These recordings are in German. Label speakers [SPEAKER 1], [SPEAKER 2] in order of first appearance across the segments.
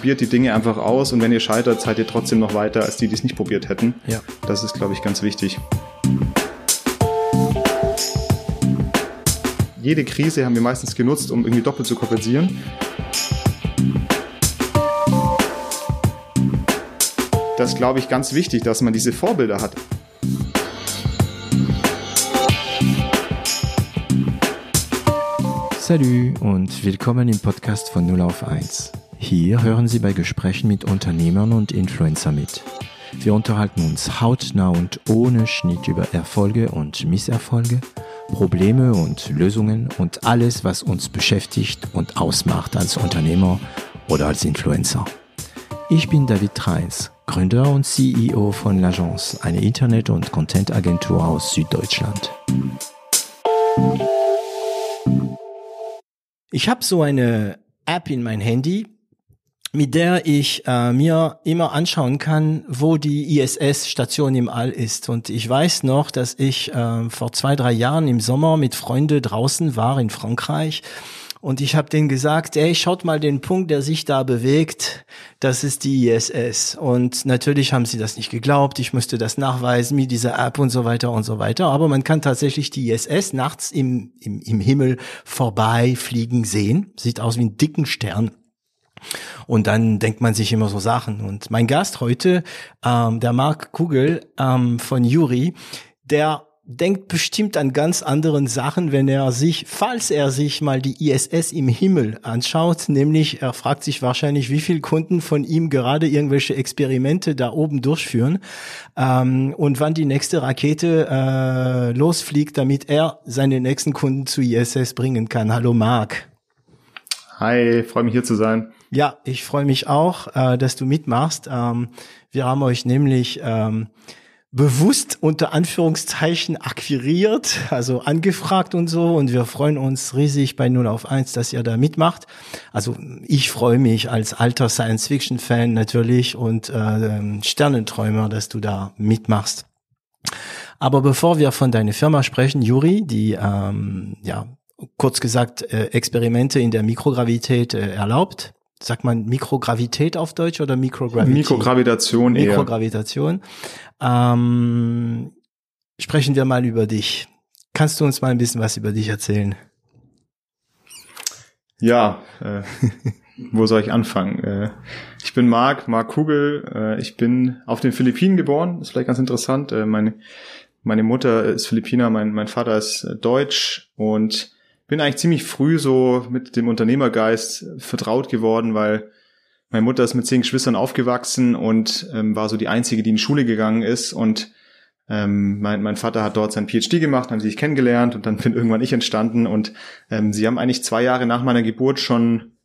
[SPEAKER 1] probiert die Dinge einfach aus und wenn ihr scheitert, seid ihr trotzdem noch weiter als die, die es nicht probiert hätten.
[SPEAKER 2] Ja.
[SPEAKER 1] Das ist, glaube ich, ganz wichtig. Jede Krise haben wir meistens genutzt, um irgendwie doppelt zu kompensieren. Das glaube ich ganz wichtig, dass man diese Vorbilder hat.
[SPEAKER 2] Salut und willkommen im Podcast von 0 auf 1. Hier hören Sie bei Gesprächen mit Unternehmern und Influencer mit. Wir unterhalten uns hautnah und ohne Schnitt über Erfolge und Misserfolge, Probleme und Lösungen und alles, was uns beschäftigt und ausmacht als Unternehmer oder als Influencer. Ich bin David Treis, Gründer und CEO von L'Agence, eine Internet- und Content-Agentur aus Süddeutschland. Ich habe so eine App in mein Handy, mit der ich äh, mir immer anschauen kann, wo die ISS-Station im All ist. Und ich weiß noch, dass ich äh, vor zwei, drei Jahren im Sommer mit Freunden draußen war in Frankreich. Und ich habe denen gesagt, ey, schaut mal den Punkt, der sich da bewegt, das ist die ISS. Und natürlich haben sie das nicht geglaubt, ich müsste das nachweisen mit dieser App und so weiter und so weiter. Aber man kann tatsächlich die ISS nachts im, im, im Himmel vorbeifliegen sehen. Sieht aus wie ein dicken Stern. Und dann denkt man sich immer so Sachen. Und mein Gast heute, ähm, der Marc Kugel ähm, von Juri, der denkt bestimmt an ganz anderen Sachen, wenn er sich, falls er sich mal die ISS im Himmel anschaut, nämlich er fragt sich wahrscheinlich, wie viele Kunden von ihm gerade irgendwelche Experimente da oben durchführen ähm, und wann die nächste Rakete äh, losfliegt, damit er seine nächsten Kunden zu ISS bringen kann. Hallo Marc.
[SPEAKER 1] Hi, freue mich hier zu sein.
[SPEAKER 2] Ja, ich freue mich auch, äh, dass du mitmachst. Ähm, wir haben euch nämlich ähm, bewusst unter Anführungszeichen akquiriert, also angefragt und so. Und wir freuen uns riesig bei 0 auf 1, dass ihr da mitmacht. Also ich freue mich als alter Science-Fiction-Fan natürlich und äh, Sternenträumer, dass du da mitmachst. Aber bevor wir von deiner Firma sprechen, Juri, die ähm, ja kurz gesagt äh, Experimente in der Mikrogravität äh, erlaubt, sagt man Mikrogravität auf Deutsch oder Mikrogravität?
[SPEAKER 1] Mikrogravitation
[SPEAKER 2] eher. Mikrogravitation. Ähm, sprechen wir mal über dich. Kannst du uns mal ein bisschen was über dich erzählen?
[SPEAKER 1] Ja, äh, wo soll ich anfangen? Äh, ich bin Marc, Marc Kugel. Äh, ich bin auf den Philippinen geboren. ist vielleicht ganz interessant. Äh, meine, meine Mutter ist Philippiner, mein, mein Vater ist äh, Deutsch und bin eigentlich ziemlich früh so mit dem Unternehmergeist vertraut geworden, weil meine Mutter ist mit zehn Geschwistern aufgewachsen und ähm, war so die einzige, die in die Schule gegangen ist. Und ähm, mein, mein Vater hat dort sein PhD gemacht, haben sie sich kennengelernt und dann bin irgendwann ich entstanden. Und ähm, sie haben eigentlich zwei Jahre nach meiner Geburt schon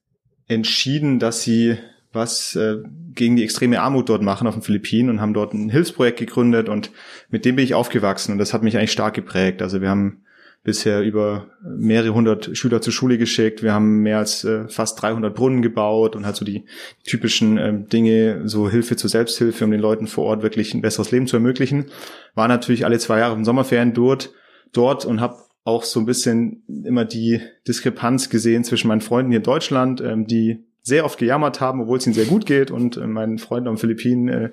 [SPEAKER 1] entschieden, dass sie was äh, gegen die extreme Armut dort machen auf den Philippinen und haben dort ein Hilfsprojekt gegründet und mit dem bin ich aufgewachsen. Und das hat mich eigentlich stark geprägt. Also wir haben bisher über mehrere hundert Schüler zur Schule geschickt. Wir haben mehr als äh, fast 300 Brunnen gebaut und halt so die typischen ähm, Dinge, so Hilfe zur Selbsthilfe, um den Leuten vor Ort wirklich ein besseres Leben zu ermöglichen. War natürlich alle zwei Jahre im Sommerferien dort, dort und habe auch so ein bisschen immer die Diskrepanz gesehen zwischen meinen Freunden hier in Deutschland, ähm, die sehr oft gejammert haben, obwohl es ihnen sehr gut geht, und äh, meinen Freunden auf den Philippinen, äh,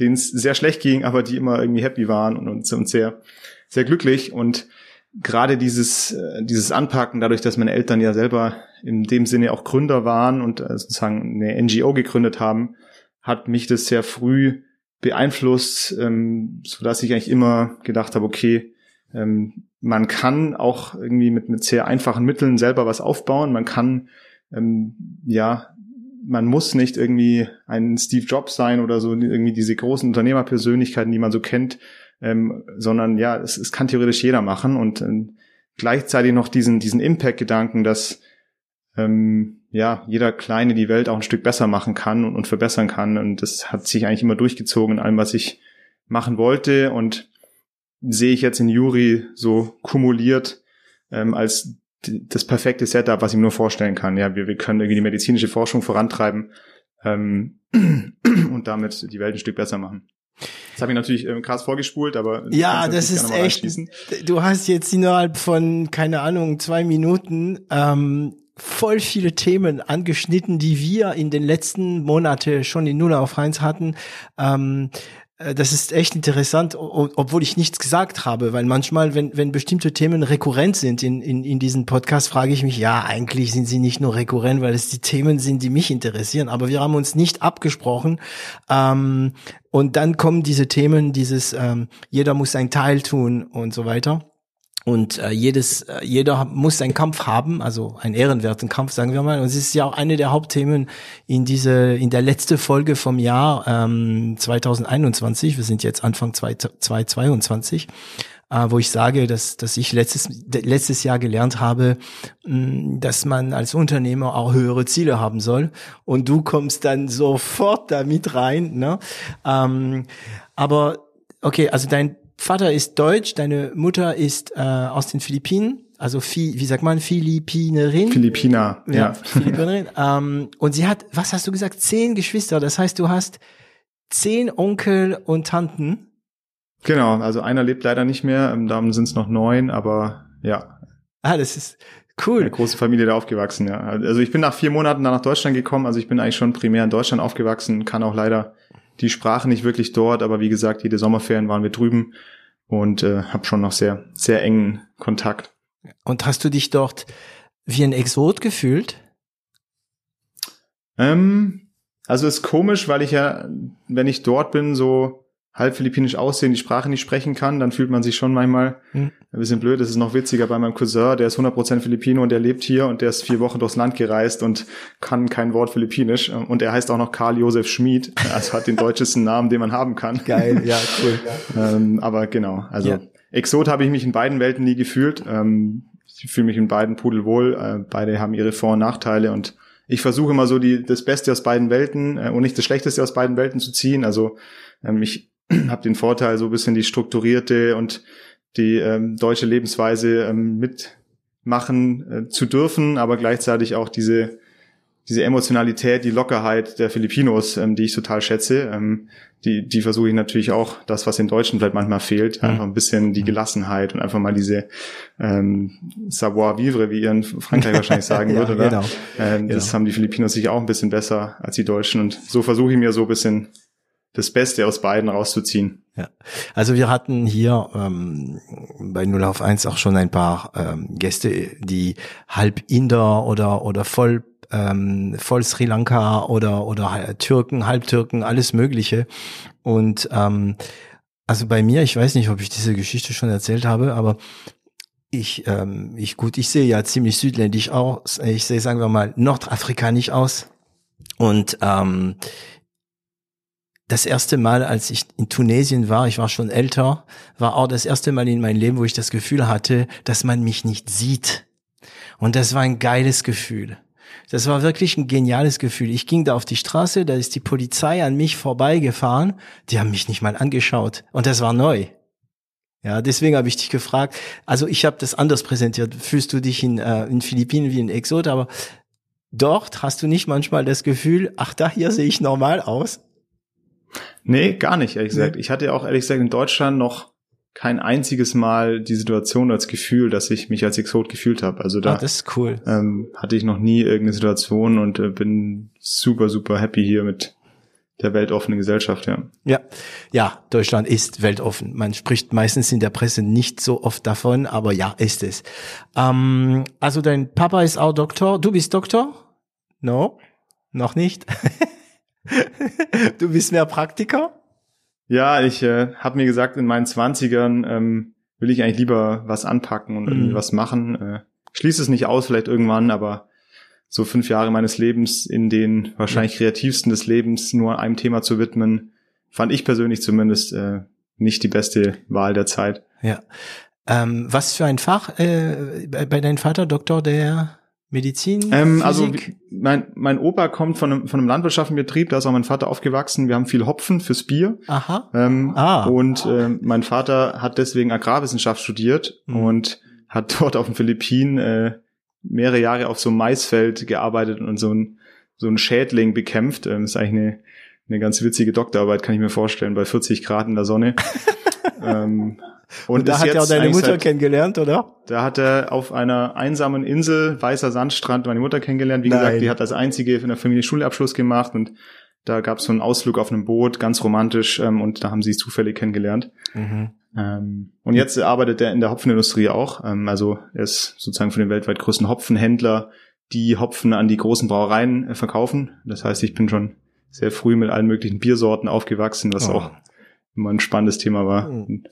[SPEAKER 1] denen es sehr schlecht ging, aber die immer irgendwie happy waren und, und, und sehr, sehr glücklich. Und gerade dieses, äh, dieses Anpacken, dadurch, dass meine Eltern ja selber in dem Sinne auch Gründer waren und äh, sozusagen eine NGO gegründet haben, hat mich das sehr früh beeinflusst, ähm, so dass ich eigentlich immer gedacht habe, okay, ähm, man kann auch irgendwie mit, mit sehr einfachen Mitteln selber was aufbauen. Man kann, ähm, ja, man muss nicht irgendwie ein Steve Jobs sein oder so, irgendwie diese großen Unternehmerpersönlichkeiten, die man so kennt, ähm, sondern ja, es, es kann theoretisch jeder machen und ähm, gleichzeitig noch diesen, diesen Impact-Gedanken, dass ähm, ja, jeder Kleine die Welt auch ein Stück besser machen kann und, und verbessern kann. Und das hat sich eigentlich immer durchgezogen in allem, was ich machen wollte. Und sehe ich jetzt in Juri so kumuliert ähm, als das perfekte Setup, was ich mir nur vorstellen kann. Ja, wir, wir können irgendwie die medizinische Forschung vorantreiben ähm, und damit die Welt ein Stück besser machen. Das habe ich natürlich ähm, krass vorgespult, aber
[SPEAKER 2] ja, das ist echt. Du hast jetzt innerhalb von keine Ahnung zwei Minuten ähm, voll viele Themen angeschnitten, die wir in den letzten Monaten schon in Null auf Eins hatten. Ähm, äh, das ist echt interessant, obwohl ich nichts gesagt habe, weil manchmal, wenn, wenn bestimmte Themen rekurrent sind in, in, in diesem Podcast, frage ich mich, ja, eigentlich sind sie nicht nur rekurrent, weil es die Themen sind, die mich interessieren, aber wir haben uns nicht abgesprochen. Ähm, und dann kommen diese Themen, dieses, ähm, jeder muss seinen Teil tun und so weiter. Und äh, jedes, äh, jeder muss einen Kampf haben, also einen ehrenwerten Kampf, sagen wir mal. Und es ist ja auch eine der Hauptthemen in diese, in der letzte Folge vom Jahr ähm, 2021. Wir sind jetzt Anfang 2022, äh, wo ich sage, dass, dass ich letztes, letztes Jahr gelernt habe, mh, mm, dass man als Unternehmer auch höhere Ziele haben soll. Und du kommst dann sofort damit rein. Ne? Ähm, aber okay, also dein Vater ist deutsch, deine Mutter ist äh, aus den Philippinen, also wie, wie sagt man, Philippinerin?
[SPEAKER 1] Philippiner, ja. ja.
[SPEAKER 2] Philippinerin. ähm, und sie hat, was hast du gesagt, zehn Geschwister. Das heißt, du hast zehn Onkel und Tanten.
[SPEAKER 1] Genau, also einer lebt leider nicht mehr, ähm, darum sind es noch neun, aber ja.
[SPEAKER 2] Ah, das ist cool.
[SPEAKER 1] Eine große Familie da aufgewachsen, ja. Also ich bin nach vier Monaten dann nach Deutschland gekommen, also ich bin eigentlich schon primär in Deutschland aufgewachsen, kann auch leider die Sprache nicht wirklich dort, aber wie gesagt, jede Sommerferien waren wir drüben und äh, habe schon noch sehr, sehr engen Kontakt.
[SPEAKER 2] Und hast du dich dort wie ein Exot gefühlt?
[SPEAKER 1] Ähm, also ist komisch, weil ich ja, wenn ich dort bin, so halb philippinisch aussehen, die Sprache nicht sprechen kann, dann fühlt man sich schon manchmal hm. ein bisschen blöd. Das ist noch witziger bei meinem Cousin, der ist 100% Filipino und der lebt hier und der ist vier Wochen durchs Land gereist und kann kein Wort Philippinisch. Und er heißt auch noch Karl Josef Schmid, also hat den deutschesten Namen, den man haben kann.
[SPEAKER 2] Geil, ja, cool.
[SPEAKER 1] ähm, aber genau, also ja. Exot habe ich mich in beiden Welten nie gefühlt. Ähm, ich fühle mich in beiden pudelwohl. Äh, beide haben ihre Vor- und Nachteile und ich versuche immer so die, das Beste aus beiden Welten äh, und nicht das Schlechteste aus beiden Welten zu ziehen. Also ähm, ich habe den Vorteil, so ein bisschen die strukturierte und die ähm, deutsche Lebensweise ähm, mitmachen äh, zu dürfen, aber gleichzeitig auch diese diese Emotionalität, die Lockerheit der Filipinos, ähm, die ich total schätze, ähm, die, die versuche ich natürlich auch, das, was in Deutschen vielleicht manchmal fehlt, einfach ein bisschen die Gelassenheit und einfach mal diese ähm, Savoir-vivre, wie ihr in Frankreich wahrscheinlich sagen ja, würdet, oder? Genau. Ähm, das genau. haben die Filipinos sich auch ein bisschen besser als die Deutschen und so versuche ich mir so ein bisschen das Beste aus beiden rauszuziehen.
[SPEAKER 2] Ja, also wir hatten hier ähm, bei Null auf eins auch schon ein paar ähm, Gäste, die halb Inder oder oder voll ähm, voll Sri Lanka oder oder Türken, Halbtürken, alles Mögliche. Und ähm, also bei mir, ich weiß nicht, ob ich diese Geschichte schon erzählt habe, aber ich, ähm, ich gut, ich sehe ja ziemlich südländisch aus. Ich sehe, sagen wir mal, nordafrikanisch aus. Und ähm, das erste Mal, als ich in Tunesien war, ich war schon älter, war auch das erste Mal in meinem Leben, wo ich das Gefühl hatte, dass man mich nicht sieht. Und das war ein geiles Gefühl. Das war wirklich ein geniales Gefühl. Ich ging da auf die Straße, da ist die Polizei an mich vorbeigefahren, die haben mich nicht mal angeschaut und das war neu. Ja, deswegen habe ich dich gefragt. Also ich habe das anders präsentiert. Fühlst du dich in, äh, in Philippinen wie ein Exot, aber dort hast du nicht manchmal das Gefühl, ach da hier sehe ich normal aus.
[SPEAKER 1] Nee, gar nicht, ehrlich gesagt. Ich hatte auch ehrlich gesagt in Deutschland noch kein einziges Mal die Situation als Gefühl, dass ich mich als Exot gefühlt habe. Also da
[SPEAKER 2] ah, das ist cool.
[SPEAKER 1] ähm, hatte ich noch nie irgendeine Situation und äh, bin super, super happy hier mit der weltoffenen Gesellschaft, ja.
[SPEAKER 2] Ja, ja, Deutschland ist weltoffen. Man spricht meistens in der Presse nicht so oft davon, aber ja, ist es. Ähm, also dein Papa ist auch Doktor. Du bist Doktor? No? Noch nicht? du bist mehr Praktiker?
[SPEAKER 1] Ja, ich äh, habe mir gesagt, in meinen Zwanzigern ähm, will ich eigentlich lieber was anpacken und irgendwie mhm. was machen. Äh, schließe es nicht aus, vielleicht irgendwann, aber so fünf Jahre meines Lebens in den wahrscheinlich kreativsten des Lebens nur einem Thema zu widmen, fand ich persönlich zumindest äh, nicht die beste Wahl der Zeit.
[SPEAKER 2] Ja. Ähm, was für ein Fach äh, bei deinem Vater, Doktor der Medizin?
[SPEAKER 1] Ähm, also mein, mein Opa kommt von einem, von einem landwirtschaftlichen Betrieb, da ist auch mein Vater aufgewachsen. Wir haben viel Hopfen fürs Bier.
[SPEAKER 2] Aha.
[SPEAKER 1] Ähm, ah. Und äh, mein Vater hat deswegen Agrarwissenschaft studiert mhm. und hat dort auf den Philippinen äh, mehrere Jahre auf so einem Maisfeld gearbeitet und so ein so ein Schädling bekämpft. Ähm, ist eigentlich eine, eine ganz witzige Doktorarbeit, kann ich mir vorstellen, bei 40 Grad in der Sonne. ähm,
[SPEAKER 2] Und, und da hat er auch deine Mutter seit, kennengelernt, oder?
[SPEAKER 1] Da hat er auf einer einsamen Insel, weißer Sandstrand, meine Mutter kennengelernt. Wie Nein. gesagt, die hat als einzige in der Familie Schulabschluss gemacht und da gab es so einen Ausflug auf einem Boot, ganz romantisch, ähm, und da haben sie zufällig kennengelernt. Mhm. Ähm, und jetzt arbeitet er in der Hopfenindustrie auch. Ähm, also er ist sozusagen für den weltweit größten Hopfenhändler, die Hopfen an die großen Brauereien äh, verkaufen. Das heißt, ich bin schon sehr früh mit allen möglichen Biersorten aufgewachsen, was oh. auch immer ein spannendes Thema war. Mhm.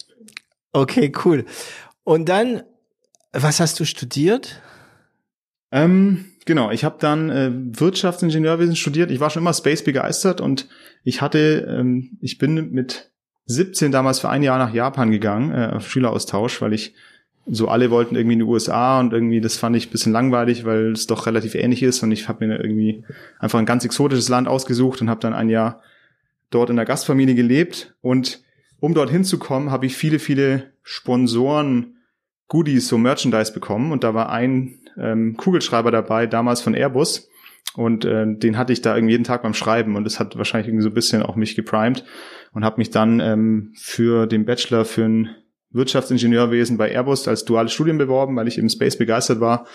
[SPEAKER 2] Okay, cool. Und dann, was hast du studiert?
[SPEAKER 1] Ähm, genau, ich habe dann äh, Wirtschaftsingenieurwesen studiert. Ich war schon immer Space begeistert und ich hatte, ähm, ich bin mit 17 damals für ein Jahr nach Japan gegangen, äh, auf Schüleraustausch, weil ich so alle wollten irgendwie in die USA und irgendwie das fand ich ein bisschen langweilig, weil es doch relativ ähnlich ist und ich habe mir irgendwie einfach ein ganz exotisches Land ausgesucht und habe dann ein Jahr dort in der Gastfamilie gelebt und um dorthin zu kommen, habe ich viele, viele Sponsoren Goodies, so Merchandise bekommen. Und da war ein ähm, Kugelschreiber dabei, damals von Airbus. Und äh, den hatte ich da irgendwie jeden Tag beim Schreiben. Und das hat wahrscheinlich irgendwie so ein bisschen auch mich geprimed. Und habe mich dann ähm, für den Bachelor für ein Wirtschaftsingenieurwesen bei Airbus als duales Studium beworben, weil ich im Space begeistert war.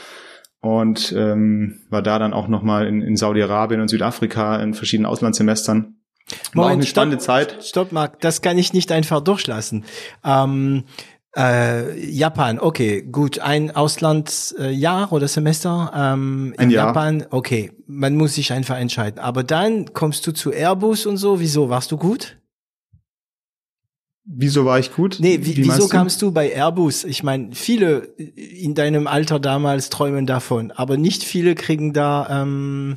[SPEAKER 1] Und ähm, war da dann auch nochmal in, in Saudi-Arabien und Südafrika in verschiedenen Auslandssemestern
[SPEAKER 2] Moment, eine spannende stopp, Zeit. Stopp, Marc, das kann ich nicht einfach durchlassen. Ähm, äh, Japan, okay, gut, ein Auslandsjahr oder Semester ähm, in Jahr. Japan, okay, man muss sich einfach entscheiden. Aber dann kommst du zu Airbus und so, wieso, warst du gut?
[SPEAKER 1] Wieso war ich gut?
[SPEAKER 2] Nee, wie, wie wieso kamst du bei Airbus? Ich meine, viele in deinem Alter damals träumen davon, aber nicht viele kriegen da ähm,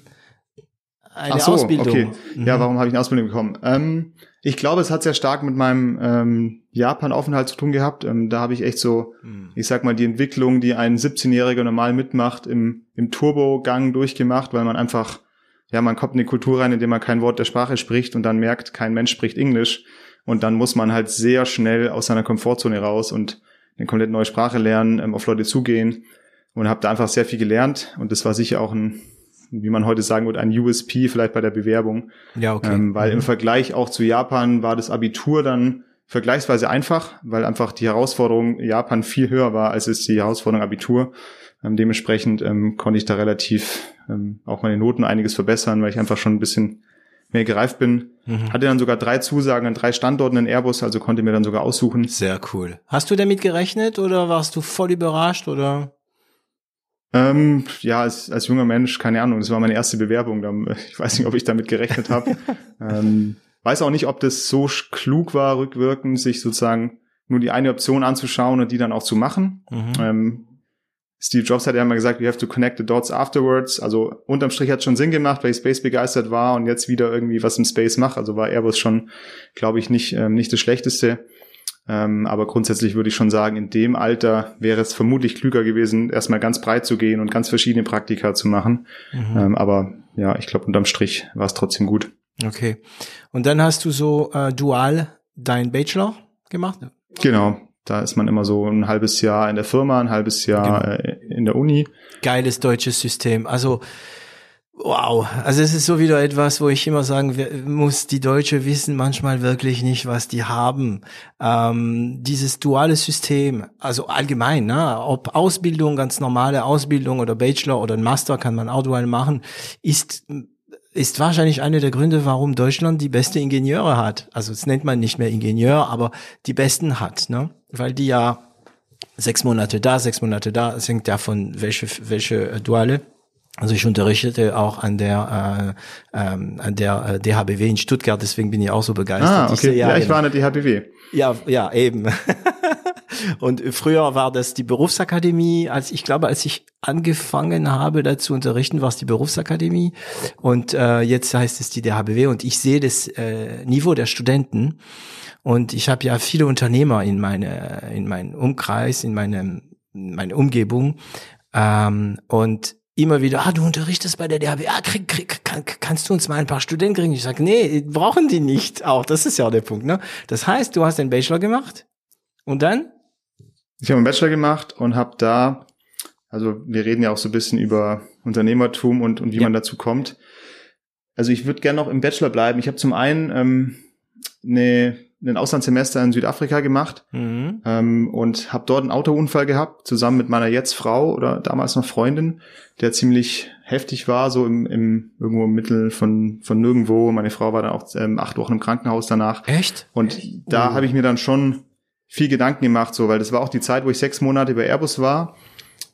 [SPEAKER 2] eine Ach so, Ausbildung. Okay.
[SPEAKER 1] Mhm. Ja, warum habe ich eine Ausbildung bekommen? Ähm, ich glaube, es hat sehr stark mit meinem ähm, Japan-Aufenthalt zu tun gehabt. Ähm, da habe ich echt so, mhm. ich sag mal, die Entwicklung, die ein 17-Jähriger normal mitmacht, im, im Turbo-Gang durchgemacht, weil man einfach, ja, man kommt in eine Kultur rein, in der man kein Wort der Sprache spricht und dann merkt, kein Mensch spricht Englisch. Und dann muss man halt sehr schnell aus seiner Komfortzone raus und eine komplett neue Sprache lernen, ähm, auf Leute zugehen und habe da einfach sehr viel gelernt. Und das war sicher auch ein wie man heute sagen würde, ein USP vielleicht bei der Bewerbung. Ja, okay. Ähm, weil mhm. im Vergleich auch zu Japan war das Abitur dann vergleichsweise einfach, weil einfach die Herausforderung Japan viel höher war, als es die Herausforderung Abitur. Ähm, dementsprechend ähm, konnte ich da relativ ähm, auch meine Noten einiges verbessern, weil ich einfach schon ein bisschen mehr gereift bin. Mhm. Hatte dann sogar drei Zusagen an drei Standorten in Airbus, also konnte mir dann sogar aussuchen.
[SPEAKER 2] Sehr cool. Hast du damit gerechnet oder warst du voll überrascht oder?
[SPEAKER 1] Ähm, ja, als, als junger Mensch, keine Ahnung, das war meine erste Bewerbung. Ich weiß nicht, ob ich damit gerechnet habe. ähm, weiß auch nicht, ob das so klug war, rückwirkend, sich sozusagen nur die eine Option anzuschauen und die dann auch zu machen. Mhm. Ähm, Steve Jobs hat ja immer gesagt, you have to connect the dots afterwards. Also unterm Strich hat schon Sinn gemacht, weil ich Space begeistert war und jetzt wieder irgendwie was im Space mache. Also war Airbus schon, glaube ich, nicht, ähm, nicht das Schlechteste. Ähm, aber grundsätzlich würde ich schon sagen, in dem Alter wäre es vermutlich klüger gewesen, erstmal ganz breit zu gehen und ganz verschiedene Praktika zu machen. Mhm. Ähm, aber ja, ich glaube, unterm Strich war es trotzdem gut.
[SPEAKER 2] Okay. Und dann hast du so äh, dual dein Bachelor gemacht?
[SPEAKER 1] Genau. Da ist man immer so ein halbes Jahr in der Firma, ein halbes Jahr genau. äh, in der Uni.
[SPEAKER 2] Geiles deutsches System. Also Wow, also es ist so wieder etwas, wo ich immer sagen muss, die Deutsche wissen manchmal wirklich nicht, was die haben. Ähm, dieses duale System, also allgemein, ne, ob Ausbildung, ganz normale Ausbildung oder Bachelor oder ein Master kann man auch dual machen, ist ist wahrscheinlich einer der Gründe, warum Deutschland die beste Ingenieure hat. Also es nennt man nicht mehr Ingenieur, aber die besten hat, ne? Weil die ja sechs Monate da, sechs Monate da, es hängt davon, welche welche duale also ich unterrichtete auch an der äh, ähm, an der äh, DHBW in Stuttgart, deswegen bin ich auch so begeistert.
[SPEAKER 1] Ah, okay. ja, ich war an der DHBW.
[SPEAKER 2] Ja, ja, eben. Und früher war das die Berufsakademie, als ich glaube, als ich angefangen habe, da zu unterrichten, war es die Berufsakademie. Und äh, jetzt heißt es die DHBW. Und ich sehe das äh, Niveau der Studenten. Und ich habe ja viele Unternehmer in meine in meinem Umkreis, in meinem meine Umgebung. Ähm, und immer wieder, ah, du unterrichtest bei der DHB, ah, krieg, krieg, kann, kannst du uns mal ein paar Studenten kriegen? Ich sage, nee, brauchen die nicht. Auch das ist ja auch der Punkt. Ne? Das heißt, du hast den Bachelor gemacht und dann?
[SPEAKER 1] Ich habe einen Bachelor gemacht und habe da, also wir reden ja auch so ein bisschen über Unternehmertum und, und wie ja. man dazu kommt. Also ich würde gerne noch im Bachelor bleiben. Ich habe zum einen ähm, eine ein Auslandssemester in Südafrika gemacht mhm. ähm, und habe dort einen Autounfall gehabt, zusammen mit meiner jetzt Frau oder damals noch Freundin, der ziemlich heftig war, so im, im irgendwo im Mittel von, von nirgendwo. Meine Frau war dann auch ähm, acht Wochen im Krankenhaus danach.
[SPEAKER 2] Echt?
[SPEAKER 1] Und da uh. habe ich mir dann schon viel Gedanken gemacht, so, weil das war auch die Zeit, wo ich sechs Monate bei Airbus war.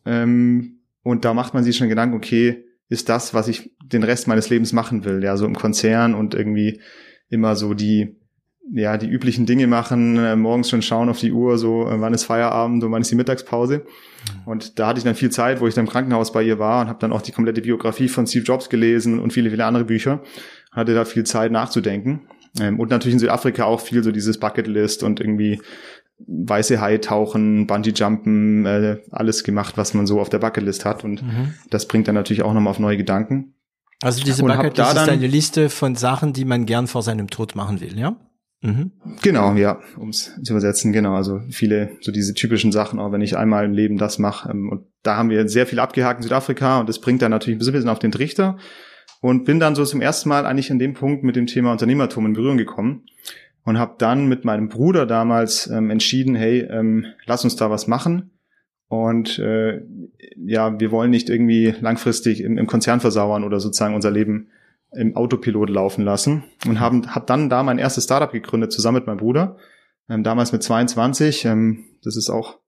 [SPEAKER 1] Ähm, und da macht man sich schon Gedanken, okay, ist das, was ich den Rest meines Lebens machen will, ja, so im Konzern und irgendwie immer so die, ja, die üblichen Dinge machen, äh, morgens schon schauen auf die Uhr, so, äh, wann ist Feierabend und wann ist die Mittagspause. Mhm. Und da hatte ich dann viel Zeit, wo ich dann im Krankenhaus bei ihr war und habe dann auch die komplette Biografie von Steve Jobs gelesen und viele, viele andere Bücher. Hatte da viel Zeit nachzudenken. Ähm, und natürlich in Südafrika auch viel so dieses Bucketlist und irgendwie weiße Hai tauchen, Bungee Jumpen, äh, alles gemacht, was man so auf der Bucketlist hat. Und mhm. das bringt dann natürlich auch nochmal auf neue Gedanken.
[SPEAKER 2] Also diese Bucketlist ist eine Liste von Sachen, die man gern vor seinem Tod machen will, ja?
[SPEAKER 1] Mhm. Genau, ja, um es zu übersetzen, genau. Also viele, so diese typischen Sachen, auch wenn ich einmal im Leben das mache. Ähm, und da haben wir sehr viel abgehakt in Südafrika und das bringt dann natürlich ein bisschen auf den Trichter. Und bin dann so zum ersten Mal eigentlich an dem Punkt mit dem Thema Unternehmertum in Berührung gekommen und habe dann mit meinem Bruder damals ähm, entschieden, hey, ähm, lass uns da was machen. Und äh, ja, wir wollen nicht irgendwie langfristig im, im Konzern versauern oder sozusagen unser Leben im Autopilot laufen lassen und haben hab dann da mein erstes Startup gegründet zusammen mit meinem Bruder. Ähm, damals mit 22. Ähm, das ist auch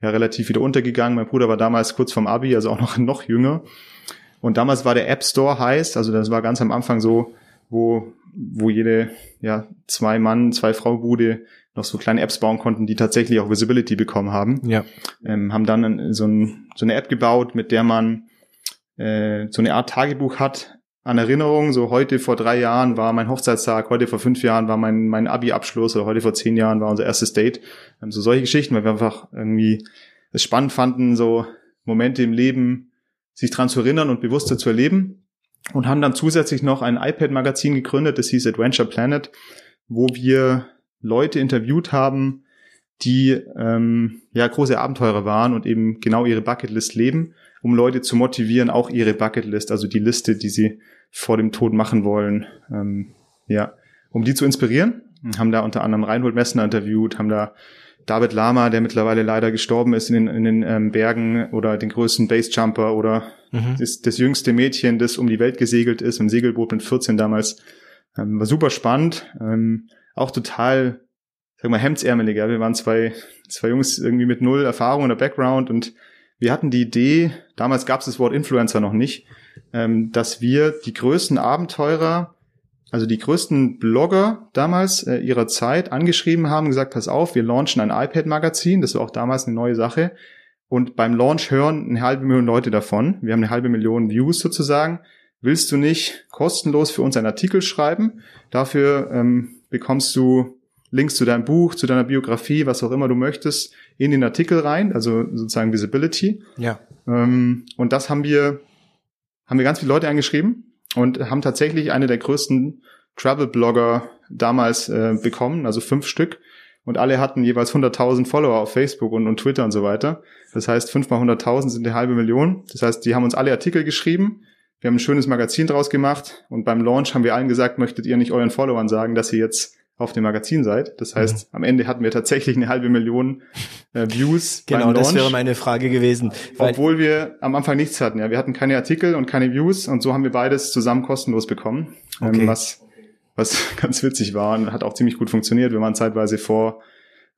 [SPEAKER 1] ja relativ wieder untergegangen. Mein Bruder war damals kurz vom Abi, also auch noch noch jünger. Und damals war der App Store heißt, also das war ganz am Anfang so, wo wo jede ja zwei Mann, zwei Frau Bude noch so kleine Apps bauen konnten, die tatsächlich auch Visibility bekommen haben.
[SPEAKER 2] Ja.
[SPEAKER 1] Ähm, haben dann so, ein, so eine App gebaut, mit der man äh, so eine Art Tagebuch hat an Erinnerungen. So heute vor drei Jahren war mein Hochzeitstag, heute vor fünf Jahren war mein, mein Abi-Abschluss oder heute vor zehn Jahren war unser erstes Date. Ähm, so solche Geschichten, weil wir einfach irgendwie es spannend fanden, so Momente im Leben sich dran zu erinnern und bewusster zu erleben und haben dann zusätzlich noch ein iPad-Magazin gegründet, das hieß Adventure Planet, wo wir Leute interviewt haben, die ähm, ja große Abenteurer waren und eben genau ihre Bucketlist leben, um Leute zu motivieren, auch ihre Bucketlist, also die Liste, die sie vor dem Tod machen wollen, ähm, ja, um die zu inspirieren. Haben da unter anderem Reinhold Messner interviewt, haben da David Lama, der mittlerweile leider gestorben ist in den, in den ähm, Bergen oder den größten Basejumper oder mhm. das, das jüngste Mädchen, das um die Welt gesegelt ist, im Segelboot mit 14 damals. Ähm, war super spannend. Ähm, auch total, sag mal, hemdsärmeliger. Wir waren zwei, zwei Jungs irgendwie mit null Erfahrung oder Background und wir hatten die Idee, damals gab es das Wort Influencer noch nicht, ähm, dass wir die größten Abenteurer also die größten Blogger damals äh, ihrer Zeit angeschrieben haben, gesagt, pass auf, wir launchen ein iPad-Magazin, das war auch damals eine neue Sache. Und beim Launch hören eine halbe Million Leute davon. Wir haben eine halbe Million Views sozusagen. Willst du nicht kostenlos für uns einen Artikel schreiben? Dafür ähm, bekommst du Links zu deinem Buch, zu deiner Biografie, was auch immer du möchtest, in den Artikel rein, also sozusagen Visibility.
[SPEAKER 2] Ja.
[SPEAKER 1] Ähm, und das haben wir, haben wir ganz viele Leute angeschrieben und haben tatsächlich eine der größten Travel-Blogger damals äh, bekommen, also fünf Stück. Und alle hatten jeweils 100.000 Follower auf Facebook und, und Twitter und so weiter. Das heißt, fünf mal 100.000 sind eine halbe Million. Das heißt, die haben uns alle Artikel geschrieben. Wir haben ein schönes Magazin draus gemacht. Und beim Launch haben wir allen gesagt, möchtet ihr nicht euren Followern sagen, dass ihr jetzt auf dem Magazin seid. Das heißt, mhm. am Ende hatten wir tatsächlich eine halbe Million äh, Views.
[SPEAKER 2] Genau, das wäre meine Frage gewesen.
[SPEAKER 1] Obwohl wir am Anfang nichts hatten. Ja, wir hatten keine Artikel und keine Views und so haben wir beides zusammen kostenlos bekommen. Ähm, okay. Ähm, was, was ganz witzig war und hat auch ziemlich gut funktioniert. Wir waren zeitweise vor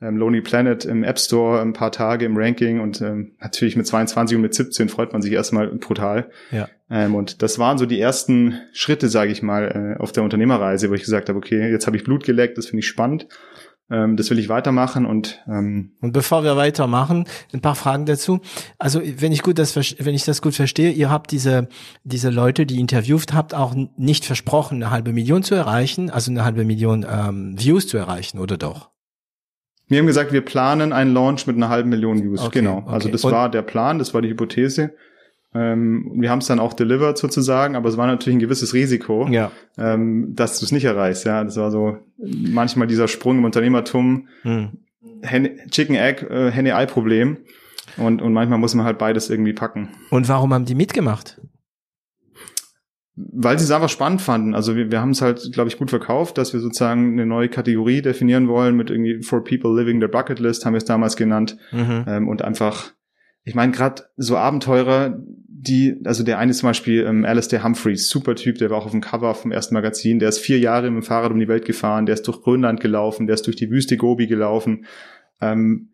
[SPEAKER 1] ähm, Lonely Planet im App Store ein paar Tage im Ranking und ähm, natürlich mit 22 und mit 17 freut man sich erstmal brutal.
[SPEAKER 2] Ja.
[SPEAKER 1] Ähm, und das waren so die ersten Schritte, sage ich mal, äh, auf der Unternehmerreise, wo ich gesagt habe, okay, jetzt habe ich Blut geleckt, das finde ich spannend. Ähm, das will ich weitermachen und
[SPEAKER 2] ähm, und bevor wir weitermachen, ein paar Fragen dazu. Also wenn ich gut das wenn ich das gut verstehe, ihr habt diese diese Leute, die interviewt habt, auch nicht versprochen, eine halbe Million zu erreichen, also eine halbe Million ähm, Views zu erreichen, oder doch?
[SPEAKER 1] Wir haben gesagt, wir planen einen Launch mit einer halben Million Views. Okay, genau. Okay. Also das Und war der Plan, das war die Hypothese. Ähm, wir haben es dann auch delivered sozusagen, aber es war natürlich ein gewisses Risiko,
[SPEAKER 2] ja.
[SPEAKER 1] ähm, dass du es nicht erreichst. Ja, das war so manchmal dieser Sprung im Unternehmertum, hm. Chicken Egg, äh, Henne Ei Problem. Und, und manchmal muss man halt beides irgendwie packen.
[SPEAKER 2] Und warum haben die mitgemacht?
[SPEAKER 1] weil sie es einfach spannend fanden. Also wir, wir haben es halt, glaube ich, gut verkauft, dass wir sozusagen eine neue Kategorie definieren wollen mit irgendwie For People Living the Bucket List, haben wir es damals genannt. Mhm. Ähm, und einfach, ich meine, gerade so Abenteurer, die, also der eine zum Beispiel ähm, Alistair Humphreys, super Typ, der war auch auf dem Cover vom ersten Magazin, der ist vier Jahre mit dem Fahrrad um die Welt gefahren, der ist durch Grönland gelaufen, der ist durch die Wüste Gobi gelaufen. Ähm,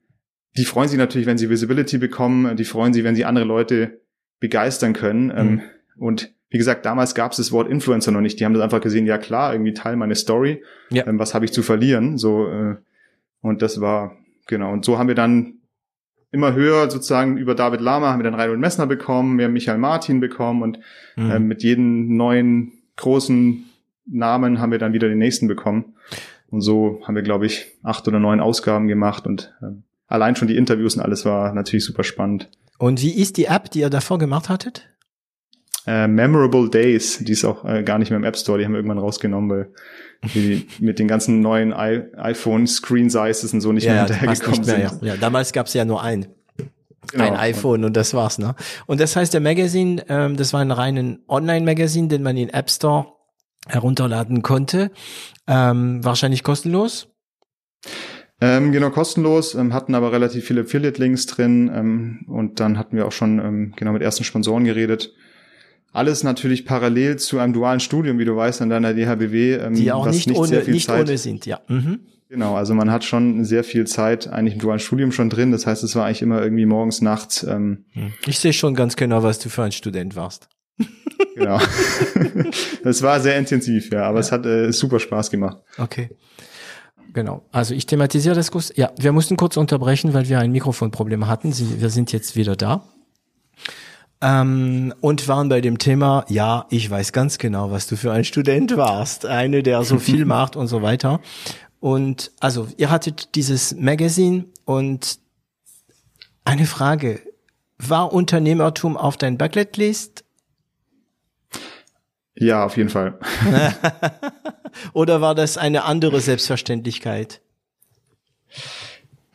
[SPEAKER 1] die freuen sich natürlich, wenn sie Visibility bekommen, die freuen sich, wenn sie andere Leute begeistern können. Ähm, mhm. Und wie gesagt, damals gab es das Wort Influencer noch nicht. Die haben das einfach gesehen, ja klar, irgendwie Teil meiner Story. Ja. Ähm, was habe ich zu verlieren? So äh, und das war genau. Und so haben wir dann immer höher sozusagen über David Lama haben wir dann Reinhold Messner bekommen, wir haben Michael Martin bekommen und mhm. äh, mit jedem neuen großen Namen haben wir dann wieder den nächsten bekommen. Und so haben wir, glaube ich, acht oder neun Ausgaben gemacht und äh, allein schon die Interviews und alles war natürlich super spannend.
[SPEAKER 2] Und wie ist die App, die ihr davor gemacht hattet?
[SPEAKER 1] Äh, Memorable Days, die ist auch äh, gar nicht mehr im App Store, die haben wir irgendwann rausgenommen, weil die mit den ganzen neuen I iPhone Screen Sizes und so nicht ja, mehr hinterhergekommen sind.
[SPEAKER 2] Ja. ja, damals gab es ja nur ein. Genau. Ein iPhone und das war's, ne? Und das heißt, der Magazine, ähm, das war ein reinen Online-Magazin, den man in App Store herunterladen konnte. Ähm, wahrscheinlich kostenlos.
[SPEAKER 1] Ähm, genau, kostenlos, ähm, hatten aber relativ viele Affiliate-Links drin ähm, und dann hatten wir auch schon ähm, genau mit ersten Sponsoren geredet. Alles natürlich parallel zu einem dualen Studium, wie du weißt, an deiner DHBW.
[SPEAKER 2] Ähm, Die auch nicht, nicht, ohne, nicht Zeit, ohne sind, ja. Mhm.
[SPEAKER 1] Genau, also man hat schon sehr viel Zeit eigentlich im dualen Studium schon drin. Das heißt, es war eigentlich immer irgendwie morgens, nachts. Ähm,
[SPEAKER 2] hm. ich sehe schon ganz genau, was du für ein Student warst.
[SPEAKER 1] Genau. das war sehr intensiv, ja, aber ja. es hat äh, super Spaß gemacht.
[SPEAKER 2] Okay. Genau. Also ich thematisiere das kurz. Ja, wir mussten kurz unterbrechen, weil wir ein Mikrofonproblem hatten. Sie, wir sind jetzt wieder da. Ähm, und waren bei dem Thema, ja, ich weiß ganz genau, was du für ein Student warst. Eine, der so viel macht und so weiter. Und also, ihr hattet dieses Magazine und eine Frage. War Unternehmertum auf dein Bucketlist?
[SPEAKER 1] Ja, auf jeden Fall.
[SPEAKER 2] Oder war das eine andere Selbstverständlichkeit?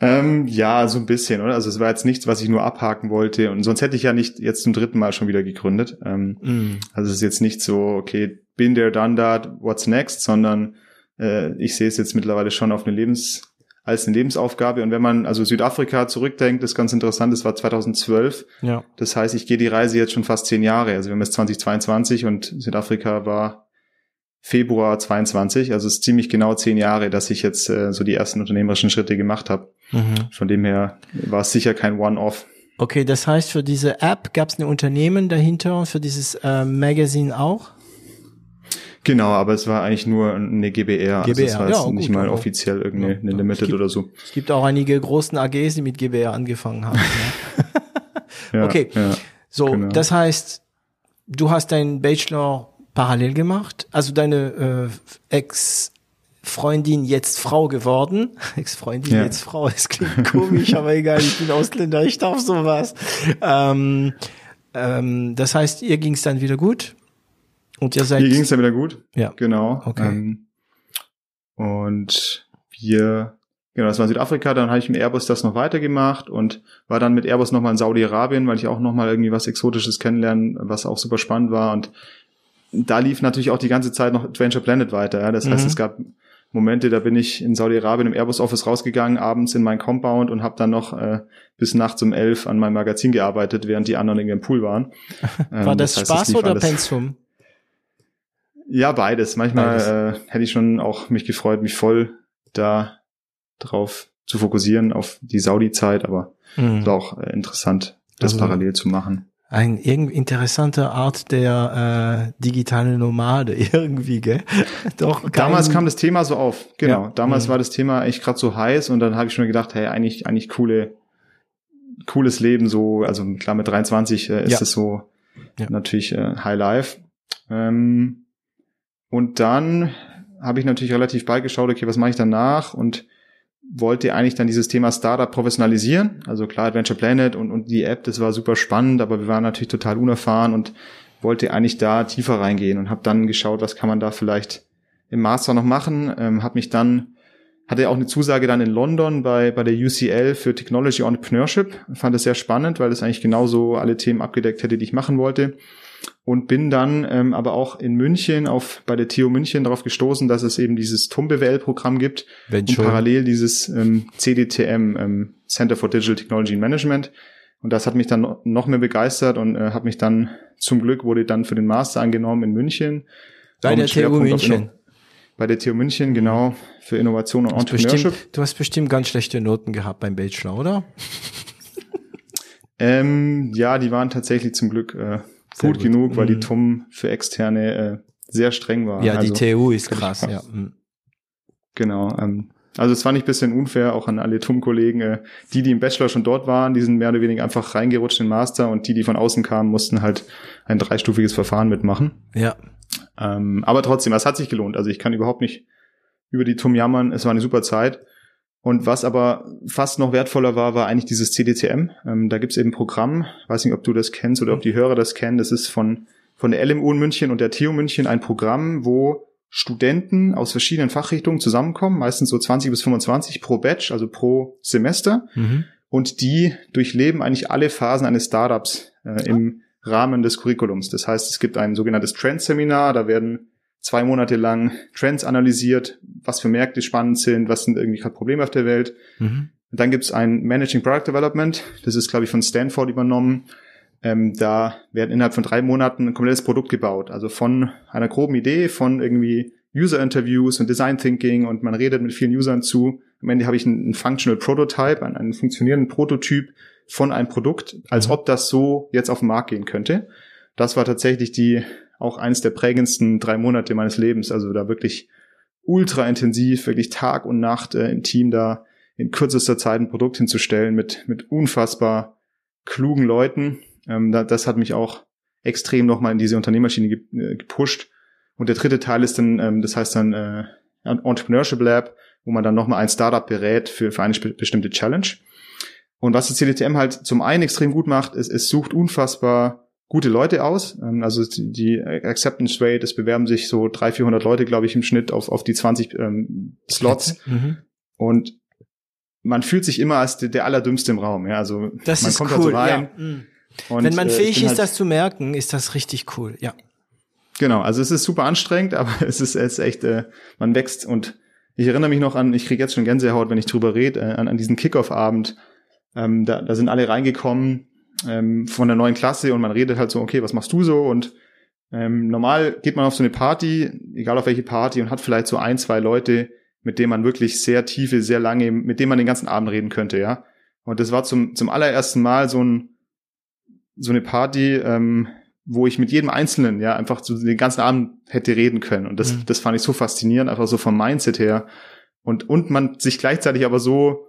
[SPEAKER 1] Ähm, ja, so ein bisschen, oder? Also es war jetzt nichts, was ich nur abhaken wollte. Und sonst hätte ich ja nicht jetzt zum dritten Mal schon wieder gegründet. Ähm, mm. Also es ist jetzt nicht so, okay, been there, done that, what's next, sondern äh, ich sehe es jetzt mittlerweile schon auf eine Lebens als eine Lebensaufgabe. Und wenn man also Südafrika zurückdenkt, ist ganz interessant, das war 2012. Ja. Das heißt, ich gehe die Reise jetzt schon fast zehn Jahre. Also wir haben jetzt 2022 und Südafrika war Februar 22, also es ist ziemlich genau zehn Jahre, dass ich jetzt äh, so die ersten unternehmerischen Schritte gemacht habe. Mhm. Von dem her war es sicher kein One-Off.
[SPEAKER 2] Okay, das heißt, für diese App gab es ein Unternehmen dahinter und für dieses äh, Magazine auch?
[SPEAKER 1] Genau, aber es war eigentlich nur eine GBR. GBR, also es war ja, nicht gut, mal offiziell irgendeine ja, eine Limited
[SPEAKER 2] gibt,
[SPEAKER 1] oder so.
[SPEAKER 2] Es gibt auch einige großen AGs, die mit GBR angefangen haben. ja. okay, so, genau. das heißt, du hast deinen Bachelor parallel gemacht. Also deine äh, Ex Freundin jetzt Frau geworden. Ex-Freundin ja. jetzt Frau. Es klingt komisch, aber egal, ich bin Ausländer, ich darf sowas. Ähm, ähm, das heißt, ihr ging es dann wieder gut?
[SPEAKER 1] Und ihr seid. Ihr ging es dann wieder gut.
[SPEAKER 2] Ja.
[SPEAKER 1] Genau. Okay. Ähm, und wir, genau, das war Südafrika, dann habe ich mit Airbus das noch weitergemacht und war dann mit Airbus nochmal in Saudi-Arabien, weil ich auch nochmal irgendwie was Exotisches kennenlernen, was auch super spannend war und da lief natürlich auch die ganze Zeit noch Adventure Planet weiter. Ja? Das heißt, mhm. es gab Momente, da bin ich in Saudi-Arabien im Airbus-Office rausgegangen, abends in mein Compound und habe dann noch äh, bis nachts um elf an meinem Magazin gearbeitet, während die anderen in ihrem Pool waren.
[SPEAKER 2] War ähm, das, das heißt, Spaß oder alles. Pensum?
[SPEAKER 1] Ja, beides. Manchmal beides. Äh, hätte ich schon auch mich gefreut, mich voll da drauf zu fokussieren auf die Saudi-Zeit, aber mhm. es war auch äh, interessant, das also, parallel zu machen
[SPEAKER 2] ein irgendwie interessante Art der äh, digitalen Nomade irgendwie, gell?
[SPEAKER 1] Doch. Damals kam das Thema so auf, genau. Ja. Damals mhm. war das Thema echt gerade so heiß und dann habe ich schon gedacht, hey, eigentlich eigentlich coole cooles Leben so, also klar mit 23 äh, ist ja. es so ja. natürlich äh, High Life. Ähm, und dann habe ich natürlich relativ bald geschaut, okay, was mache ich danach und wollte eigentlich dann dieses Thema Startup professionalisieren. Also klar, Adventure Planet und, und die App, das war super spannend, aber wir waren natürlich total unerfahren und wollte eigentlich da tiefer reingehen und habe dann geschaut, was kann man da vielleicht im Master noch machen. Ähm, habe mich dann hatte auch eine Zusage dann in London bei bei der UCL für Technology Entrepreneurship. Fand es sehr spannend, weil es eigentlich genauso alle Themen abgedeckt hätte, die ich machen wollte. Und bin dann ähm, aber auch in München auf bei der TU München darauf gestoßen, dass es eben dieses TUM BWL Programm gibt
[SPEAKER 2] Wenn
[SPEAKER 1] und
[SPEAKER 2] schon.
[SPEAKER 1] parallel dieses ähm, CDTM ähm, Center for Digital Technology and Management und das hat mich dann no- noch mehr begeistert und äh, hat mich dann zum Glück wurde dann für den Master angenommen in München
[SPEAKER 2] Bei der TU München.
[SPEAKER 1] Bei der TU München genau für Innovation und
[SPEAKER 2] Du
[SPEAKER 1] Entrepreneurship
[SPEAKER 2] bestimmt, du hast bestimmt ganz schlechte Noten gehabt beim Bachelor, oder?
[SPEAKER 1] Ähm, ja, die waren tatsächlich zum Glück äh,
[SPEAKER 2] Sehr
[SPEAKER 1] gut,
[SPEAKER 2] gut.
[SPEAKER 1] genug, weil
[SPEAKER 2] Mhm.
[SPEAKER 1] die TUM für Externe äh, sehr streng war.
[SPEAKER 2] Ja,
[SPEAKER 1] also,
[SPEAKER 2] die TU ist krass, ja. Mhm.
[SPEAKER 1] Genau. Ähm, also es fand ich ein bisschen unfair, auch an alle TUM-Kollegen. Äh, die, die im Bachelor schon dort waren, die sind mehr oder weniger einfach reingerutscht in den Master und die, die von außen kamen, mussten halt ein dreistufiges Verfahren mitmachen.
[SPEAKER 2] Ja.
[SPEAKER 1] Ähm, aber trotzdem, es hat sich gelohnt. Also ich kann überhaupt nicht über die TUM jammern. Es war eine super Zeit. Und was aber fast noch wertvoller war, war eigentlich dieses CDTM. Ähm, da gibt's eben ein Programm, weiß nicht, ob du das kennst oder ob die Hörer das kennen. Das ist von, von der LMU in München und der TU München ein Programm, wo Studenten aus verschiedenen Fachrichtungen zusammenkommen, meistens so 20 bis 25 pro Batch, also pro Semester.
[SPEAKER 2] Mhm.
[SPEAKER 1] Und die durchleben eigentlich alle Phasen eines Startups äh, im Rahmen des Curriculums. Das heißt, es gibt ein sogenanntes Trend-Seminar, da werden zwei Monate lang Trends analysiert, was für Märkte spannend sind, was sind irgendwie gerade Probleme auf der Welt.
[SPEAKER 2] Mhm.
[SPEAKER 1] Dann gibt's ein Managing Product Development, das ist, glaube ich, von Stanford übernommen. Ähm, da werden innerhalb von drei Monaten ein komplettes Produkt gebaut. Also von einer groben Idee, von irgendwie User-Interviews und Design Thinking und man redet mit vielen Usern zu. Am Ende habe ich einen, einen Functional Prototype, einen, einen funktionierenden Prototyp von einem Produkt, als
[SPEAKER 2] Mhm.
[SPEAKER 1] ob das so jetzt auf den Markt gehen könnte. Das war tatsächlich die auch eines der prägendsten drei Monate meines Lebens. Also da wirklich ultra intensiv, wirklich Tag und Nacht äh, im Team da in kürzester Zeit ein Produkt hinzustellen mit, mit unfassbar klugen Leuten. Ähm, da, das hat mich auch extrem nochmal in diese Unternehmerschiene ge äh, gepusht. Und der dritte Teil ist dann, ähm, das heißt dann äh, Entrepreneurship Lab, wo man dann nochmal ein Startup berät für, für eine bestimmte Challenge. Und was das CDTM halt zum einen extrem gut macht, ist, es sucht unfassbar gute Leute aus. Ähm, Also die Acceptance Rate, es bewerben sich so 300, 400 Leute, glaube ich, im Schnitt auf, auf die 20 ähm, Slots.
[SPEAKER 2] Mhm.
[SPEAKER 1] Und man fühlt sich immer als der, der Allerdümmste im Raum. Ja, also
[SPEAKER 2] Das
[SPEAKER 1] man
[SPEAKER 2] ist
[SPEAKER 1] kommt
[SPEAKER 2] cool.
[SPEAKER 1] halt so rein.
[SPEAKER 2] ja. Mhm.
[SPEAKER 1] Und,
[SPEAKER 2] Wenn man
[SPEAKER 1] äh,
[SPEAKER 2] fähig
[SPEAKER 1] bin
[SPEAKER 2] ist,
[SPEAKER 1] halt,
[SPEAKER 2] das zu merken, ist das richtig cool. Ja.
[SPEAKER 1] Genau, also es ist super anstrengend, aber es ist, es ist echt, äh, man wächst und ich erinnere mich noch an, ich kriege jetzt schon Gänsehaut, wenn ich drüber rede, äh, an, an diesen Kickoff-Abend. Ähm, da, da sind alle reingekommen ähm, von der neuen Klasse und man redet halt so, okay, was machst du so? Und ähm, normal geht man auf so eine Party, egal auf welche Party, und hat vielleicht so ein, zwei Leute, mit denen man wirklich sehr tiefe, sehr lange, mit denen man den ganzen Abend reden könnte, ja. Und das war zum, zum allerersten Mal so ein, so eine Party, ähm, wo ich mit jedem Einzelnen ja einfach so den ganzen Abend hätte reden können. Und das,
[SPEAKER 2] Mhm.
[SPEAKER 1] das fand ich so faszinierend, einfach so vom Mindset her. Und, und man sich gleichzeitig aber so,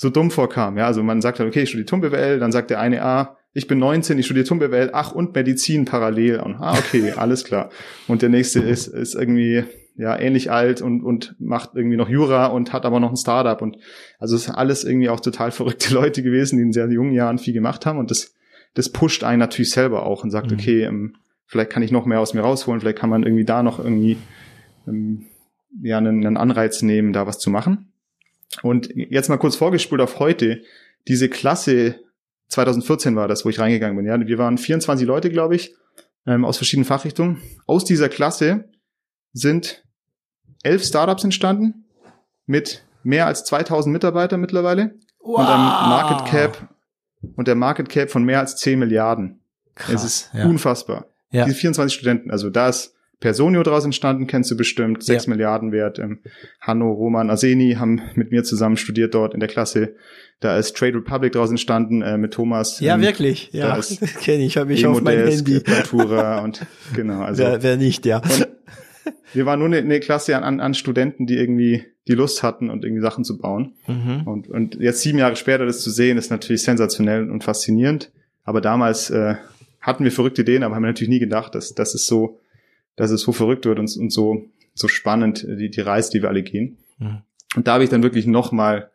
[SPEAKER 1] so dumm vorkam. Ja, also man sagt halt, okay, ich studiere TUM-BWL, dann sagt der eine, ah, ich bin 19, ich studiere TUM-BWL, ach, und Medizin parallel. Und, ah, okay, alles klar. Und der nächste ist, ist irgendwie, ja, ähnlich alt und, und macht irgendwie noch Jura und hat aber noch ein Startup. Und also es ist alles irgendwie auch total verrückte Leute gewesen, die in sehr jungen Jahren viel gemacht haben. Und das, das pusht einen natürlich selber auch und sagt,
[SPEAKER 2] Mhm.
[SPEAKER 1] okay, ähm, vielleicht kann ich noch mehr aus mir rausholen, vielleicht kann man irgendwie da noch irgendwie ähm, ja einen, einen Anreiz nehmen, da was zu machen. Und jetzt mal kurz vorgespult auf heute. Diese Klasse 2014 war das, wo ich reingegangen bin. Ja, wir waren 24 Leute, glaube ich, ähm, aus verschiedenen Fachrichtungen. Aus dieser Klasse sind elf Startups entstanden mit mehr als 2000 Mitarbeitern mittlerweile und einem Market Cap und der Market Cap von mehr als 10 Milliarden.
[SPEAKER 2] Krass,
[SPEAKER 1] es ist
[SPEAKER 2] ja.
[SPEAKER 1] unfassbar.
[SPEAKER 2] Ja.
[SPEAKER 1] Diese 24 Studenten, also da ist Personio draus entstanden, kennst du bestimmt, 6
[SPEAKER 2] Ja.
[SPEAKER 1] Milliarden wert. Hanno, Roman, Aseni haben mit mir zusammen studiert dort in der Klasse. Da ist Trade Republic draus entstanden äh, mit Thomas.
[SPEAKER 2] Ja,
[SPEAKER 1] ähm,
[SPEAKER 2] wirklich. Ja,
[SPEAKER 1] ist
[SPEAKER 2] kenne ich, habe ich auf mein Handy.
[SPEAKER 1] Platura und genau. Also
[SPEAKER 2] wer, wer nicht, ja.
[SPEAKER 1] wir waren nur eine, eine Klasse an, an, an Studenten, die irgendwie die Lust hatten und irgendwie Sachen zu bauen.
[SPEAKER 2] Mhm.
[SPEAKER 1] Und, und jetzt sieben Jahre später das zu sehen, ist natürlich sensationell und faszinierend. Aber damals äh, hatten wir verrückte Ideen, aber haben natürlich nie gedacht, dass, dass es so, dass es so verrückt wird und, und so, so spannend, äh, die, die Reise, die wir alle gehen.
[SPEAKER 2] Mhm.
[SPEAKER 1] Und da habe ich dann wirklich nochmal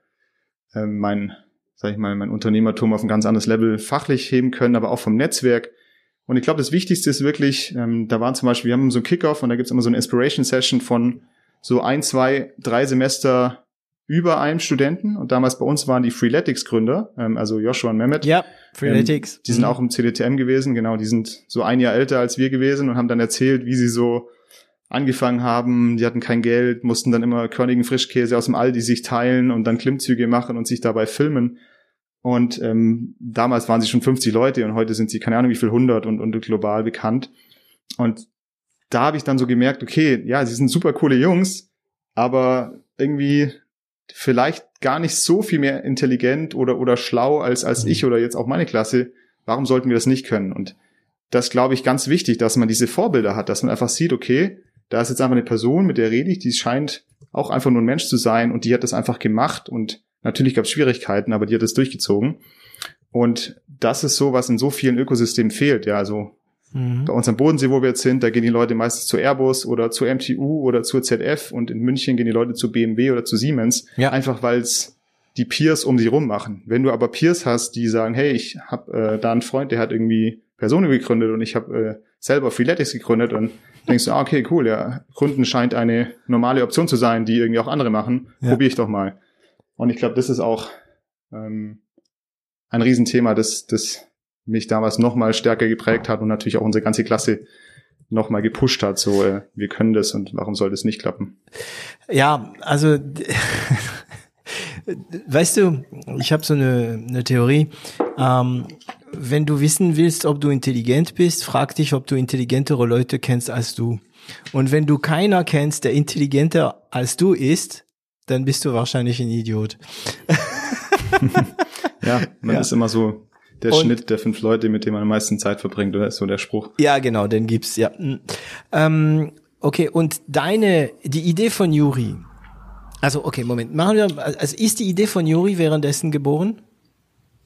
[SPEAKER 1] ähm, mein, sag ich mal, mein Unternehmertum auf ein ganz anderes Level fachlich heben können, aber auch vom Netzwerk. Und ich glaube, das Wichtigste ist wirklich, ähm, da waren zum Beispiel, wir haben so einen Kickoff und da gibt's immer so eine Inspiration Session von so ein, zwei, drei Semester über einem Studenten und damals bei uns waren die Freeletics Gründer, ähm, also Joshua und Mehmet.
[SPEAKER 2] Ja, Freeletics.
[SPEAKER 1] Ähm, die sind mhm. auch im CDTM gewesen, genau, die sind so ein Jahr älter als wir gewesen und haben dann erzählt, wie sie so angefangen haben, die hatten kein Geld, mussten dann immer körnigen Frischkäse aus dem Aldi sich teilen und dann Klimmzüge machen und sich dabei filmen. Und ähm, damals waren sie schon 50 Leute und heute sind sie keine Ahnung wie viel 100 und, und global bekannt. Und da habe ich dann so gemerkt, okay, ja, sie sind super coole Jungs, aber irgendwie vielleicht gar nicht so viel mehr intelligent oder, oder schlau als, als mhm. ich oder jetzt auch meine Klasse. Warum sollten wir das nicht können? Und das glaube ich ganz wichtig, dass man diese Vorbilder hat, dass man einfach sieht, okay, da ist jetzt einfach eine Person, mit der rede ich, die scheint auch einfach nur ein Mensch zu sein und die hat das einfach gemacht und natürlich gab es Schwierigkeiten, aber die hat es durchgezogen. Und das ist so, was in so vielen Ökosystemen fehlt. Ja, also mhm. bei uns am Bodensee, wo wir jetzt sind, da gehen die Leute meistens zu Airbus oder zu MTU oder zur ZF und in München gehen die Leute zu BMW oder zu Siemens. Ja. Einfach weil es die Peers um sie rum machen. Wenn du aber Peers hast, die sagen, hey, ich habe äh, da einen Freund, der hat irgendwie Personen gegründet und ich habe äh, selber Freeletics gegründet und denkst du, ah, okay, cool, ja, Gründen scheint eine normale Option zu sein, die irgendwie auch andere machen. Ja. Probiere ich doch mal. Und ich glaube, das ist auch ähm, ein Riesenthema, das, das mich damals noch mal stärker geprägt hat und natürlich auch unsere ganze Klasse noch mal gepusht hat. So, äh, wir können das und warum soll das nicht klappen?
[SPEAKER 2] Ja, also weißt du, ich habe so eine, eine Theorie. Ähm, wenn du wissen willst, ob du intelligent bist, frag dich, ob du intelligentere Leute kennst als du. Und wenn du keiner kennst, der intelligenter als du ist, dann bist du wahrscheinlich ein Idiot.
[SPEAKER 1] ja, man ja. ist immer so der und, Schnitt der fünf Leute, mit denen man am meisten Zeit verbringt, oder ist so der Spruch?
[SPEAKER 2] Ja, genau, den gibt's, ja. Hm. Ähm, okay, und deine, die Idee von Juri. Also, okay, Moment, machen wir, also ist die Idee von Juri währenddessen geboren?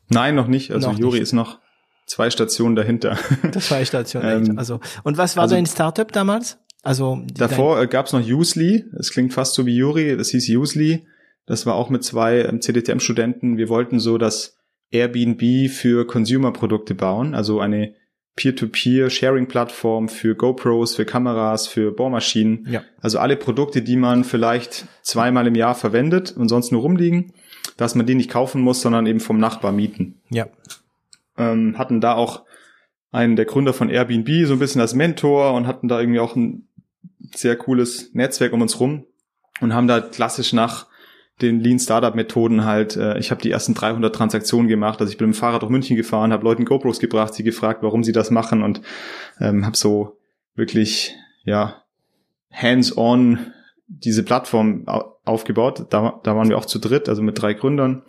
[SPEAKER 1] Nein, noch nicht. Also noch Juri nicht. ist noch zwei Stationen dahinter.
[SPEAKER 2] Zwei Stationen dahinter. Ähm, also und was war also, dein Startup damals? Also
[SPEAKER 1] davor äh, gab's noch Usely. Es klingt fast so wie Juri. Das hieß Usely. Das war auch mit zwei ähm, CDTM-Studenten. Wir wollten so das Airbnb für Consumer-Produkte bauen, also eine Peer-to-Peer-Sharing-Plattform für GoPros, für Kameras, für Bohrmaschinen. Ja. Also alle Produkte, die man vielleicht zweimal im Jahr verwendet und sonst nur rumliegen dass man die nicht kaufen muss, sondern eben vom Nachbar mieten.
[SPEAKER 2] Ja.
[SPEAKER 1] Ähm, hatten da auch einen der Gründer von Airbnb so ein bisschen als Mentor und hatten da irgendwie auch ein sehr cooles Netzwerk um uns rum und haben da klassisch nach den Lean Startup Methoden halt, äh, ich habe die ersten 300 Transaktionen gemacht, also ich bin mit dem Fahrrad durch München gefahren, habe Leuten GoPros gebracht, sie gefragt, warum sie das machen und ähm, habe so wirklich ja hands-on diese Plattform aufgebaut. Da, da waren wir auch zu dritt, also mit drei Gründern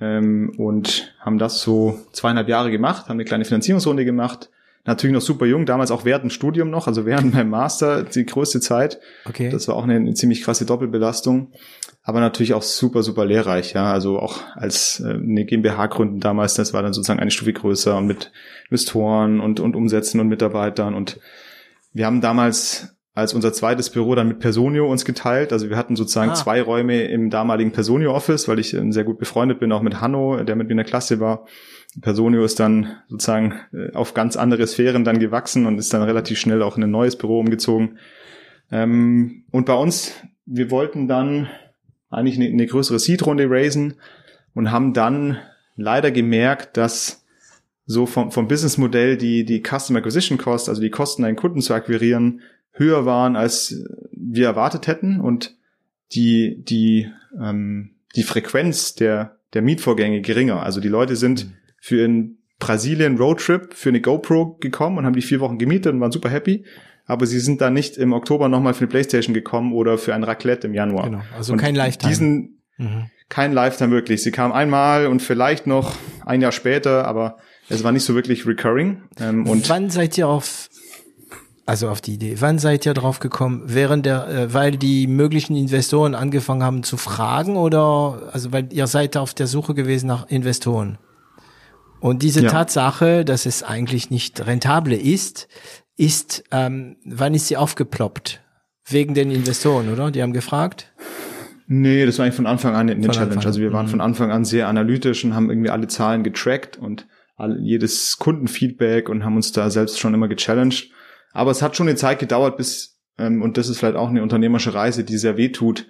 [SPEAKER 1] ähm, und haben das so zweieinhalb Jahre gemacht, haben eine kleine Finanzierungsrunde gemacht. Natürlich noch super jung, damals auch während dem Studium noch, also während meinem Master die größte Zeit. Okay. Das war auch eine, eine ziemlich krasse Doppelbelastung, aber natürlich auch super, super lehrreich, ja. Also auch als äh, eine GmbH gründen damals, das war dann sozusagen eine Stufe größer und mit Investoren und, und Umsätzen und Mitarbeitern und wir haben damals als unser zweites Büro dann mit Personio uns geteilt. Also wir hatten sozusagen ah. zwei Räume im damaligen Personio Office, weil ich sehr gut befreundet bin, auch mit Hanno, der mit mir in der Klasse war. Personio ist dann sozusagen äh, auf ganz andere Sphären dann gewachsen und ist dann relativ schnell auch in ein neues Büro umgezogen. Ähm, und bei uns, wir wollten dann eigentlich eine, eine größere Seed-Runde raisen und haben dann leider gemerkt, dass so vom, vom Businessmodell die, die Customer Acquisition Cost, also die Kosten, einen Kunden zu akquirieren, höher waren, als wir erwartet hätten und die, die, ähm, die Frequenz der, der Mietvorgänge geringer. Also die Leute sind mhm. Für einen Brasilien Roadtrip für eine GoPro gekommen und haben die vier Wochen gemietet und waren super happy. Aber sie sind dann nicht im Oktober nochmal für eine Playstation gekommen oder für ein Raclette im Januar. Genau,
[SPEAKER 2] also und kein Lifetime.
[SPEAKER 1] Diesen, mhm. kein Lifetime wirklich. Sie kamen einmal und vielleicht noch ein Jahr später, aber es war nicht so wirklich recurring.
[SPEAKER 2] Ähm, und Wann seid ihr auf also auf die Idee. Wann seid ihr drauf gekommen? Während der, äh, weil die möglichen Investoren angefangen haben zu fragen oder also weil ihr seid auf der Suche gewesen nach Investoren? Und diese ja. Tatsache, dass es eigentlich nicht rentable ist, ist, ähm, wann ist sie aufgeploppt? Wegen den Investoren, oder? Die haben gefragt?
[SPEAKER 1] Nee, das war eigentlich von Anfang an eine von Challenge. Anfang. Also wir waren mhm. von Anfang an sehr analytisch und haben irgendwie alle Zahlen getrackt und all, jedes Kundenfeedback und haben uns da selbst schon immer gechallenged. Aber es hat schon eine Zeit gedauert, bis, ähm, und das ist vielleicht auch eine unternehmerische Reise, die sehr weh tut,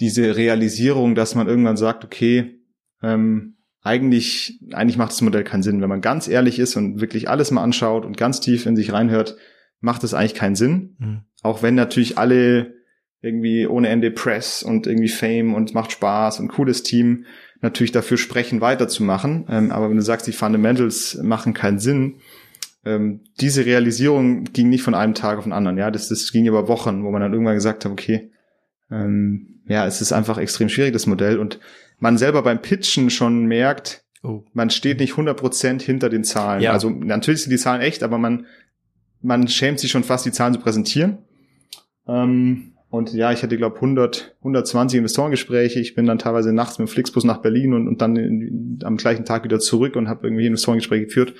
[SPEAKER 1] diese Realisierung, dass man irgendwann sagt, okay, ähm, eigentlich, eigentlich macht das Modell keinen Sinn. Wenn man ganz ehrlich ist und wirklich alles mal anschaut und ganz tief in sich reinhört, macht es eigentlich keinen Sinn. Mhm. Auch wenn natürlich alle irgendwie ohne Ende Press und irgendwie Fame und macht Spaß und cooles Team natürlich dafür sprechen, weiterzumachen. Ähm, aber wenn du sagst, die Fundamentals machen keinen Sinn, ähm, diese Realisierung ging nicht von einem Tag auf den anderen. Ja, das, das ging über Wochen, wo man dann irgendwann gesagt hat, okay, ähm, ja, es ist einfach extrem schwierig, das Modell. Und man selber beim Pitchen schon merkt, oh. man steht nicht 100% hinter den Zahlen. Ja. Also natürlich sind die Zahlen echt, aber man, man schämt sich schon fast, die Zahlen zu präsentieren. Ähm, und ja, ich hatte, glaube 100, 120 Investorengespräche. Ich bin dann teilweise nachts mit dem Flixbus nach Berlin und, und dann in, am gleichen Tag wieder zurück und habe irgendwie Investorengespräche geführt.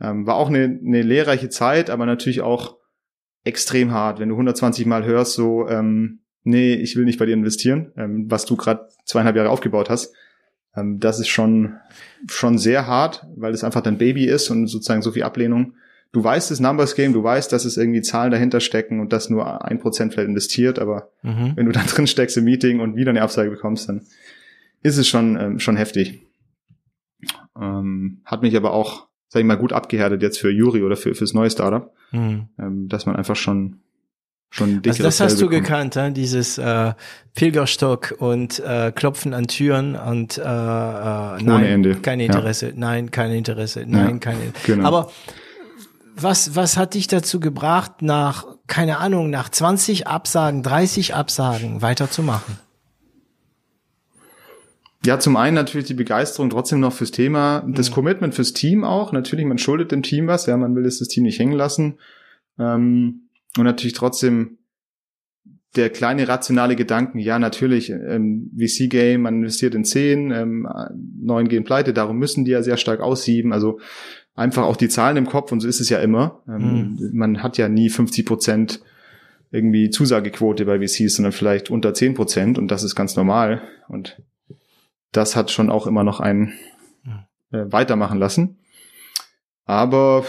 [SPEAKER 1] Ähm, war auch eine, eine lehrreiche Zeit, aber natürlich auch extrem hart, wenn du 120 Mal hörst, so, ähm, nee, ich will nicht bei dir investieren, ähm, was du gerade zweieinhalb Jahre aufgebaut hast. Ähm, das ist schon, schon sehr hart, weil es einfach dein Baby ist und sozusagen so viel Ablehnung du weißt das Numbers Game, du weißt, dass es irgendwie Zahlen dahinter stecken und dass nur ein Prozent vielleicht investiert, aber mhm. wenn du dann drin steckst im Meeting und wieder eine Absage bekommst, dann ist es schon, ähm, schon heftig. Ähm, hat mich aber auch, sag ich mal, gut abgehärtet jetzt für Juri oder für, fürs neue Startup, mhm. ähm, dass man einfach schon schon
[SPEAKER 2] also das hast du gekannt, äh? dieses äh, Pilgerstock und äh, Klopfen an Türen und äh, äh, nein, Ohne Ende. kein Interesse, ja. nein, kein Interesse, nein, ja, kein Interesse. Genau. Aber was, was hat dich dazu gebracht, nach, keine Ahnung, nach 20 Absagen, 30 Absagen weiterzumachen?
[SPEAKER 1] Ja, zum einen natürlich die Begeisterung trotzdem noch fürs Thema, das mhm. Commitment fürs Team auch. Natürlich, man schuldet dem Team was, ja, man will das Team nicht hängen lassen. Ähm, und natürlich trotzdem der kleine rationale Gedanken, ja, natürlich, ähm, VC-Game, man investiert in 10, ähm, 9 gehen pleite, darum müssen die ja sehr stark aussieben. Also einfach auch die Zahlen im Kopf und so ist es ja immer. Ähm, mhm. Man hat ja nie 50 Prozent irgendwie Zusagequote bei VCs, sondern vielleicht unter 10 Prozent und das ist ganz normal. Und das hat schon auch immer noch einen äh, weitermachen lassen. Aber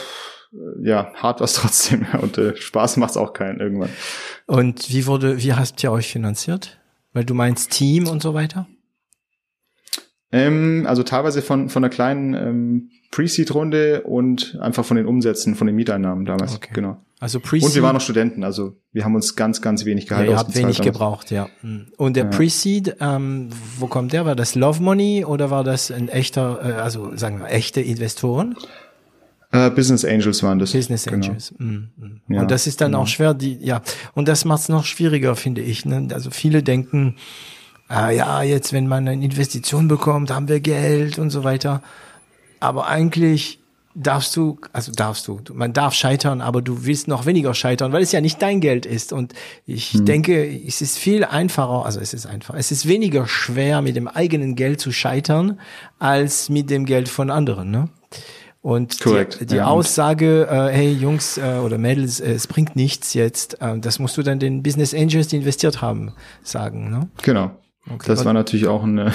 [SPEAKER 1] ja, hart war es trotzdem und äh, Spaß macht es auch keinen irgendwann.
[SPEAKER 2] Und wie wurde, wie hast ihr euch finanziert? Weil du meinst Team und so weiter?
[SPEAKER 1] Ähm, also teilweise von, von einer kleinen ähm, Pre-Seed-Runde und einfach von den Umsätzen, von den Mieteinnahmen damals. Okay. Genau. Also Pre-Seed. Und wir waren noch Studenten, also wir haben uns ganz, ganz wenig
[SPEAKER 2] Gehalt ja, ihr habt wenig damals. gebraucht, ja. Hm. Und der ja. Pre-Seed, ähm, wo kommt der? War das Love Money oder war das ein echter, äh, also sagen wir, echte Investoren?
[SPEAKER 1] Uh, Business Angels waren das.
[SPEAKER 2] Business genau. Angels. Mm, mm. Ja, und das ist dann genau. auch schwer, die, ja. Und das macht es noch schwieriger, finde ich. Ne? Also viele denken, ah, ja, jetzt, wenn man eine Investition bekommt, haben wir Geld und so weiter. Aber eigentlich darfst du, also darfst du, man darf scheitern, aber du willst noch weniger scheitern, weil es ja nicht dein Geld ist. Und ich hm. denke, es ist viel einfacher, also es ist einfach, es ist weniger schwer, mit dem eigenen Geld zu scheitern, als mit dem Geld von anderen. Ne? Und Correct. die, die ja, Aussage, äh, hey Jungs äh, oder Mädels, äh, es bringt nichts jetzt, äh, das musst du dann den Business Angels, die investiert haben, sagen. Ne?
[SPEAKER 1] Genau. Okay. Das war natürlich auch ein, äh,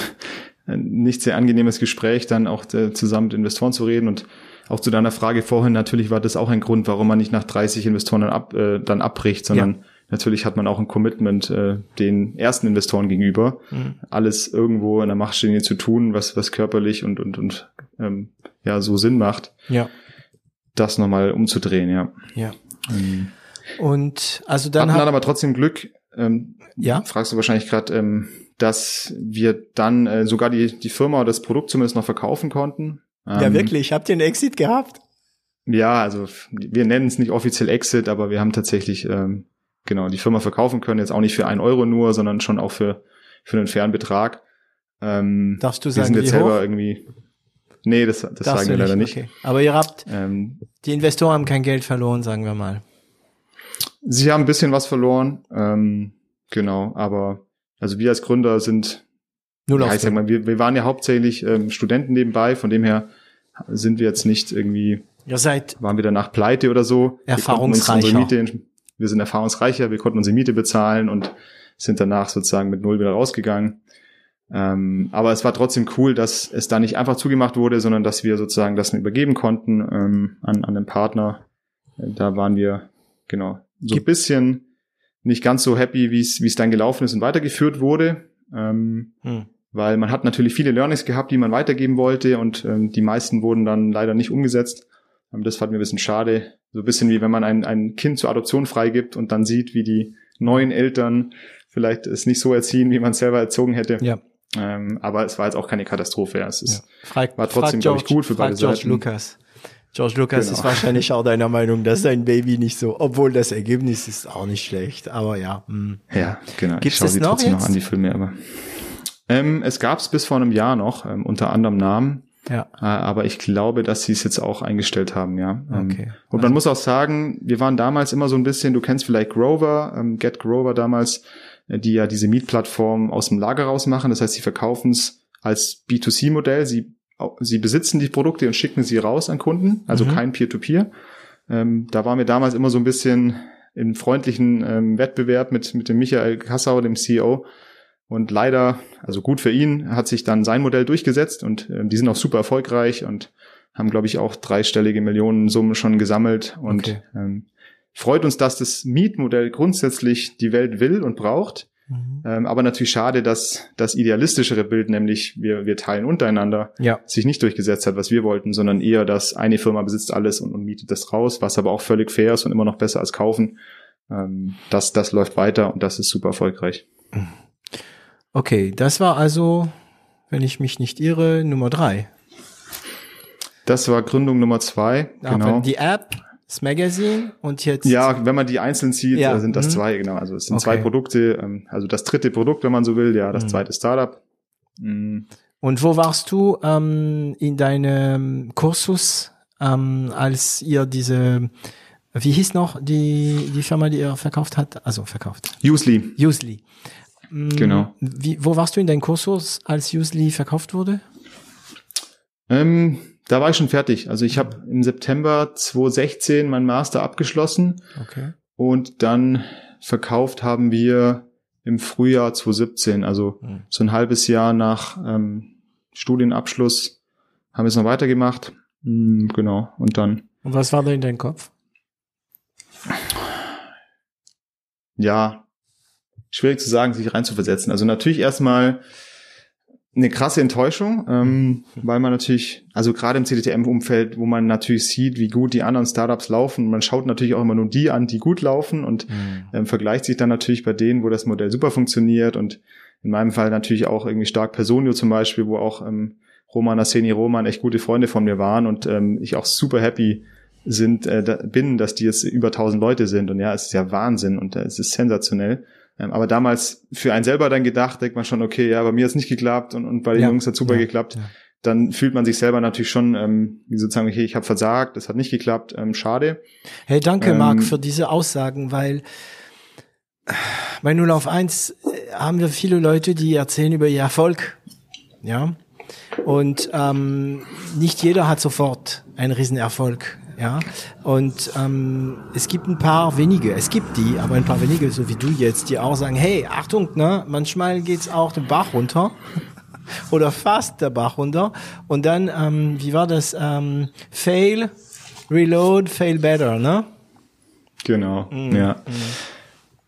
[SPEAKER 1] ein nicht sehr angenehmes Gespräch, dann auch äh, zusammen mit Investoren zu reden und auch zu deiner Frage vorhin, natürlich war das auch ein Grund, warum man nicht nach 30 Investoren dann, ab, äh, dann abbricht, sondern ja. natürlich hat man auch ein Commitment äh, den ersten Investoren gegenüber, mhm. alles irgendwo in der Machtstelle zu tun, was, was körperlich und, und, und ähm, ja so Sinn macht.
[SPEAKER 2] Ja.
[SPEAKER 1] Das nochmal umzudrehen, ja.
[SPEAKER 2] Ja. Ähm, und also dann
[SPEAKER 1] hatten dann aber trotzdem Glück. Ähm, ja. Fragst du wahrscheinlich gerade, ähm, dass wir dann äh, sogar die, die Firma oder das Produkt zumindest noch verkaufen konnten.
[SPEAKER 2] Ähm, ja, wirklich. Habt ihr einen Exit gehabt?
[SPEAKER 1] Ja, also wir nennen es nicht offiziell Exit, aber wir haben tatsächlich ähm, genau die Firma verkaufen können. Jetzt auch nicht für einen Euro nur, sondern schon auch für, für einen fairen Betrag.
[SPEAKER 2] Ähm, Darfst du sagen, wir
[SPEAKER 1] sind jetzt selber hoch? irgendwie. Nee, das, das sagen wir leider nicht. Okay.
[SPEAKER 2] Aber ihr habt, ähm, die Investoren haben kein Geld verloren, sagen wir mal.
[SPEAKER 1] Sie haben ein bisschen was verloren, ähm, genau, aber also wir als Gründer sind, Nur ja, ich sag mal, wir, wir waren ja hauptsächlich ähm, Studenten nebenbei, von dem her sind wir jetzt nicht irgendwie,
[SPEAKER 2] Ihr seid
[SPEAKER 1] waren wir danach pleite oder so.
[SPEAKER 2] Erfahrungsreicher.
[SPEAKER 1] Wir, Miete, wir sind erfahrungsreicher, wir konnten unsere Miete bezahlen und sind danach sozusagen mit Null wieder rausgegangen. Ähm, aber es war trotzdem cool, dass es da nicht einfach zugemacht wurde, sondern dass wir sozusagen das übergeben konnten ähm, an, an den Partner. Da waren wir, genau, so ein bisschen nicht ganz so happy, wie es wie es dann gelaufen ist und weitergeführt wurde. ähm, hm. weil man hat natürlich viele Learnings gehabt, die man weitergeben wollte und ähm, die meisten wurden dann leider nicht umgesetzt. Ähm, das fand mir ein bisschen schade. So ein bisschen wie wenn man ein, ein Kind zur Adoption freigibt und dann sieht, wie die neuen Eltern vielleicht es nicht so erziehen, wie man es selber erzogen hätte.
[SPEAKER 2] Ja.
[SPEAKER 1] Ähm, aber es war jetzt auch keine Katastrophe. Es ist,
[SPEAKER 2] ja. frag,
[SPEAKER 1] war trotzdem, glaube ich, gut für beide
[SPEAKER 2] George
[SPEAKER 1] Seiten.
[SPEAKER 2] Lucas. George Lucas
[SPEAKER 1] Genau.
[SPEAKER 2] ist wahrscheinlich auch deiner Meinung, dass sein Baby nicht so, obwohl das Ergebnis ist auch nicht schlecht, aber ja. Hm.
[SPEAKER 1] Ja, genau. Schaue
[SPEAKER 2] das
[SPEAKER 1] sie
[SPEAKER 2] noch
[SPEAKER 1] trotzdem
[SPEAKER 2] jetzt?
[SPEAKER 1] noch an, die Filme, aber. Ähm, es gab es bis vor einem Jahr noch, ähm, unter anderem Namen.
[SPEAKER 2] Ja.
[SPEAKER 1] Äh, aber ich glaube, dass sie es jetzt auch eingestellt haben, ja. Ähm,
[SPEAKER 2] Okay.
[SPEAKER 1] Und man muss auch sagen, wir waren damals immer so ein bisschen, du kennst vielleicht Grover, ähm, Get Grover damals, die ja diese Mietplattform aus dem Lager raus machen. Das heißt, sie verkaufen es als B2C-Modell. Sie, sie besitzen die Produkte und schicken sie raus an Kunden, also
[SPEAKER 2] Mhm.
[SPEAKER 1] kein Peer-to-Peer. Ähm, da waren wir damals immer so ein bisschen im freundlichen ähm, Wettbewerb mit, mit dem Michael Kassauer, dem CEO. Und leider, also gut für ihn, hat sich dann sein Modell durchgesetzt und ähm, die sind auch super erfolgreich und haben, glaube ich, auch dreistellige Millionensummen schon gesammelt. Und
[SPEAKER 2] Okay.
[SPEAKER 1] ähm, freut uns, dass das Mietmodell grundsätzlich die Welt will und braucht.
[SPEAKER 2] Mhm.
[SPEAKER 1] Ähm, aber natürlich schade, dass das idealistischere Bild, nämlich wir, wir teilen untereinander,
[SPEAKER 2] Ja.
[SPEAKER 1] sich nicht durchgesetzt hat, was wir wollten, sondern eher, dass eine Firma besitzt alles und, und mietet das raus, was aber auch völlig fair ist und immer noch besser als kaufen. Ähm, das, das läuft weiter und das ist super erfolgreich.
[SPEAKER 2] Okay, das war also, wenn ich mich nicht irre, Nummer drei.
[SPEAKER 1] Das war Gründung Nummer zwei,
[SPEAKER 2] Aber
[SPEAKER 1] genau.
[SPEAKER 2] Die App, das Magazine und jetzt.
[SPEAKER 1] Ja, wenn man die einzeln sieht,
[SPEAKER 2] Ja,
[SPEAKER 1] äh, sind das
[SPEAKER 2] mhm.
[SPEAKER 1] zwei, genau. Also es sind
[SPEAKER 2] Okay.
[SPEAKER 1] zwei Produkte, ähm, also das dritte Produkt, wenn man so will, ja, das
[SPEAKER 2] Mhm.
[SPEAKER 1] zweite Startup. Mm,
[SPEAKER 2] Und wo warst du ähm, in deinem Kursus, ähm, als ihr diese, wie hieß noch die, die Firma, die ihr verkauft hat? Also verkauft.
[SPEAKER 1] Usely,
[SPEAKER 2] Usely. Mm,
[SPEAKER 1] Genau.
[SPEAKER 2] Wie, wo warst du in deinem Kursus, als Usely verkauft wurde?
[SPEAKER 1] ähm, da war ich schon fertig. Also ich habe im September 2016 meinen Master abgeschlossen
[SPEAKER 2] Okay.
[SPEAKER 1] und dann verkauft haben wir im Frühjahr 2017, also
[SPEAKER 2] Mhm.
[SPEAKER 1] so ein halbes Jahr nach ähm, Studienabschluss haben wir es noch weitergemacht. Mm, genau, und dann
[SPEAKER 2] Und was war da in deinem Kopf?
[SPEAKER 1] ja, schwierig zu sagen, sich reinzuversetzen. Also natürlich erstmal eine krasse Enttäuschung, ähm, weil man natürlich, also gerade im CDTM-Umfeld, wo man natürlich sieht, wie gut die anderen Startups laufen, man schaut natürlich auch immer nur die an, die gut laufen und ähm, vergleicht sich dann natürlich bei denen, wo das Modell super funktioniert und in meinem Fall natürlich auch irgendwie stark Personio zum Beispiel, wo auch ähm, Roman Arseni Roman echt gute Freunde von mir waren und ähm, ich auch super happy sind, äh, da, bin, dass die jetzt über 1000 Leute sind und ja, es ist ja Wahnsinn und äh, es ist sensationell. Ähm, aber damals für einen selber dann gedacht, denkt man schon, okay, ja, bei mir hat es nicht geklappt und, und bei den
[SPEAKER 2] Ja,
[SPEAKER 1] Jungs hat super
[SPEAKER 2] ja,
[SPEAKER 1] geklappt.
[SPEAKER 2] ja.
[SPEAKER 1] Dann fühlt man sich selber natürlich schon, ähm, wie sozusagen, okay, ich habe versagt, es hat nicht geklappt, ähm, schade.
[SPEAKER 2] Hey, danke,
[SPEAKER 1] Ähm,
[SPEAKER 2] Marc, für diese Aussagen, weil bei 0 auf 1 äh, haben wir viele Leute, die erzählen über ihr Erfolg. Ja. Und ähm, nicht jeder hat sofort einen Riesenerfolg. Ja. Und ähm, es gibt ein paar wenige, es gibt die, aber ein paar wenige, so wie du jetzt, die auch sagen, hey, Achtung, ne, manchmal geht's auch den Bach runter. Oder fast der Bach runter. Und dann, ähm, wie war das? Ähm, fail, reload, fail better, ne?
[SPEAKER 1] Genau,
[SPEAKER 2] Mhm.
[SPEAKER 1] ja.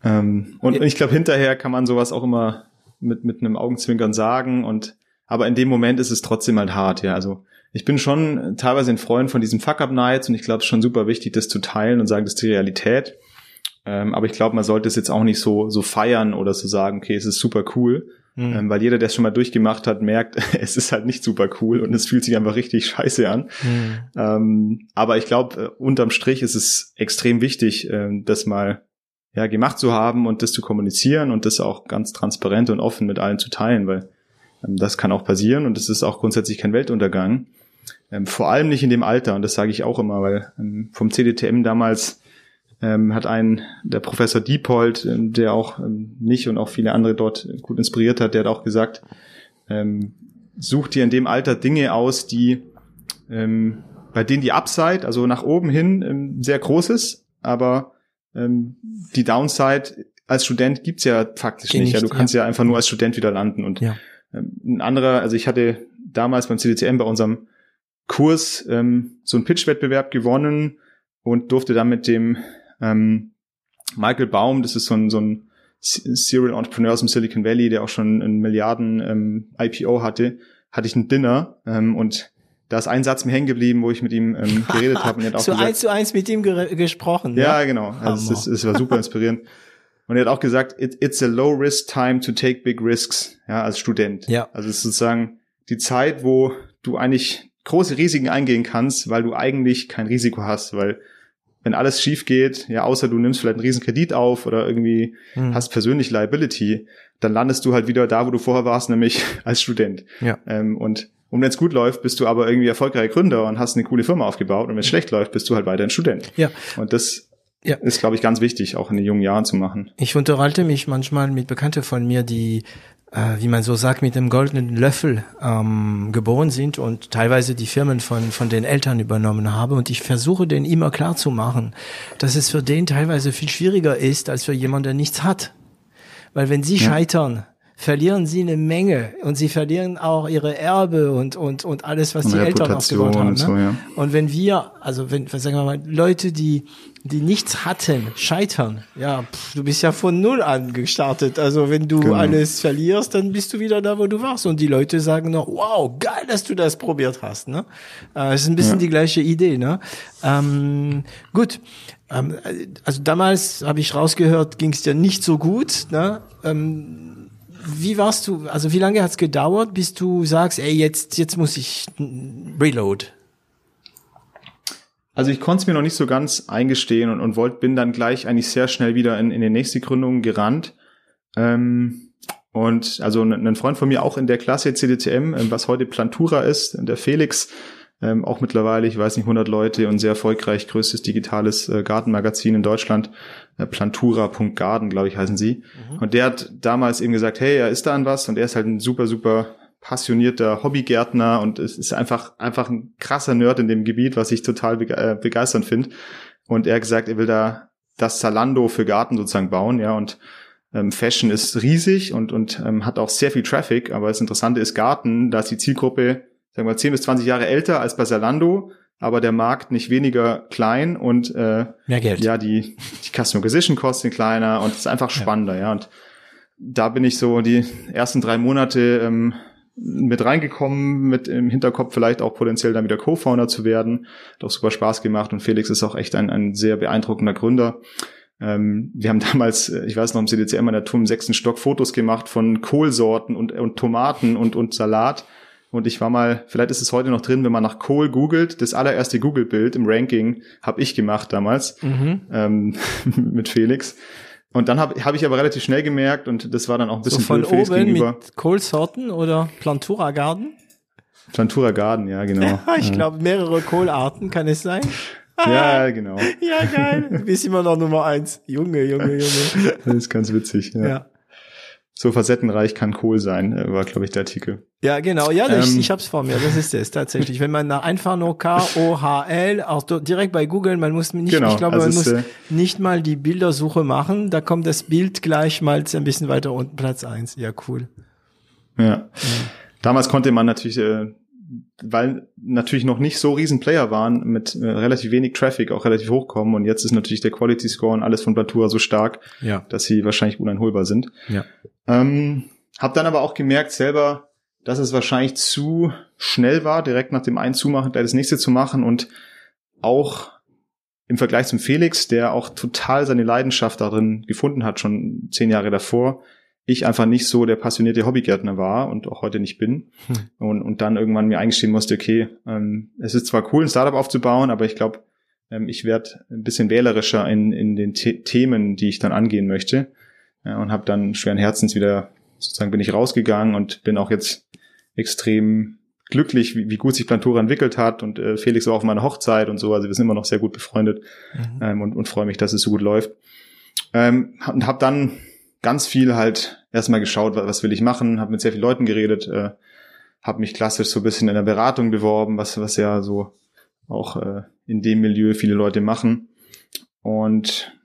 [SPEAKER 1] Ähm, und ich glaube, hinterher kann man sowas auch immer mit, mit einem Augenzwinkern sagen und aber in dem Moment ist es trotzdem halt hart, ja. Also ich bin schon teilweise ein Freund von diesen Fuck-Up-Nights und ich glaube, es ist schon super wichtig, das zu teilen und sagen, das ist die Realität. Ähm, aber ich glaube, man sollte es jetzt auch nicht so, so feiern oder so sagen, okay, es ist super cool.
[SPEAKER 2] Mhm.
[SPEAKER 1] Ähm, weil jeder, der es schon mal durchgemacht hat, merkt, es ist halt nicht super cool und es fühlt sich einfach richtig scheiße an.
[SPEAKER 2] Mhm.
[SPEAKER 1] Ähm, aber ich glaube, äh, unterm Strich ist es extrem wichtig, ähm, das mal ja, gemacht zu haben und das zu kommunizieren und das auch ganz transparent und offen mit allen zu teilen, weil ähm, das kann auch passieren und es ist auch grundsätzlich kein Weltuntergang. Ähm, vor allem nicht in dem Alter und das sage ich auch immer, weil ähm, vom CDTM damals ähm, hat ein der Professor Diepold, ähm, der auch ähm, mich und auch viele andere dort gut inspiriert hat, der hat auch gesagt, ähm, such dir in dem Alter Dinge aus, die ähm, bei denen die Upside, also nach oben hin, ähm, sehr groß ist, aber ähm, die Downside als Student gibt's ja faktisch
[SPEAKER 2] Geht
[SPEAKER 1] nicht. Ja,
[SPEAKER 2] nicht,
[SPEAKER 1] du kannst ja. einfach nur als Student wieder landen. Und
[SPEAKER 2] Ja.
[SPEAKER 1] ähm, ein anderer, also ich hatte damals beim CDCM bei unserem Kurs ähm, so einen Pitch-Wettbewerb gewonnen und durfte dann mit dem ähm, Michael Baum, das ist so ein, so ein Serial Entrepreneurs im Silicon Valley, der auch schon ein Milliarden ähm, IPO hatte, hatte ich ein Dinner ähm, und da ist ein Satz mir hängen geblieben, wo ich mit ihm ähm, geredet habe.
[SPEAKER 2] Und so eins zu eins mit ihm gesprochen.
[SPEAKER 1] Ja, ja genau. Also es, es, war super inspirierend. Und er hat auch gesagt, it, it's a low risk time to take big risks, ja, als Student.
[SPEAKER 2] Ja.
[SPEAKER 1] Also es ist sozusagen die Zeit, wo du eigentlich große Risiken eingehen kannst, weil du eigentlich kein Risiko hast, weil wenn alles schief geht, ja, außer du nimmst vielleicht einen riesen Kredit auf oder irgendwie hm. hast persönlich Liability, dann landest du halt wieder da, wo du vorher warst, nämlich als Student.
[SPEAKER 2] Ja.
[SPEAKER 1] Ähm, und und wenn es gut läuft, bist du aber irgendwie erfolgreicher Gründer und hast eine coole Firma aufgebaut. Und wenn es schlecht läuft, bist du halt weiterhin Student.
[SPEAKER 2] Ja.
[SPEAKER 1] Und das ja. ist, glaube ich, ganz wichtig, auch in den jungen Jahren zu machen.
[SPEAKER 2] Ich unterhalte mich manchmal mit Bekannten von mir, die wie man so sagt, mit dem goldenen Löffel ähm, geboren sind und teilweise die Firmen von, von den Eltern übernommen haben. Und ich versuche denen immer klar zu machen, dass es für den teilweise viel schwieriger ist, als für jemanden, der nichts hat. Weil wenn sie ja. scheitern, verlieren sie eine Menge und sie verlieren auch ihre Erbe und und und alles, was und die Eltern aufgebaut haben. Ne? So, ja. Und wenn wir, also wenn, sagen wir mal, Leute, die die nichts hatten, scheitern, ja, pff, du bist ja von null an gestartet. Also wenn du genau. alles verlierst, dann bist du wieder da, wo du warst. Und die Leute sagen noch, wow, geil, dass du das probiert hast. Ne, äh, es ist ein bisschen ja. die gleiche Idee. Ne, ähm, gut. Ähm, also damals habe ich rausgehört, ging es dir nicht so gut. Ne? Ähm, wie warst du, also wie lange hat es gedauert, bis du sagst, ey, jetzt, jetzt muss ich reload?
[SPEAKER 1] Also ich konnte es mir noch nicht so ganz eingestehen und, und wollte, bin dann gleich eigentlich sehr schnell wieder in, in die nächste Gründung gerannt. Ähm, und also ein, ein Freund von mir auch in der Klasse CDTM, ähm, was heute Plantura ist, der Felix, ähm, auch mittlerweile, ich weiß nicht, 100 Leute und sehr erfolgreich, größtes digitales äh, Gartenmagazin in Deutschland, äh, plantura.garden, glaube ich, heißen sie. Mhm. Und der hat damals eben gesagt, hey, er ist da an was und er ist halt ein super, super passionierter Hobbygärtner und es ist einfach, einfach ein krasser Nerd in dem Gebiet, was ich total bege äh, begeisternd finde. Und er hat gesagt, er will da das Zalando für Garten sozusagen bauen, ja, und ähm, Fashion ist riesig und, und ähm, hat auch sehr viel Traffic, aber das Interessante ist Garten, da ist die Zielgruppe sagen wir 10 bis 20 Jahre älter als bei Zalando, aber der Markt nicht weniger klein und
[SPEAKER 2] äh, mehr Geld.
[SPEAKER 1] Ja, die, die Customer Acquisition Kosten kleiner und es ist einfach spannender, ja. ja. Und da bin ich so die ersten drei Monate ähm, mit reingekommen, mit im Hinterkopf vielleicht auch potenziell dann wieder Co-Founder zu werden. Hat auch super Spaß gemacht und Felix ist auch echt ein, ein sehr beeindruckender Gründer. Ähm, wir haben damals, äh, ich weiß noch, im CDCM in der Turm im sechsten Stock Fotos gemacht von Kohlsorten und, und Tomaten und, und Salat und ich war mal, vielleicht ist es heute noch drin, wenn man nach Kohl googelt, das allererste Google-Bild im Ranking habe ich gemacht damals mhm. ähm, mit Felix. Und dann habe hab ich aber relativ schnell gemerkt, und das war dann auch ein bisschen so
[SPEAKER 2] von Felix oben gegenüber. mit Kohlsorten oder Plantura Garden?
[SPEAKER 1] Plantura Garden, ja, genau.
[SPEAKER 2] Ich glaube, mehrere Kohlarten kann es sein.
[SPEAKER 1] ja, genau.
[SPEAKER 2] Ja, geil. Du bist immer noch Nummer eins. Junge, Junge, Junge.
[SPEAKER 1] Das ist ganz witzig, ja. ja so facettenreich kann Kohl sein, äh, war, glaube ich, der Artikel.
[SPEAKER 2] Ja, genau. Ja, ähm, ich, ich habe es vor mir. Das ist es tatsächlich. Wenn man nach einfach nur K-O-H-L, auch direkt bei Google, man muss nicht, genau, ich glaube, also man muss äh, nicht mal die Bildersuche machen. Da kommt das Bild gleich mal ein bisschen weiter unten, Platz eins. Ja, cool.
[SPEAKER 1] Ja. ja. Damals konnte man natürlich äh, weil natürlich noch nicht so riesen Player waren, mit äh, relativ wenig Traffic auch relativ hochkommen und jetzt ist natürlich der Quality Score und alles von Platura so stark,
[SPEAKER 2] ja.
[SPEAKER 1] dass sie wahrscheinlich uneinholbar sind.
[SPEAKER 2] Ja.
[SPEAKER 1] Ähm, hab dann aber auch gemerkt selber, dass es wahrscheinlich zu schnell war, direkt nach dem einen zumachen, gleich das nächste zu machen und auch im Vergleich zum Felix, der auch total seine Leidenschaft darin gefunden hat, schon zehn Jahre davor, ich einfach nicht so der passionierte Hobbygärtner war und auch heute nicht bin. Hm. Und, und dann irgendwann mir eingestehen musste, okay, ähm, es ist zwar cool, ein Startup aufzubauen, aber ich glaube, ähm, ich werde ein bisschen wählerischer in, in den The Themen, die ich dann angehen möchte. Ja, und habe dann schweren Herzens wieder, sozusagen bin ich rausgegangen und bin auch jetzt extrem glücklich, wie, wie gut sich Plantura entwickelt hat und äh, Felix war auf meiner Hochzeit und so, also wir sind immer noch sehr gut befreundet mhm. ähm, und, und freue mich, dass es so gut läuft. Ähm, und habe dann ganz viel halt erstmal geschaut, was will ich machen, habe mit sehr vielen Leuten geredet, äh, habe mich klassisch so ein bisschen in der Beratung beworben, was, was ja so auch äh, in dem Milieu viele Leute machen. Und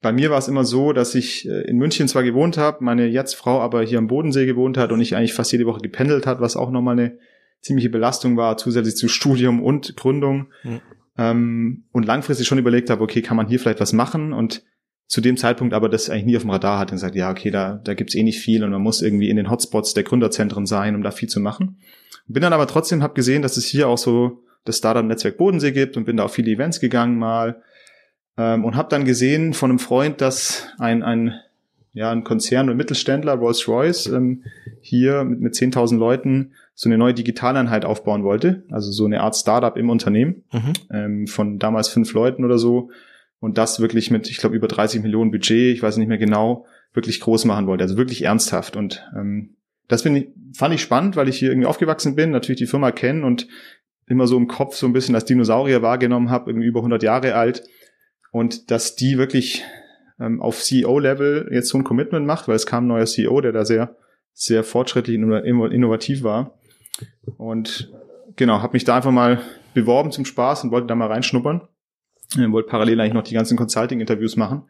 [SPEAKER 1] bei mir war es immer so, dass ich äh, in München zwar gewohnt habe, meine jetzt Frau aber hier am Bodensee gewohnt hat und ich eigentlich fast jede Woche gependelt hat, was auch nochmal eine ziemliche Belastung war, zusätzlich zu Studium und Gründung. Mhm. Ähm, und langfristig schon überlegt habe, okay, kann man hier vielleicht was machen? Und zu dem Zeitpunkt aber das eigentlich nie auf dem Radar hatte und sagt, ja, okay, da, da gibt's eh nicht viel und man muss irgendwie in den Hotspots der Gründerzentren sein, um da viel zu machen. Bin dann aber trotzdem, habe gesehen, dass es hier auch so das Startup-Netzwerk Bodensee gibt und bin da auf viele Events gegangen mal ähm, und habe dann gesehen von einem Freund, dass ein, ein, ja, ein Konzern und Mittelständler, Rolls-Royce, ähm, hier mit, mit 10.000 Leuten so eine neue Digitaleinheit aufbauen wollte, also so eine Art Startup im Unternehmen mhm. ähm, von damals fünf Leuten oder so und das wirklich mit, ich glaube, über 30 Millionen Budget, ich weiß nicht mehr genau, wirklich groß machen wollte, also wirklich ernsthaft. Und ähm, das ich, fand ich spannend, weil ich hier irgendwie aufgewachsen bin, natürlich die Firma kennen und immer so im Kopf so ein bisschen als Dinosaurier wahrgenommen habe, irgendwie über 100 Jahre alt. Und dass die wirklich ähm, auf CEO-Level jetzt so ein Commitment macht, weil es kam ein neuer CEO, der da sehr, sehr fortschrittlich und innovativ war. Und genau, habe mich da einfach mal beworben zum Spaß und wollte da mal reinschnuppern. Ich wollte parallel eigentlich noch die ganzen Consulting-Interviews machen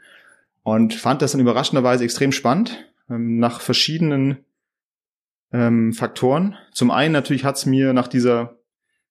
[SPEAKER 1] und fand das dann überraschenderweise extrem spannend ähm, nach verschiedenen ähm, Faktoren. Zum einen natürlich hat es mir nach dieser,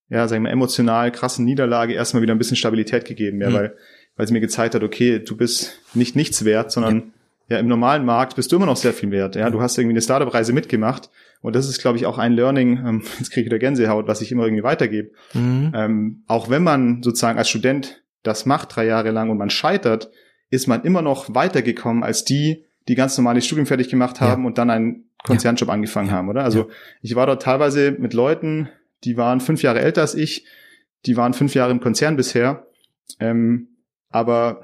[SPEAKER 1] ja, sagen wir emotional krassen Niederlage erstmal wieder ein bisschen Stabilität gegeben, ja, mhm. weil weil es mir gezeigt hat, okay, du bist nicht nichts wert, sondern ja. ja, im normalen Markt bist du immer noch sehr viel wert. Ja, du hast irgendwie eine Startup-Reise mitgemacht und das ist, glaube ich, auch ein Learning, ähm, jetzt kriege ich wieder Gänsehaut, was ich immer irgendwie weitergebe. Mhm. Ähm, auch wenn man sozusagen als Student das macht drei Jahre lang und man scheitert, ist man immer noch weitergekommen als die, die ganz normales Studium fertig gemacht haben ja. und dann einen Konzernjob ja. angefangen haben, oder? Also ich war dort teilweise mit Leuten, die waren fünf Jahre älter als ich, die waren fünf Jahre im Konzern bisher, ähm, aber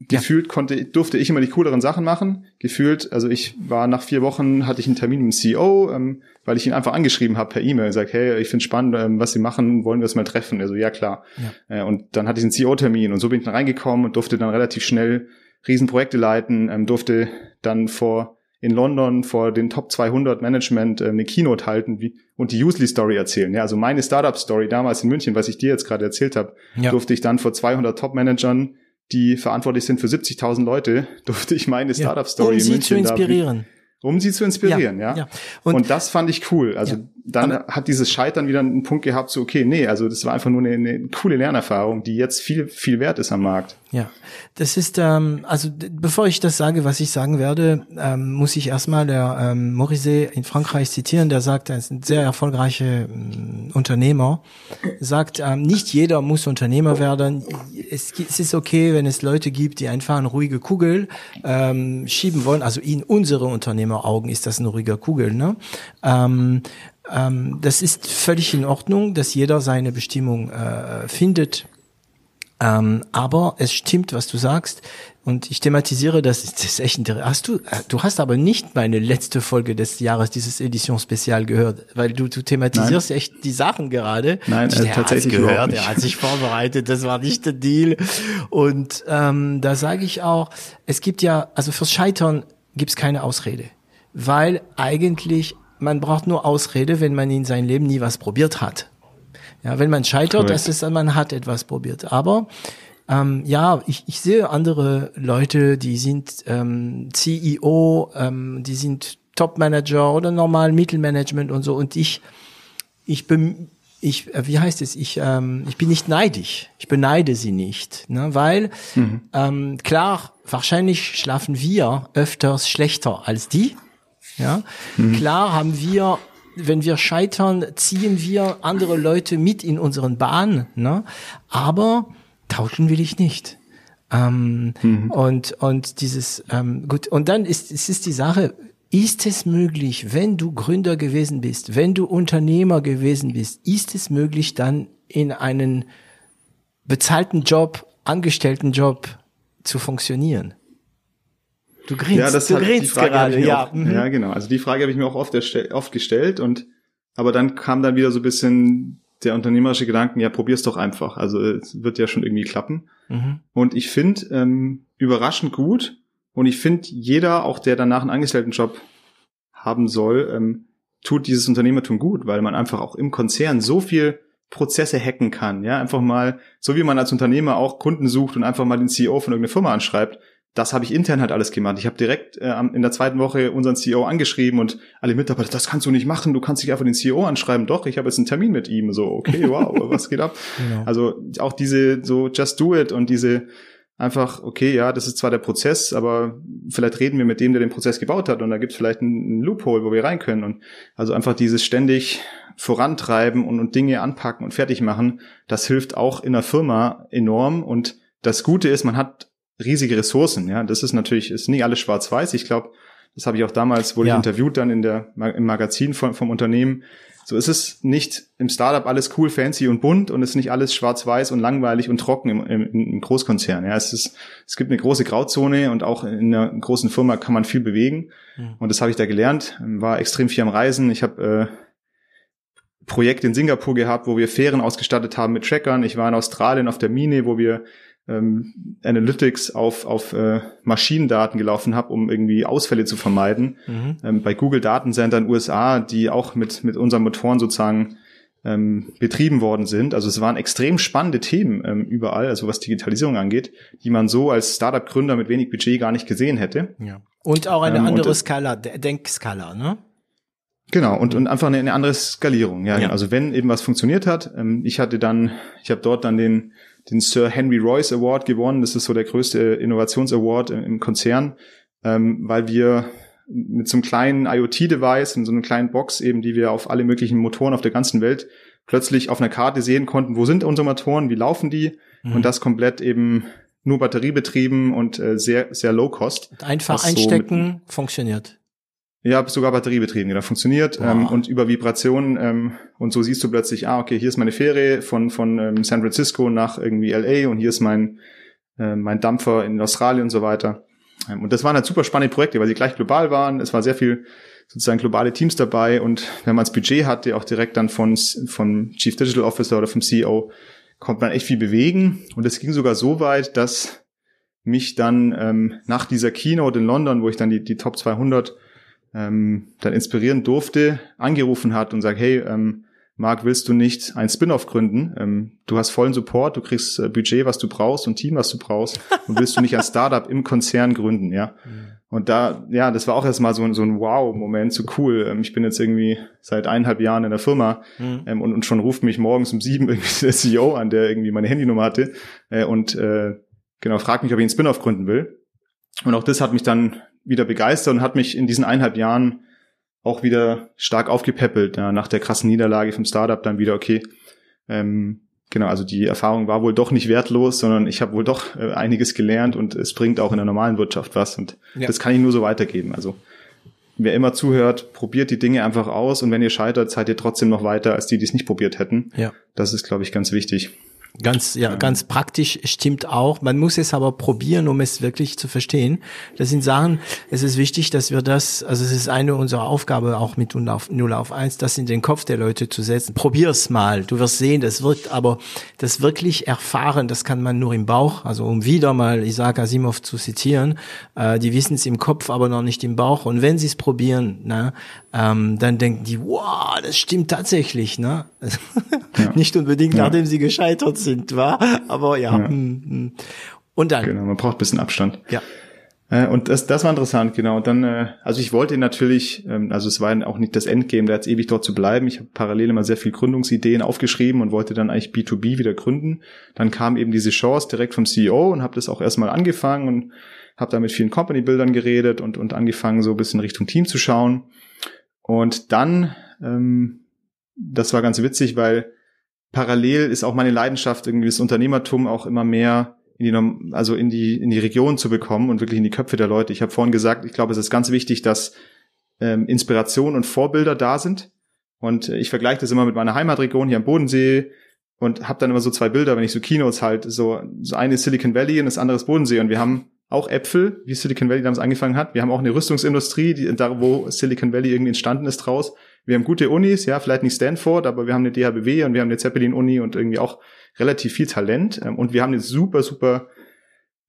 [SPEAKER 1] Gefühlt ja. konnte, durfte ich immer die cooleren Sachen machen. Gefühlt, also ich war nach vier Wochen, hatte ich einen Termin mit dem CEO, ähm, weil ich ihn einfach angeschrieben habe per E-Mail. Sag, hey, ich finde spannend, ähm, was Sie machen, wollen wir es mal treffen? Also ja, klar. Ja. Äh, und dann hatte ich einen CEO-Termin und so bin ich dann reingekommen und durfte dann relativ schnell Riesenprojekte leiten, ähm, durfte dann vor in London vor den Top 200 Management äh, eine Keynote halten wie, und die Usely Story erzählen. Ja, also meine Startup Story damals in München, was ich dir jetzt gerade erzählt habe, ja. durfte ich dann vor 200 Top Managern die verantwortlich sind für 70.000 Leute, durfte ich meine Startup-Story
[SPEAKER 2] um in München sie zu inspirieren.
[SPEAKER 1] Da, um sie zu inspirieren, ja. ja. Und, und, das fand ich cool. Also dann Aber, hat dieses Scheitern wieder einen Punkt gehabt, so okay, nee, also das war einfach nur eine, eine coole Lernerfahrung, die jetzt viel, viel wert ist am Markt.
[SPEAKER 2] Ja, das ist, ähm, also bevor ich das sage, was ich sagen werde, ähm, muss ich erstmal der ähm, Morizet in Frankreich zitieren, der sagt, er ist ein sehr erfolgreicher ähm, Unternehmer, sagt, ähm, nicht jeder muss Unternehmer werden. Es, es, ist okay, wenn es Leute gibt, die einfach eine ruhige Kugel ähm, schieben wollen. Also in unsere Unternehmeraugen ist das eine ruhige Kugel. Ne? Ähm, ähm, das ist völlig in Ordnung, dass jeder seine Bestimmung äh, findet ähm, aber es stimmt, was du sagst. Und ich thematisiere das, das ist echt interessant. Hast du, äh, du hast aber nicht meine letzte Folge des Jahres, dieses Edition Spezial gehört, weil du, du thematisierst Nein. echt die Sachen gerade.
[SPEAKER 1] Nein, äh, tatsächlich
[SPEAKER 2] gehört, er hat sich vorbereitet, das war nicht der Deal. Und ähm, da sage ich auch, es gibt ja, also fürs Scheitern gibt's keine Ausrede. Weil eigentlich, man braucht nur Ausrede, wenn man in seinem Leben nie was probiert hat. Ja, wenn man scheitert, Correct. das ist, man hat etwas probiert. Aber ähm, ja, ich, ich sehe andere Leute, die sind ähm, CEO, ähm, die sind Top-Manager oder normal Mittelmanagement und so. Und ich, ich bin, ich, äh, wie heißt es? Ich, ähm, ich bin nicht neidisch. Ich beneide sie nicht, ne? weil mhm. ähm, klar, wahrscheinlich schlafen wir öfters schlechter als die. Ja, mhm. klar haben wir wenn wir scheitern, ziehen wir andere Leute mit in unseren Bahn. Ne? Aber tauschen will ich nicht. Ähm, mhm. Und und dieses ähm, gut und dann ist es ist die Sache. Ist es möglich, wenn du Gründer gewesen bist, wenn du Unternehmer gewesen bist, ist es möglich, dann in einen bezahlten Job, angestellten Job zu funktionieren?
[SPEAKER 1] Du grinst, ja, das du grinst gerade, ja. Auch, mhm. Ja, genau. Also die Frage habe ich mir auch oft, oft gestellt und aber dann kam dann wieder so ein bisschen der unternehmerische Gedanken, ja, probier's doch einfach. Also es wird ja schon irgendwie klappen. Mhm. Und ich finde ähm, überraschend gut und ich finde, jeder, auch der danach einen Angestelltenjob haben soll, ähm, tut dieses Unternehmertum gut, weil man einfach auch im Konzern so viel Prozesse hacken kann. Ja, einfach mal, so wie man als Unternehmer auch Kunden sucht und einfach mal den CEO von irgendeiner Firma anschreibt, das habe ich intern halt alles gemacht. Ich habe direkt äh, in der zweiten Woche unseren CEO angeschrieben und alle Mitarbeiter, das kannst du nicht machen, du kannst dich einfach den CEO anschreiben. Doch, ich habe jetzt einen Termin mit ihm. So, okay, wow, was geht ab? Genau. Also auch diese so Just Do It und diese einfach, okay, ja, das ist zwar der Prozess, aber vielleicht reden wir mit dem, der den Prozess gebaut hat und da gibt es vielleicht einen, Loophole, wo wir rein können. Und also einfach dieses ständig vorantreiben und, und Dinge anpacken und fertig machen, das hilft auch in der Firma enorm. Und das Gute ist, man hat riesige Ressourcen. Ja, das ist natürlich, ist nicht alles schwarz-weiß. Ich glaube, das habe ich auch damals, wurde ja. ich interviewt dann in der, im Magazin vom, vom Unternehmen. So ist es nicht im Startup alles cool, fancy und bunt und es ist nicht alles schwarz-weiß und langweilig und trocken im, im, im Großkonzern. Ja, es ist, es gibt eine große Grauzone und auch in einer großen Firma kann man viel bewegen. Mhm. Und das habe ich da gelernt. War extrem viel am Reisen. Ich habe äh, Projekt in Singapur gehabt, wo wir Fähren ausgestattet haben mit Trackern. Ich war in Australien auf der Mine, wo wir ähm, Analytics auf, auf äh, Maschinendaten gelaufen habe, um irgendwie Ausfälle zu vermeiden. Mhm. Ähm, bei Google Datencenter in USA, die auch mit, mit unseren Motoren sozusagen ähm, betrieben worden sind. Also es waren extrem spannende Themen ähm, überall, also was Digitalisierung angeht, die man so als Startup-Gründer mit wenig Budget gar nicht gesehen hätte.
[SPEAKER 2] Ja. Und auch eine ähm, andere Skala, Denkskala, ne?
[SPEAKER 1] Genau, und, und einfach eine, eine andere Skalierung. Ja, ja, also wenn eben was funktioniert hat, ähm, ich hatte dann, ich habe dort dann den den Sir Henry Royce Award gewonnen. Das ist so der größte Innovations-Award im, Konzern, ähm, weil wir mit so einem kleinen IoT-Device, in so einer kleinen Box eben, die wir auf alle möglichen Motoren auf der ganzen Welt plötzlich auf einer Karte sehen konnten, wo sind unsere Motoren, wie laufen die mhm. und das komplett eben nur batteriebetrieben und äh, sehr, sehr low cost.
[SPEAKER 2] Einfach einstecken, so funktioniert.
[SPEAKER 1] Ja, sogar batteriebetrieben, genau, funktioniert. Wow. Ähm, und über Vibrationen ähm, und so siehst du plötzlich, ah, okay, hier ist meine Fähre von, von ähm, San Francisco nach irgendwie LA und hier ist mein, äh, mein Dampfer in Australien und so weiter. Ähm, und das waren halt super spannende Projekte, weil sie gleich global waren. Es war sehr viel sozusagen globale Teams dabei und wenn man das Budget hatte, auch direkt dann von, von Chief Digital Officer oder vom CEO, konnte man echt viel bewegen. Und es ging sogar so weit, dass mich dann ähm, nach dieser Keynote in London, wo ich dann die, die Top 200 ähm, dann inspirieren durfte, angerufen hat und sagt, hey, ähm, Marc, willst du nicht ein Spin-off gründen? Ähm, du hast vollen Support, du kriegst äh, Budget, was du brauchst und Team, was du brauchst und willst du nicht ein Startup im Konzern gründen, ja? Mhm. Und da, ja, das war auch erstmal so, so ein Wow-Moment, so cool. Ähm, ich bin jetzt irgendwie seit eineinhalb Jahren in der Firma mhm. ähm, und, und schon ruft mich morgens um sieben irgendwie der CEO an, der irgendwie meine Handynummer hatte äh, und äh, genau fragt mich, ob ich einen Spin-off gründen will. Und auch das hat mich dann wieder begeistert und hat mich in diesen eineinhalb Jahren auch wieder stark aufgepäppelt. Ja, nach der krassen Niederlage vom Startup dann wieder, okay, ähm, genau, also die Erfahrung war wohl doch nicht wertlos, sondern ich habe wohl doch äh, einiges gelernt und es bringt auch in der normalen Wirtschaft was und ja. das kann ich nur so weitergeben. Also wer immer zuhört, probiert die Dinge einfach aus und wenn ihr scheitert, seid ihr trotzdem noch weiter als die, die es nicht probiert hätten. Ja. Das ist, glaube ich, ganz wichtig.
[SPEAKER 2] Ganz, ja, ganz praktisch stimmt auch. Man muss es aber probieren, um es wirklich zu verstehen. Das sind Sachen, es ist wichtig, dass wir das, also es ist eine unserer Aufgabe auch mit 0 auf, 0 auf 1, das in den Kopf der Leute zu setzen. Probier's mal. Du wirst sehen, das wirkt, aber das wirklich erfahren, das kann man nur im Bauch. Also um wieder mal Isaac Asimov zu zitieren, äh, die wissen es im Kopf, aber noch nicht im Bauch. Und wenn sie es probieren, ne, ähm, dann denken die, wow, das stimmt tatsächlich, ne? Ja. nicht unbedingt, ja. nachdem sie gescheitert sind, war, aber ja. ja. Hm, hm. Und dann.
[SPEAKER 1] Genau, man braucht ein bisschen Abstand.
[SPEAKER 2] Ja.
[SPEAKER 1] Äh, und das, das war interessant, genau. Und dann, äh, also ich wollte natürlich, ähm, also es war auch nicht das Endgame, da jetzt ewig dort zu bleiben. Ich habe parallel immer sehr viel Gründungsideen aufgeschrieben und wollte dann eigentlich B2B wieder gründen. Dann kam eben diese Chance direkt vom CEO und habe das auch erstmal angefangen und habe da mit vielen Company-Bildern geredet und, und angefangen, so ein bisschen Richtung Team zu schauen. Und dann, ähm, das war ganz witzig, weil parallel ist auch meine Leidenschaft, irgendwie das Unternehmertum auch immer mehr in die, also in die, in die Region zu bekommen und wirklich in die Köpfe der Leute. Ich habe vorhin gesagt, ich glaube, es ist ganz wichtig, dass ähm, Inspiration und Vorbilder da sind. Und ich vergleiche das immer mit meiner Heimatregion hier am Bodensee und habe dann immer so zwei Bilder, wenn ich so Keynotes halt, so, so eine Silicon Valley und das andere ist Bodensee. Und wir haben auch Äpfel, wie Silicon Valley damals angefangen hat. Wir haben auch eine Rüstungsindustrie, die, da wo Silicon Valley irgendwie entstanden ist draus. Wir haben gute Unis, ja, vielleicht nicht Stanford, aber wir haben eine DHBW und wir haben eine Zeppelin-Uni und irgendwie auch relativ viel Talent. Ähm, und wir haben eine super, super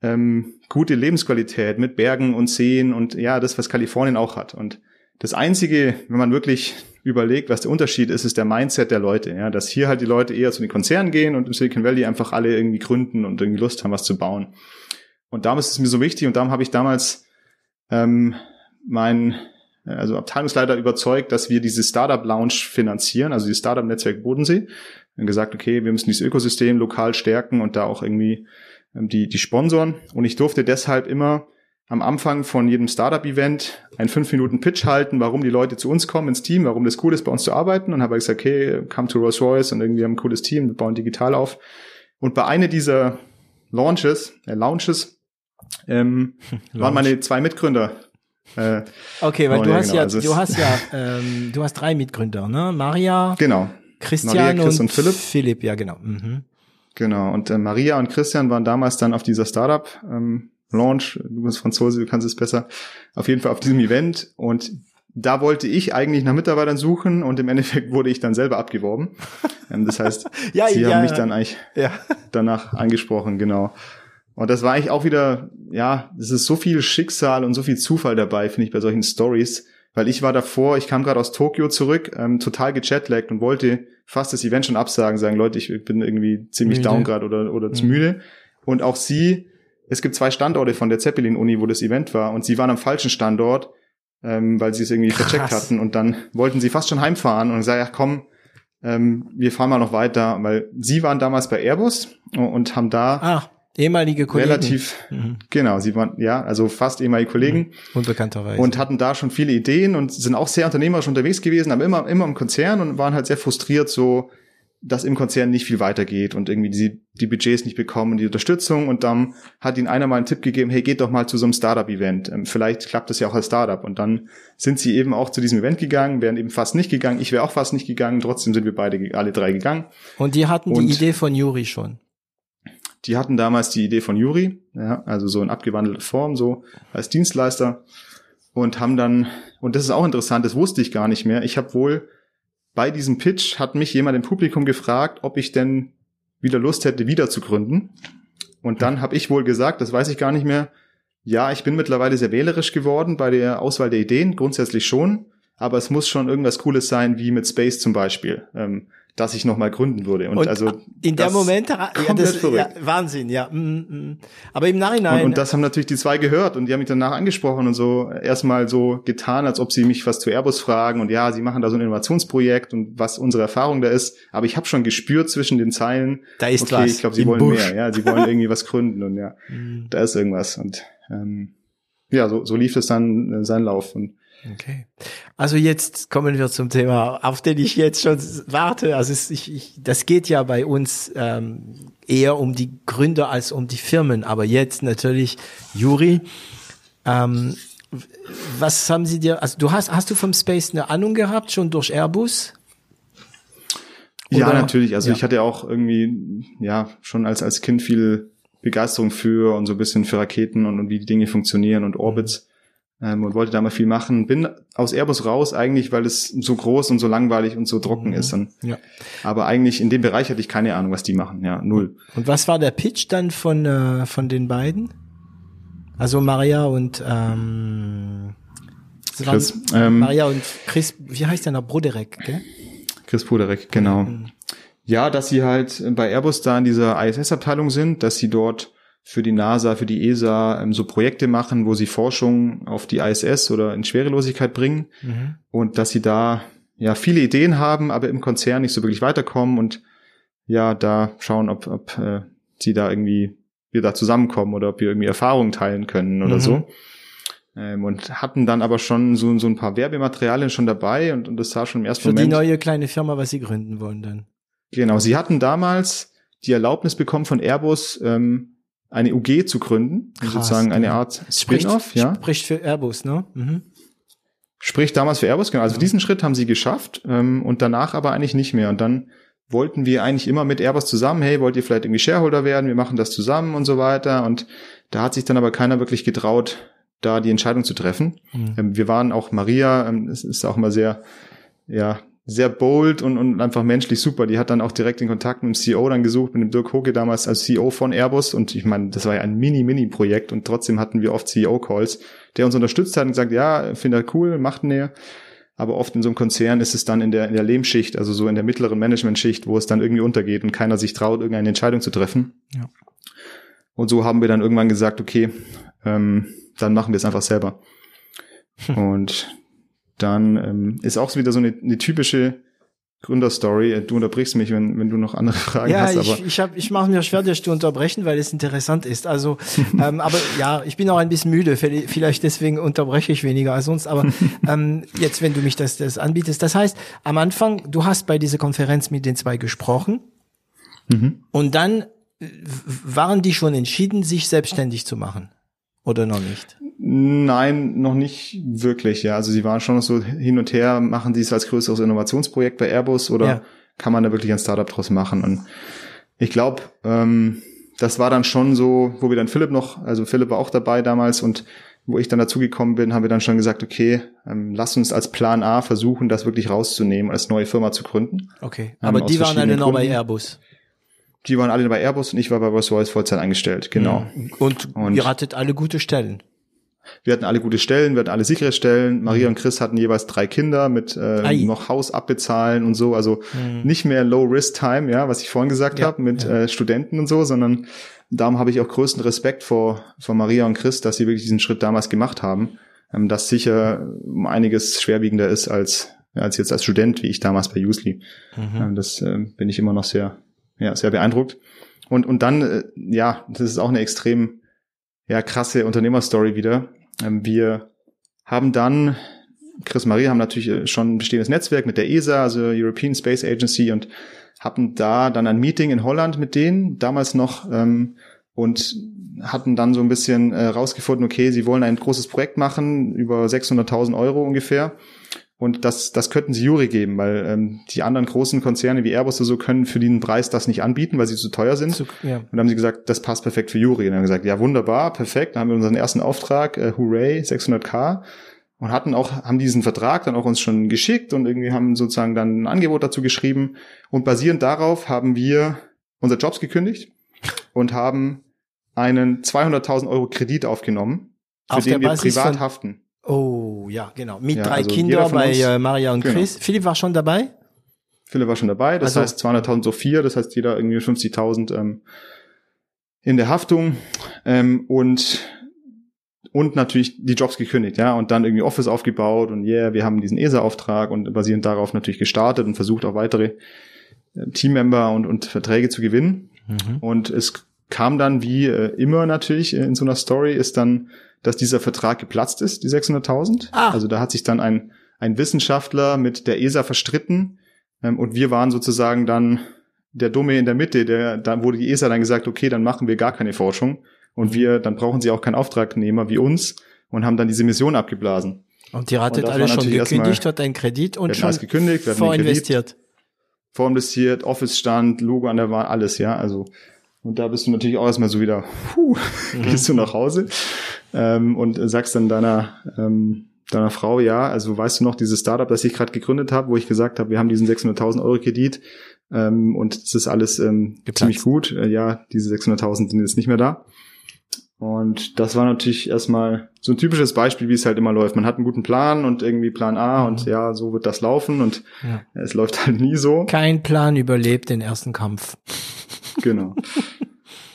[SPEAKER 1] ähm, gute Lebensqualität mit Bergen und Seen und ja, das, was Kalifornien auch hat. Und das Einzige, wenn man wirklich überlegt, was der Unterschied ist, ist der Mindset der Leute. Ja, dass hier halt die Leute eher zu den Konzernen gehen und im Silicon Valley einfach alle irgendwie gründen und irgendwie Lust haben, was zu bauen. Und darum ist es mir so wichtig und darum habe ich damals ähm, mein also Abteilungsleiter überzeugt, dass wir diese Startup Lounge finanzieren, also die Startup Netzwerk Bodensee. Haben gesagt, okay, wir müssen dieses Ökosystem lokal stärken und da auch irgendwie ähm, die, die sponsoren. Und ich durfte deshalb immer am Anfang von jedem Startup-Event einen 5-Minuten-Pitch halten, warum die Leute zu uns kommen ins Team, warum das cool ist, bei uns zu arbeiten. Und habe gesagt, okay, come to Rolls-Royce und irgendwie haben ein cooles Team, wir bauen digital auf. Und bei einer dieser Launches, äh, Launches, ähm, waren meine zwei Mitgründer.
[SPEAKER 2] Äh, okay, weil du hast, genau. ja, also du hast ja, ähm, du hast drei Mitgründer, ne? Maria,
[SPEAKER 1] genau.
[SPEAKER 2] Christian Maria, Chris und, und Philipp. Philipp, ja genau. Mhm.
[SPEAKER 1] Genau. Und äh, Maria und Christian waren damals dann auf dieser Startup ähm, Launch. Du bist Franzose, du kannst es besser. Auf jeden Fall auf diesem Event und da wollte ich eigentlich nach Mitarbeitern suchen und im Endeffekt wurde ich dann selber abgeworben. Ähm, das heißt, ja, sie ja, haben mich dann eigentlich ja. danach angesprochen, genau. Und das war eigentlich auch wieder, ja, es ist so viel Schicksal und so viel Zufall dabei, finde ich, bei solchen Stories. Weil ich war davor, ich kam gerade aus Tokio zurück, ähm, total gechatlaggt und wollte fast das Event schon absagen, sagen, Leute, ich bin irgendwie ziemlich müde. down gerade oder, oder zu mhm. müde. Und auch sie, es gibt zwei Standorte von der Zeppelin-Uni, wo das Event war, und sie waren am falschen Standort, ähm, weil sie es irgendwie Krass. vercheckt hatten. Und dann wollten sie fast schon heimfahren und gesagt, ja komm, ähm, wir fahren mal noch weiter, weil sie waren damals bei Airbus und haben da
[SPEAKER 2] ah. Ehemalige Kollegen.
[SPEAKER 1] Relativ, mhm. genau, sie waren, ja, also fast ehemalige Kollegen. Mhm.
[SPEAKER 2] Unbekannterweise.
[SPEAKER 1] Und hatten da schon viele Ideen und sind auch sehr unternehmerisch unterwegs gewesen, aber immer, immer im Konzern und waren halt sehr frustriert, so, dass im Konzern nicht viel weitergeht und irgendwie die, die Budgets nicht bekommen, die Unterstützung. Und dann hat ihnen einer mal einen Tipp gegeben, hey, geht doch mal zu so einem Startup-Event. Ähm, vielleicht klappt das ja auch als Startup. Und dann sind sie eben auch zu diesem Event gegangen, wären eben fast nicht gegangen. Ich wäre auch fast nicht gegangen. Trotzdem sind wir beide, alle drei gegangen.
[SPEAKER 2] Und die hatten und die Idee von Juri schon.
[SPEAKER 1] Die hatten damals die Idee von Juri, ja, also so in abgewandelter Form, so als Dienstleister und haben dann, und das ist auch interessant, das wusste ich gar nicht mehr, ich habe wohl bei diesem Pitch hat mich jemand im Publikum gefragt, ob ich denn wieder Lust hätte, wieder zu gründen. Und dann habe ich wohl gesagt, das weiß ich gar nicht mehr, ja, ich bin mittlerweile sehr wählerisch geworden bei der Auswahl der Ideen, grundsätzlich schon, aber es muss schon irgendwas Cooles sein, wie mit Space zum Beispiel. Ähm, dass ich nochmal gründen würde. Und, und also
[SPEAKER 2] in der Moment ja, das, ja, Wahnsinn, ja. Mm, mm. Aber im Nachhinein.
[SPEAKER 1] Und, und, das haben natürlich die zwei gehört und die haben mich danach angesprochen und so erstmal so getan, als ob sie mich was zu Airbus fragen und ja, sie machen da so ein Innovationsprojekt und was unsere Erfahrung da ist. Aber ich habe schon gespürt zwischen den Zeilen,
[SPEAKER 2] da ist
[SPEAKER 1] okay,
[SPEAKER 2] was.
[SPEAKER 1] ich glaube, sie wollen Busch. mehr, ja, sie wollen irgendwie was gründen und ja, mm. da ist irgendwas. Und ähm, ja, so, so lief es dann äh, seinen Lauf. Und
[SPEAKER 2] Okay. Also jetzt kommen wir zum Thema, auf den ich jetzt schon warte. Also es, ich, ich, das geht ja bei uns ähm, eher um die Gründer als um die Firmen. Aber jetzt natürlich, Juri, ähm, was haben Sie dir, also du hast, hast du vom Space eine Ahnung gehabt, schon durch Airbus?
[SPEAKER 1] Oder? Ja, natürlich. Also ja. ich hatte auch irgendwie, ja, schon als, als Kind viel Begeisterung für und so ein bisschen für Raketen und, und wie die Dinge funktionieren und Orbits ähm, und wollte da mal viel machen. Bin aus Airbus raus eigentlich, weil es so groß und so langweilig und so trocken mhm. ist. Und, ja. Aber eigentlich in dem Bereich hatte ich keine Ahnung, was die machen. Ja, null.
[SPEAKER 2] Und was war der Pitch dann von äh, von den beiden? Also Maria und ähm, Chris, ähm, Maria und Chris, wie heißt der noch? Broderek, gell?
[SPEAKER 1] Chris Broderek, genau. Mhm. Ja, dass sie halt bei Airbus da in dieser ISS-Abteilung sind, dass sie dort für die NASA, für die ESA ähm, so Projekte machen, wo sie Forschung auf die ISS oder in Schwerelosigkeit bringen mhm. und dass sie da ja viele Ideen haben, aber im Konzern nicht so wirklich weiterkommen und ja da schauen, ob, ob äh, sie da irgendwie wir da zusammenkommen oder ob wir irgendwie Erfahrungen teilen können oder mhm. so. Ähm, und hatten dann aber schon so, so ein paar Werbematerialien schon dabei und, und das sah schon im ersten
[SPEAKER 2] Für
[SPEAKER 1] Moment.
[SPEAKER 2] Für die neue kleine Firma, was sie gründen wollen dann.
[SPEAKER 1] Genau, sie hatten damals die Erlaubnis bekommen von Airbus, ähm, eine UG zu gründen, Krass, sozusagen eine Art Spin-off, ja.
[SPEAKER 2] Spricht für Airbus, ne? Mhm.
[SPEAKER 1] Spricht damals für Airbus, genau. Also ja. diesen Schritt haben sie geschafft ähm, und danach aber eigentlich nicht mehr. Und dann wollten wir eigentlich immer mit Airbus zusammen, hey, wollt ihr vielleicht irgendwie Shareholder werden? Wir machen das zusammen und so weiter. Und da hat sich dann aber keiner wirklich getraut, da die Entscheidung zu treffen. Mhm. Ähm, wir waren auch Maria, ähm, es ist auch immer sehr, ja, sehr bold und, und einfach menschlich super. Die hat dann auch direkt den Kontakt mit dem CEO dann gesucht, mit dem Dirk Hoke damals als CEO von Airbus. Und ich meine, das war ja ein Mini-Mini-Projekt und trotzdem hatten wir oft CEO-Calls, der uns unterstützt hat und gesagt, ja, finde das cool, macht näher. Aber oft in so einem Konzern ist es dann in der, in der Lehmschicht, also so in der mittleren Management-Schicht, wo es dann irgendwie untergeht und keiner sich traut, irgendeine Entscheidung zu treffen. Ja. Und so haben wir dann irgendwann gesagt, okay, ähm, dann machen wir es einfach selber. Und dann ähm, ist auch wieder so eine, eine typische Gründerstory. Du unterbrichst mich, wenn, wenn du noch andere Fragen
[SPEAKER 2] ja,
[SPEAKER 1] hast.
[SPEAKER 2] Ja, ich, ich, hab, ich mache mir schwer, dich zu unterbrechen, weil es interessant ist. Also, ähm, aber ja, ich bin auch ein bisschen müde. Vielleicht deswegen unterbreche ich weniger als sonst. Aber ähm, jetzt, wenn du mich das, das anbietest, das heißt, am Anfang, du hast bei dieser Konferenz mit den zwei gesprochen mhm. und dann waren die schon entschieden, sich selbstständig zu machen oder noch nicht?
[SPEAKER 1] Nein, noch nicht wirklich, ja. Also sie waren schon noch so hin und her, machen sie es als größeres Innovationsprojekt bei Airbus oder ja. kann man da wirklich ein Startup draus machen? Und ich glaube, ähm, das war dann schon so, wo wir dann Philipp noch, also Philipp war auch dabei damals und wo ich dann dazugekommen bin, haben wir dann schon gesagt, okay, ähm, lass uns als Plan A versuchen, das wirklich rauszunehmen, als neue Firma zu gründen.
[SPEAKER 2] Okay, ähm, aber ähm, die waren alle noch bei Airbus.
[SPEAKER 1] Die waren alle bei Airbus und ich war bei Rolls-Royce Vollzeit angestellt, genau.
[SPEAKER 2] Und, und ihr hattet alle gute Stellen.
[SPEAKER 1] Wir hatten alle gute Stellen, wir hatten alle sichere Stellen. Maria und Chris hatten jeweils drei Kinder mit äh, noch Haus abbezahlen und so. Also mhm. nicht mehr Low-Risk-Time, ja, was ich vorhin gesagt ja, habe mit ja. äh, Studenten und so, sondern darum habe ich auch größten Respekt vor, vor Maria und Chris, dass sie wirklich diesen Schritt damals gemacht haben. Ähm, das sicher um einiges schwerwiegender ist als, als jetzt als Student, wie ich damals bei Usely. Mhm. Ähm, das äh, bin ich immer noch sehr, ja, sehr beeindruckt. Und, und dann, äh, ja, das ist auch eine extrem ja, krasse Unternehmerstory wieder. Ähm, wir haben dann, Chris Marie haben natürlich äh, schon ein bestehendes Netzwerk mit der ESA, also European Space Agency, und hatten da dann ein Meeting in Holland mit denen, damals noch, ähm, und hatten dann so ein bisschen äh, rausgefunden, okay, sie wollen ein großes Projekt machen, über 600.000 Euro ungefähr. Und das, das könnten sie Juri geben, weil ähm, die anderen großen Konzerne wie Airbus oder so können für den Preis das nicht anbieten, weil sie zu teuer sind. Zu, ja. Und dann haben sie gesagt, das passt perfekt für Juri. Und dann haben gesagt, ja wunderbar, perfekt. Dann haben wir unseren ersten Auftrag, äh, hooray, 600k. Und hatten auch, haben diesen Vertrag dann auch uns schon geschickt und irgendwie haben sozusagen dann ein Angebot dazu geschrieben. Und basierend darauf haben wir unsere Jobs gekündigt und haben einen 200.000 Euro Kredit aufgenommen, für Auf den wir privat haften.
[SPEAKER 2] Oh, ja, genau. Mit ja, drei also Kindern bei äh, Maria und genau. Chris. Philipp war schon dabei?
[SPEAKER 1] Philipp war schon dabei. Das also, heißt 200.000 so vier. Das heißt jeder irgendwie 50.000 ähm, in der Haftung. Ähm, und und natürlich die Jobs gekündigt, ja, und dann irgendwie Office aufgebaut und yeah, wir haben diesen ESA-Auftrag und basierend darauf natürlich gestartet und versucht auch weitere äh, Teammember und, und Verträge zu gewinnen. Mhm. Und es kam dann wie äh, immer natürlich in so einer Story, ist dann dass dieser Vertrag geplatzt ist, die 600.000. Ah. Also da hat sich dann ein, ein Wissenschaftler mit der ESA verstritten ähm, und wir waren sozusagen dann der Dumme in der Mitte, der, da wurde die ESA dann gesagt, okay, dann machen wir gar keine Forschung und wir, dann brauchen sie auch keinen Auftragnehmer wie uns und haben dann diese Mission abgeblasen.
[SPEAKER 2] Und die hattet alle schon gekündigt, hat einen Kredit und schon
[SPEAKER 1] gekündigt,
[SPEAKER 2] vorinvestiert.
[SPEAKER 1] Vorinvestiert, Office-Stand, Logo an der Wand, alles, ja, also und da bist du natürlich auch erstmal so wieder, puh, mhm. gehst du nach Hause ähm, und sagst dann deiner, ähm, deiner Frau, ja, also weißt du noch, dieses Startup, das ich gerade gegründet habe, wo ich gesagt habe, wir haben diesen 600.000 Euro Kredit ähm, und es ist alles ähm, ziemlich gut. Äh, ja, diese 600.000 sind jetzt nicht mehr da. Und das war natürlich erstmal so ein typisches Beispiel, wie es halt immer läuft. Man hat einen guten Plan und irgendwie Plan A mhm. und ja, so wird das laufen und ja. es läuft halt nie so.
[SPEAKER 2] Kein Plan überlebt den ersten Kampf.
[SPEAKER 1] Genau.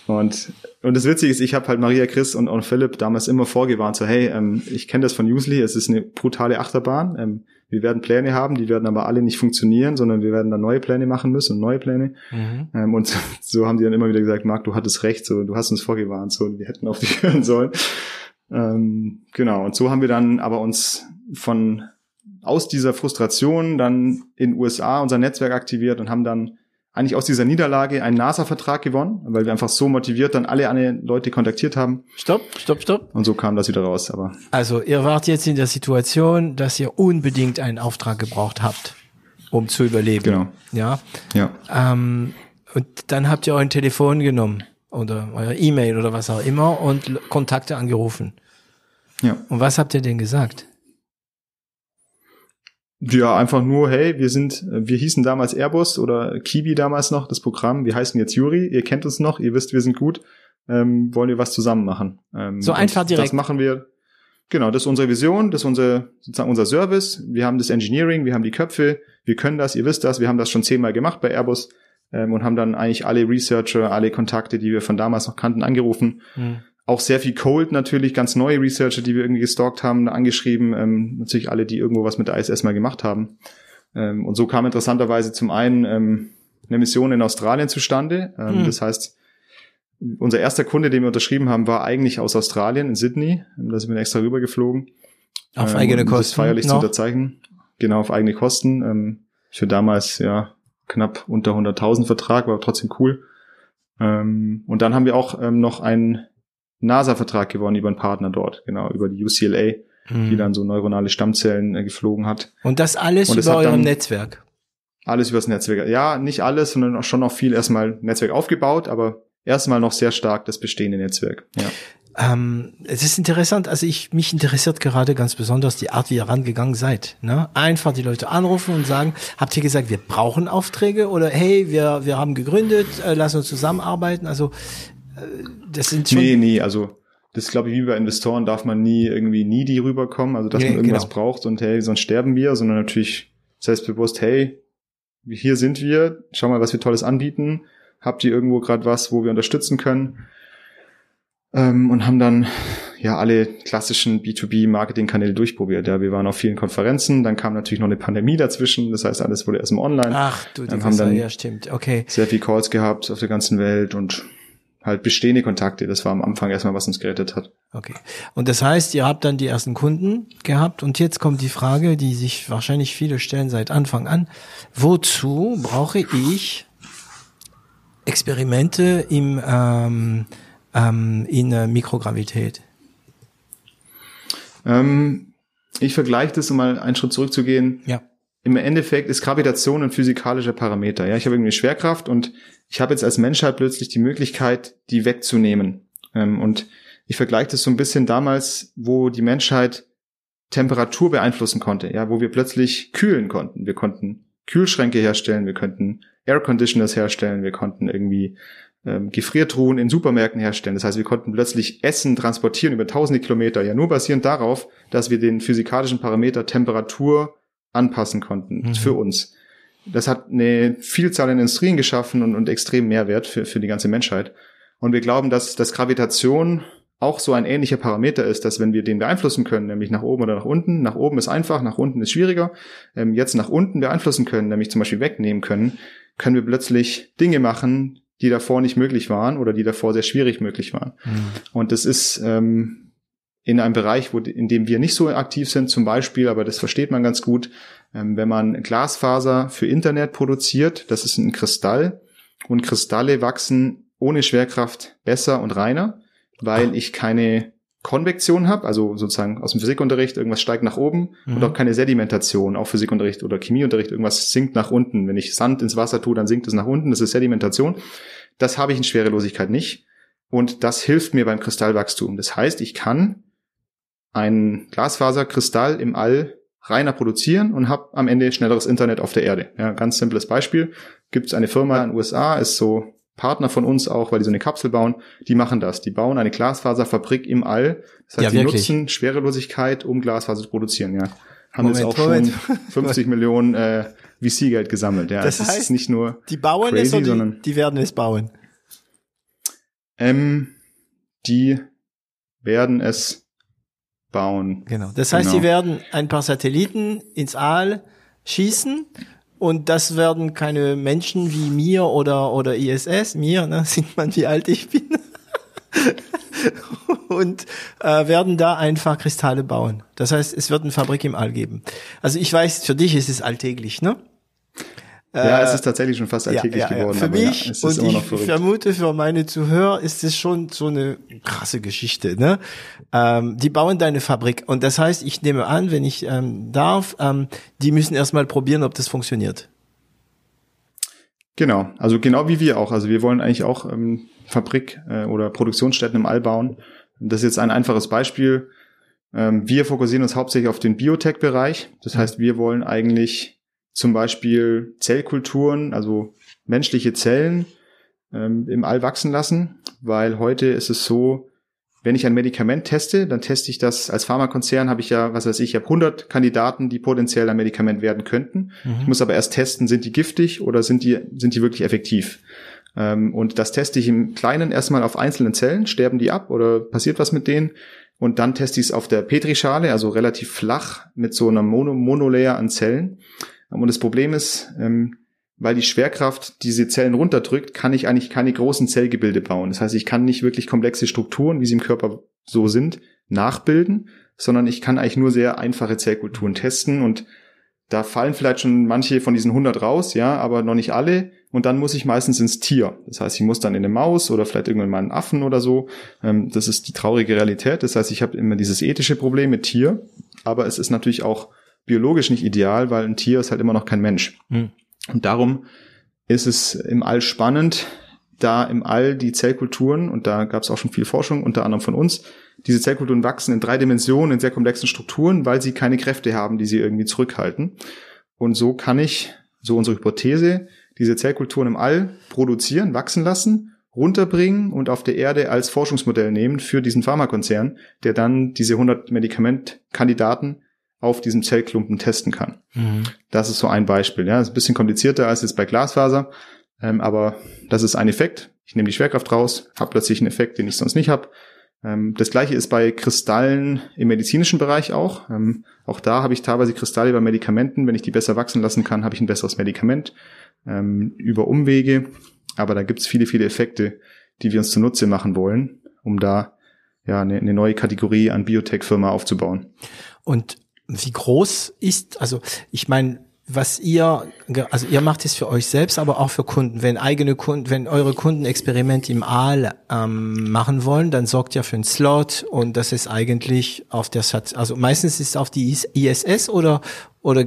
[SPEAKER 1] Und, und das Witzige ist, ich habe halt Maria, Chris und, und Philipp damals immer vorgewarnt, so hey, ähm, ich kenne das von Usely, es ist eine brutale Achterbahn. Ähm, wir werden Pläne haben, die werden aber alle nicht funktionieren, sondern wir werden dann neue Pläne machen müssen und neue Pläne. Mhm. Ähm, und so, so, haben die dann immer wieder gesagt, Marc, du hattest recht, so du hast uns vorgewarnt, so wir hätten auf dich hören sollen. Ähm, genau, und so haben wir dann aber uns von aus dieser Frustration dann in USA unser Netzwerk aktiviert und haben dann eigentlich aus dieser Niederlage einen NASA-Vertrag gewonnen, weil wir einfach so motiviert dann alle, alle Leute kontaktiert haben.
[SPEAKER 2] Stopp, stopp, stopp.
[SPEAKER 1] Und so kam das wieder raus. Aber
[SPEAKER 2] also ihr wart jetzt in der Situation, dass ihr unbedingt einen Auftrag gebraucht habt, um zu überleben.
[SPEAKER 1] Genau.
[SPEAKER 2] Ja.
[SPEAKER 1] Ja.
[SPEAKER 2] Ähm, und dann habt ihr euer Telefon genommen oder euer E-Mail oder was auch immer und Kontakte angerufen.
[SPEAKER 1] Ja.
[SPEAKER 2] Und was habt ihr denn gesagt?
[SPEAKER 1] Ja, einfach nur, hey, wir sind, wir hießen damals Airbus oder Kiwi damals noch, das Programm. Wir heißen jetzt Yuri, ihr kennt uns noch, ihr wisst, wir sind gut. Ähm, wollen wir was zusammen machen? Ähm,
[SPEAKER 2] so einfach direkt.
[SPEAKER 1] Das machen wir. Genau, das ist unsere Vision, das ist unser, sozusagen unser Service. Wir haben das Engineering, wir haben die Köpfe, wir können das, ihr wisst das, wir haben das schon zehnmal gemacht bei Airbus ähm, und haben dann eigentlich alle Researcher, alle Kontakte, die wir von damals noch kannten, angerufen. Hm auch sehr viel Cold natürlich, ganz neue Researcher, die wir irgendwie gestalkt haben, angeschrieben, ähm, natürlich alle, die irgendwo was mit der ISS mal gemacht haben. Ähm, und so kam interessanterweise zum einen ähm, eine Mission in Australien zustande. Ähm, hm. Das heißt, unser erster Kunde, den wir unterschrieben haben, war eigentlich aus Australien in Sydney. Da sind wir extra rübergeflogen.
[SPEAKER 2] Auf ähm, eigene Kosten. Das
[SPEAKER 1] feierlich noch? zu unterzeichnen. Genau, auf eigene Kosten. Ähm, für damals ja knapp unter 100.000 Vertrag, war trotzdem cool. Ähm, und dann haben wir auch ähm, noch einen NASA-Vertrag gewonnen über einen Partner dort, genau, über die UCLA, mhm. die dann so neuronale Stammzellen äh, geflogen hat.
[SPEAKER 2] Und das alles und über eurem Netzwerk?
[SPEAKER 1] Alles übers Netzwerk. Ja, nicht alles, sondern auch schon noch viel erstmal Netzwerk aufgebaut, aber erstmal noch sehr stark das bestehende Netzwerk. Ja.
[SPEAKER 2] Ähm, es ist interessant, also ich mich interessiert gerade ganz besonders die Art, wie ihr rangegangen seid. Ne? Einfach die Leute anrufen und sagen, habt ihr gesagt, wir brauchen Aufträge oder hey, wir, wir haben gegründet, äh, lass uns zusammenarbeiten. Also das sind schon.
[SPEAKER 1] Nee, nee, also das glaube ich, wie bei Investoren darf man nie irgendwie nie die rüberkommen, also dass nee, man irgendwas genau. braucht und hey, sonst sterben wir, sondern natürlich selbstbewusst, hey, hier sind wir, schau mal, was wir Tolles anbieten. Habt ihr irgendwo gerade was, wo wir unterstützen können? ähm, und haben dann ja alle klassischen B2B-Marketing-Kanäle durchprobiert. Ja, wir waren auf vielen Konferenzen, dann kam natürlich noch eine Pandemie dazwischen, das heißt, alles wurde erstmal online.
[SPEAKER 2] Ach, du,
[SPEAKER 1] die haben dann
[SPEAKER 2] ja, stimmt, okay.
[SPEAKER 1] Sehr viel Calls gehabt auf der ganzen Welt und halt bestehende Kontakte. Das war am Anfang erstmal, was uns gerettet hat.
[SPEAKER 2] Okay. Und das heißt, ihr habt dann die ersten Kunden gehabt und jetzt kommt die Frage, die sich wahrscheinlich viele stellen seit Anfang an. Wozu brauche ich Experimente im ähm, ähm, in äh, Mikrogravität?
[SPEAKER 1] Ähm, ich vergleiche das, um mal einen Schritt zurückzugehen.
[SPEAKER 2] Ja.
[SPEAKER 1] Im Endeffekt ist Gravitation ein physikalischer Parameter. Ja, ich habe irgendwie Schwerkraft und ich habe jetzt als Menschheit plötzlich die Möglichkeit, die wegzunehmen. Ähm, und ich vergleiche das so ein bisschen damals, wo die Menschheit Temperatur beeinflussen konnte, ja, wo wir plötzlich kühlen konnten. Wir konnten Kühlschränke herstellen, wir könnten Air Conditioners herstellen, wir konnten irgendwie ähm, Gefriertruhen in Supermärkten herstellen. Das heißt, wir konnten plötzlich Essen transportieren über tausende Kilometer, ja nur basierend darauf, dass wir den physikalischen Parameter Temperatur anpassen konnten mhm. für uns. Das hat eine Vielzahl an Industrien geschaffen und, und extrem Mehrwert für, für die ganze Menschheit. Und wir glauben, dass, dass Gravitation auch so ein ähnlicher Parameter ist, dass wenn wir den beeinflussen können, nämlich nach oben oder nach unten, nach oben ist einfach, nach unten ist schwieriger, ähm, jetzt nach unten beeinflussen können, nämlich zum Beispiel wegnehmen können, können wir plötzlich Dinge machen, die davor nicht möglich waren oder die davor sehr schwierig möglich waren. Mhm. Und das ist ähm, in einem Bereich, wo, in dem wir nicht so aktiv sind, zum Beispiel, aber das versteht man ganz gut, wenn man Glasfaser für Internet produziert, das ist ein Kristall und Kristalle wachsen ohne Schwerkraft besser und reiner, weil ich keine Konvektion habe, also sozusagen aus dem Physikunterricht, irgendwas steigt nach oben mhm. und auch keine Sedimentation, auch Physikunterricht oder Chemieunterricht, irgendwas sinkt nach unten. Wenn ich Sand ins Wasser tue, dann sinkt es nach unten, das ist Sedimentation. Das habe ich in Schwerelosigkeit nicht und das hilft mir beim Kristallwachstum. Das heißt, ich kann einen Glasfaserkristall im All reiner produzieren und habe am Ende schnelleres Internet auf der Erde. Ja, ganz simples Beispiel. Gibt es eine Firma in den USA, ist so Partner von uns auch, weil die so eine Kapsel bauen, die machen das. Die bauen eine Glasfaserfabrik im All. Das heißt, ja, die nutzen Schwerelosigkeit, um Glasfaser zu produzieren, ja. Haben Moment, jetzt auch Moment. schon 50 Millionen äh, VC-Geld gesammelt. Ja,
[SPEAKER 2] das heißt, ist nicht nur die bauen crazy, es oder sondern die, die werden es bauen.
[SPEAKER 1] Ähm, die werden es bauen.
[SPEAKER 2] Genau. Das heißt, genau. sie werden ein paar Satelliten ins All schießen und das werden keine Menschen wie mir oder, oder ISS, mir, ne, sieht man, wie alt ich bin. und äh, werden da einfach Kristalle bauen. Das heißt, es wird eine Fabrik im All geben. Also ich weiß, für dich ist es alltäglich, ne?
[SPEAKER 1] Ja, es ist tatsächlich schon fast alltäglich ja, ja, geworden.
[SPEAKER 2] Für mich ja, und ich vermute für meine Zuhörer ist es schon so eine krasse Geschichte. Ne? Ähm, die bauen deine Fabrik und das heißt, ich nehme an, wenn ich ähm, darf, ähm, die müssen erstmal probieren, ob das funktioniert.
[SPEAKER 1] Genau, also genau wie wir auch. Also wir wollen eigentlich auch ähm, Fabrik äh, oder Produktionsstätten im All bauen. Das ist jetzt ein einfaches Beispiel. Ähm, wir fokussieren uns hauptsächlich auf den Biotech-Bereich. Das heißt, wir wollen eigentlich zum Beispiel Zellkulturen, also menschliche Zellen ähm, im All wachsen lassen, weil heute ist es so, wenn ich ein Medikament teste, dann teste ich das als Pharmakonzern, habe ich ja, was weiß ich, ich habe 100 Kandidaten, die potenziell ein Medikament werden könnten. Mhm. Ich muss aber erst testen, sind die giftig oder sind die, sind die wirklich effektiv? Ähm, und das teste ich im Kleinen erstmal auf einzelnen Zellen, sterben die ab oder passiert was mit denen? Und dann teste ich es auf der Petrischale, also relativ flach mit so einer Mono Monolayer an Zellen. Und das Problem ist, ähm, weil die Schwerkraft diese Zellen runterdrückt, kann ich eigentlich keine großen Zellgebilde bauen. Das heißt, ich kann nicht wirklich komplexe Strukturen, wie sie im Körper so sind, nachbilden, sondern ich kann eigentlich nur sehr einfache Zellkulturen testen und da fallen vielleicht schon manche von diesen 100 raus, ja, aber noch nicht alle. Und dann muss ich meistens ins Tier. Das heißt, ich muss dann in eine Maus oder vielleicht irgendwann mal einen Affen oder so. Ähm, das ist die traurige Realität. Das heißt, ich habe immer dieses ethische Problem mit Tier, aber es ist natürlich auch biologisch nicht ideal, weil ein Tier ist halt immer noch kein Mensch. Hm. Und darum ist es im All spannend, da im All die Zellkulturen, und da gab es auch schon viel Forschung, unter anderem von uns, diese Zellkulturen wachsen in drei Dimensionen, in sehr komplexen Strukturen, weil sie keine Kräfte haben, die sie irgendwie zurückhalten. Und so kann ich, so unsere Hypothese, diese Zellkulturen im All produzieren, wachsen lassen, runterbringen und auf der Erde als Forschungsmodell nehmen für diesen Pharmakonzern, der dann diese 100 Medikamentkandidaten auf diesem Zellklumpen testen kann. Mhm. Das ist so ein Beispiel. Ja, das ist ein bisschen komplizierter als jetzt bei Glasfaser, ähm, aber das ist ein Effekt. Ich nehme die Schwerkraft raus, habe plötzlich einen Effekt, den ich sonst nicht habe. Ähm, das gleiche ist bei Kristallen im medizinischen Bereich auch. Ähm, auch da habe ich teilweise Kristalle bei Medikamenten. Wenn ich die besser wachsen lassen kann, habe ich ein besseres Medikament ähm, über Umwege. Aber da gibt es viele, viele Effekte, die wir uns zunutze machen wollen, um da ja eine, eine neue Kategorie an Biotech-Firma aufzubauen.
[SPEAKER 2] Und wie groß ist, also ich meine, was ihr, also ihr macht es für euch selbst, aber auch für Kunden. Wenn eigene Kunden, wenn eure Kunden Experimente im Aal ähm, machen wollen, dann sorgt ihr für einen Slot und das ist eigentlich auf der Sat also meistens ist es auf die ISS oder oder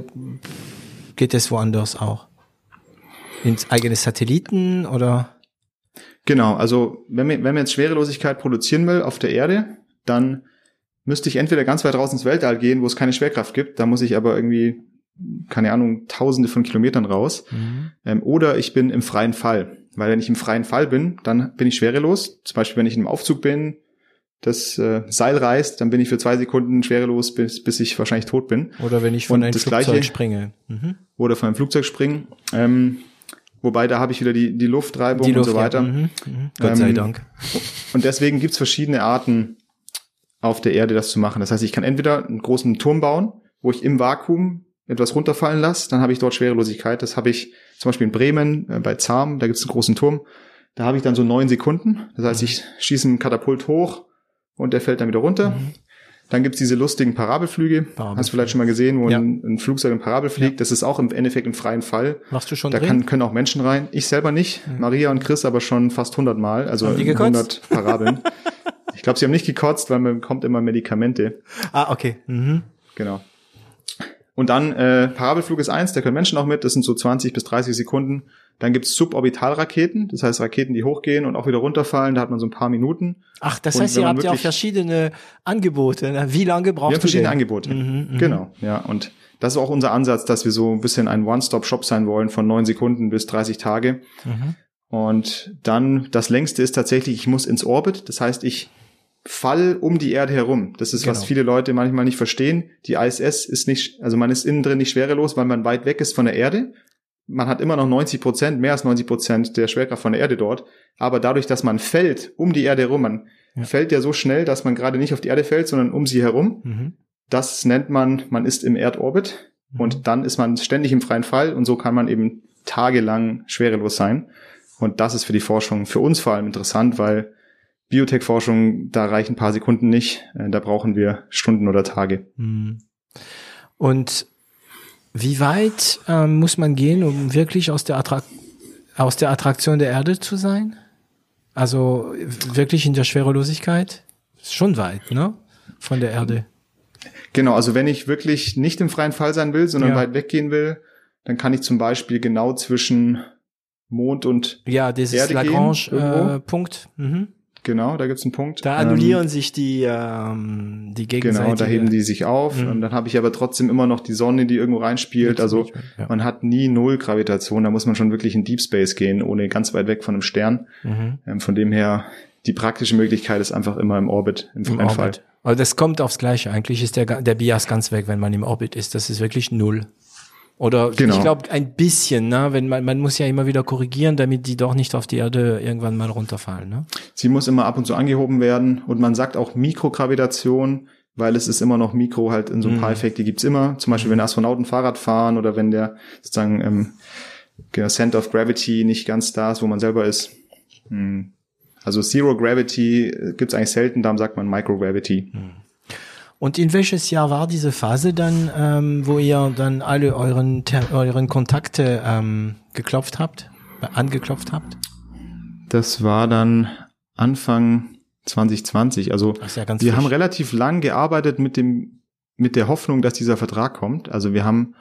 [SPEAKER 2] geht es woanders auch? Ins eigene Satelliten oder?
[SPEAKER 1] Genau, also wenn man, wenn man jetzt Schwerelosigkeit produzieren will auf der Erde, dann müsste ich entweder ganz weit raus ins Weltall gehen, wo es keine Schwerkraft gibt, da muss ich aber irgendwie, keine Ahnung, tausende von Kilometern raus. Mhm. Ähm, oder ich bin im freien Fall. Weil wenn ich im freien Fall bin, dann bin ich schwerelos. Zum Beispiel, wenn ich in einem Aufzug bin, das äh, Seil reißt, dann bin ich für zwei Sekunden schwerelos, bis, bis ich wahrscheinlich tot bin.
[SPEAKER 2] Oder wenn ich von einem Flugzeug Gleiche, springe.
[SPEAKER 1] Mhm. Oder von einem Flugzeug springen. Ähm, wobei da habe ich wieder die, die Luftreibung die Luft, und so weiter. Ja. Mhm.
[SPEAKER 2] Mhm. Gott sei ähm, Dank.
[SPEAKER 1] Und deswegen gibt's verschiedene Arten, auf der Erde das zu machen. Das heißt, ich kann entweder einen großen Turm bauen, wo ich im Vakuum etwas runterfallen lasse, dann habe ich dort Schwerelosigkeit. Das habe ich zum Beispiel in Bremen äh, bei Zahn, da gibt es einen großen Turm. Da habe ich dann so neun Sekunden. Das heißt, ich schieße einen Katapult hoch und der fällt dann wieder runter. Mhm. Dann gibt's diese lustigen Parabelflüge. Parabelflüge. Hast du vielleicht schon mal gesehen, wo ja. ein, ein, Flugzeug im Parabel fliegt. Ja. Das ist auch im Endeffekt im freien Fall.
[SPEAKER 2] Machst du schon
[SPEAKER 1] Da kann, können auch Menschen rein. Ich selber nicht. Mhm. Maria und Chris aber schon fast 100 Mal. Also 100 Parabeln. Ich glaube, sie haben nicht gekotzt, weil man bekommt immer Medikamente.
[SPEAKER 2] Ah, okay. Mhm.
[SPEAKER 1] Genau. Und dann äh, Parabelflug ist eins, da können Menschen auch mit, das sind so 20 bis 30 Sekunden. Dann gibt's Suborbitalraketen, das heißt Raketen, die hochgehen und auch wieder runterfallen, da hat man so ein paar Minuten.
[SPEAKER 2] Ach, das und heißt, ihr habt ja auch verschiedene Angebote. Ne? Wie lange braucht ihr? Wir haben
[SPEAKER 1] verschiedene Angebote. Mhm, mh. Genau, ja. Und das ist auch unser Ansatz, dass wir so ein bisschen ein One-Stop-Shop sein wollen von neun Sekunden bis 30 Tage. Mhm. Und dann das längste ist tatsächlich, ich muss ins Orbit. Das heißt, ich Fall um die Erde herum. Das ist, genau. was viele Leute manchmal nicht verstehen. Die ISS ist nicht, also man ist innen drin nicht schwerelos, weil man weit weg ist von der Erde. Man hat immer noch 90 Prozent, mehr als 90 Prozent der Schwerkraft von der Erde dort. Aber dadurch, dass man fällt um die Erde herum, man ja. fällt ja so schnell, dass man gerade nicht auf die Erde fällt, sondern um sie herum. Mhm. Das nennt man, man ist im Erdorbit. Mhm. Und dann ist man ständig im freien Fall und so kann man eben tagelang schwerelos sein. Und das ist für die Forschung, für uns vor allem interessant, weil Biotech-Forschung, da reichen ein paar Sekunden nicht. Äh, da brauchen wir Stunden oder Tage. Hm.
[SPEAKER 2] Und wie weit ähm, muss man gehen, um wirklich aus der, aus der Attraktion der Erde zu sein? Also wirklich in der Schwerelosigkeit? Ist schon weit, ne? Von der Erde.
[SPEAKER 1] Genau, also wenn ich wirklich nicht im freien Fall sein will, sondern ja. weit weggehen will, dann kann ich zum Beispiel genau zwischen Mond und
[SPEAKER 2] ja, dieses Lagrange-Punkt. Äh, mhm.
[SPEAKER 1] Genau, da gibt's einen Punkt.
[SPEAKER 2] Da annullieren ähm, sich die, ähm, die Gegenseite.
[SPEAKER 1] Genau, da heben die sich auf. Mhm. Und dann habe ich aber trotzdem immer noch die Sonne, die irgendwo reinspielt. Also ja. man hat nie null Gravitation. Da muss man schon wirklich in Deep Space gehen, ohne ganz weit weg von einem Stern. Mhm. Ähm, von dem her, die praktische Möglichkeit ist einfach immer im Orbit, im freien Fall.
[SPEAKER 2] Also das kommt aufs Gleiche. Eigentlich ist der, der Bias ganz weg, wenn man im Orbit ist. Das ist wirklich null. Oder genau. ich glaube ein bisschen, ne? Wenn man, man muss ja immer wieder korrigieren, damit die doch nicht auf die Erde irgendwann mal runterfallen. Ne?
[SPEAKER 1] Sie muss immer ab und zu angehoben werden und man sagt auch Mikrogravitation, weil es ist immer noch Mikro halt in so ein paar Effekte gibt's immer. Zum Beispiel, wenn Astronauten Fahrrad fahren oder wenn der sozusagen ähm, der Center of Gravity nicht ganz da ist, wo man selber ist. Hm. Also Zero Gravity äh, gibt's eigentlich selten, darum sagt man Microgravity.
[SPEAKER 2] Und in welches Jahr war diese Phase dann, ähm, wo ihr dann alle euren, euren Kontakte ähm, geklopft habt, äh, angeklopft habt?
[SPEAKER 1] Das war dann Anfang 2020. Also
[SPEAKER 2] ja
[SPEAKER 1] wir
[SPEAKER 2] frisch.
[SPEAKER 1] haben relativ lang gearbeitet mit dem mit der Hoffnung, dass dieser Vertrag kommt. Also wir haben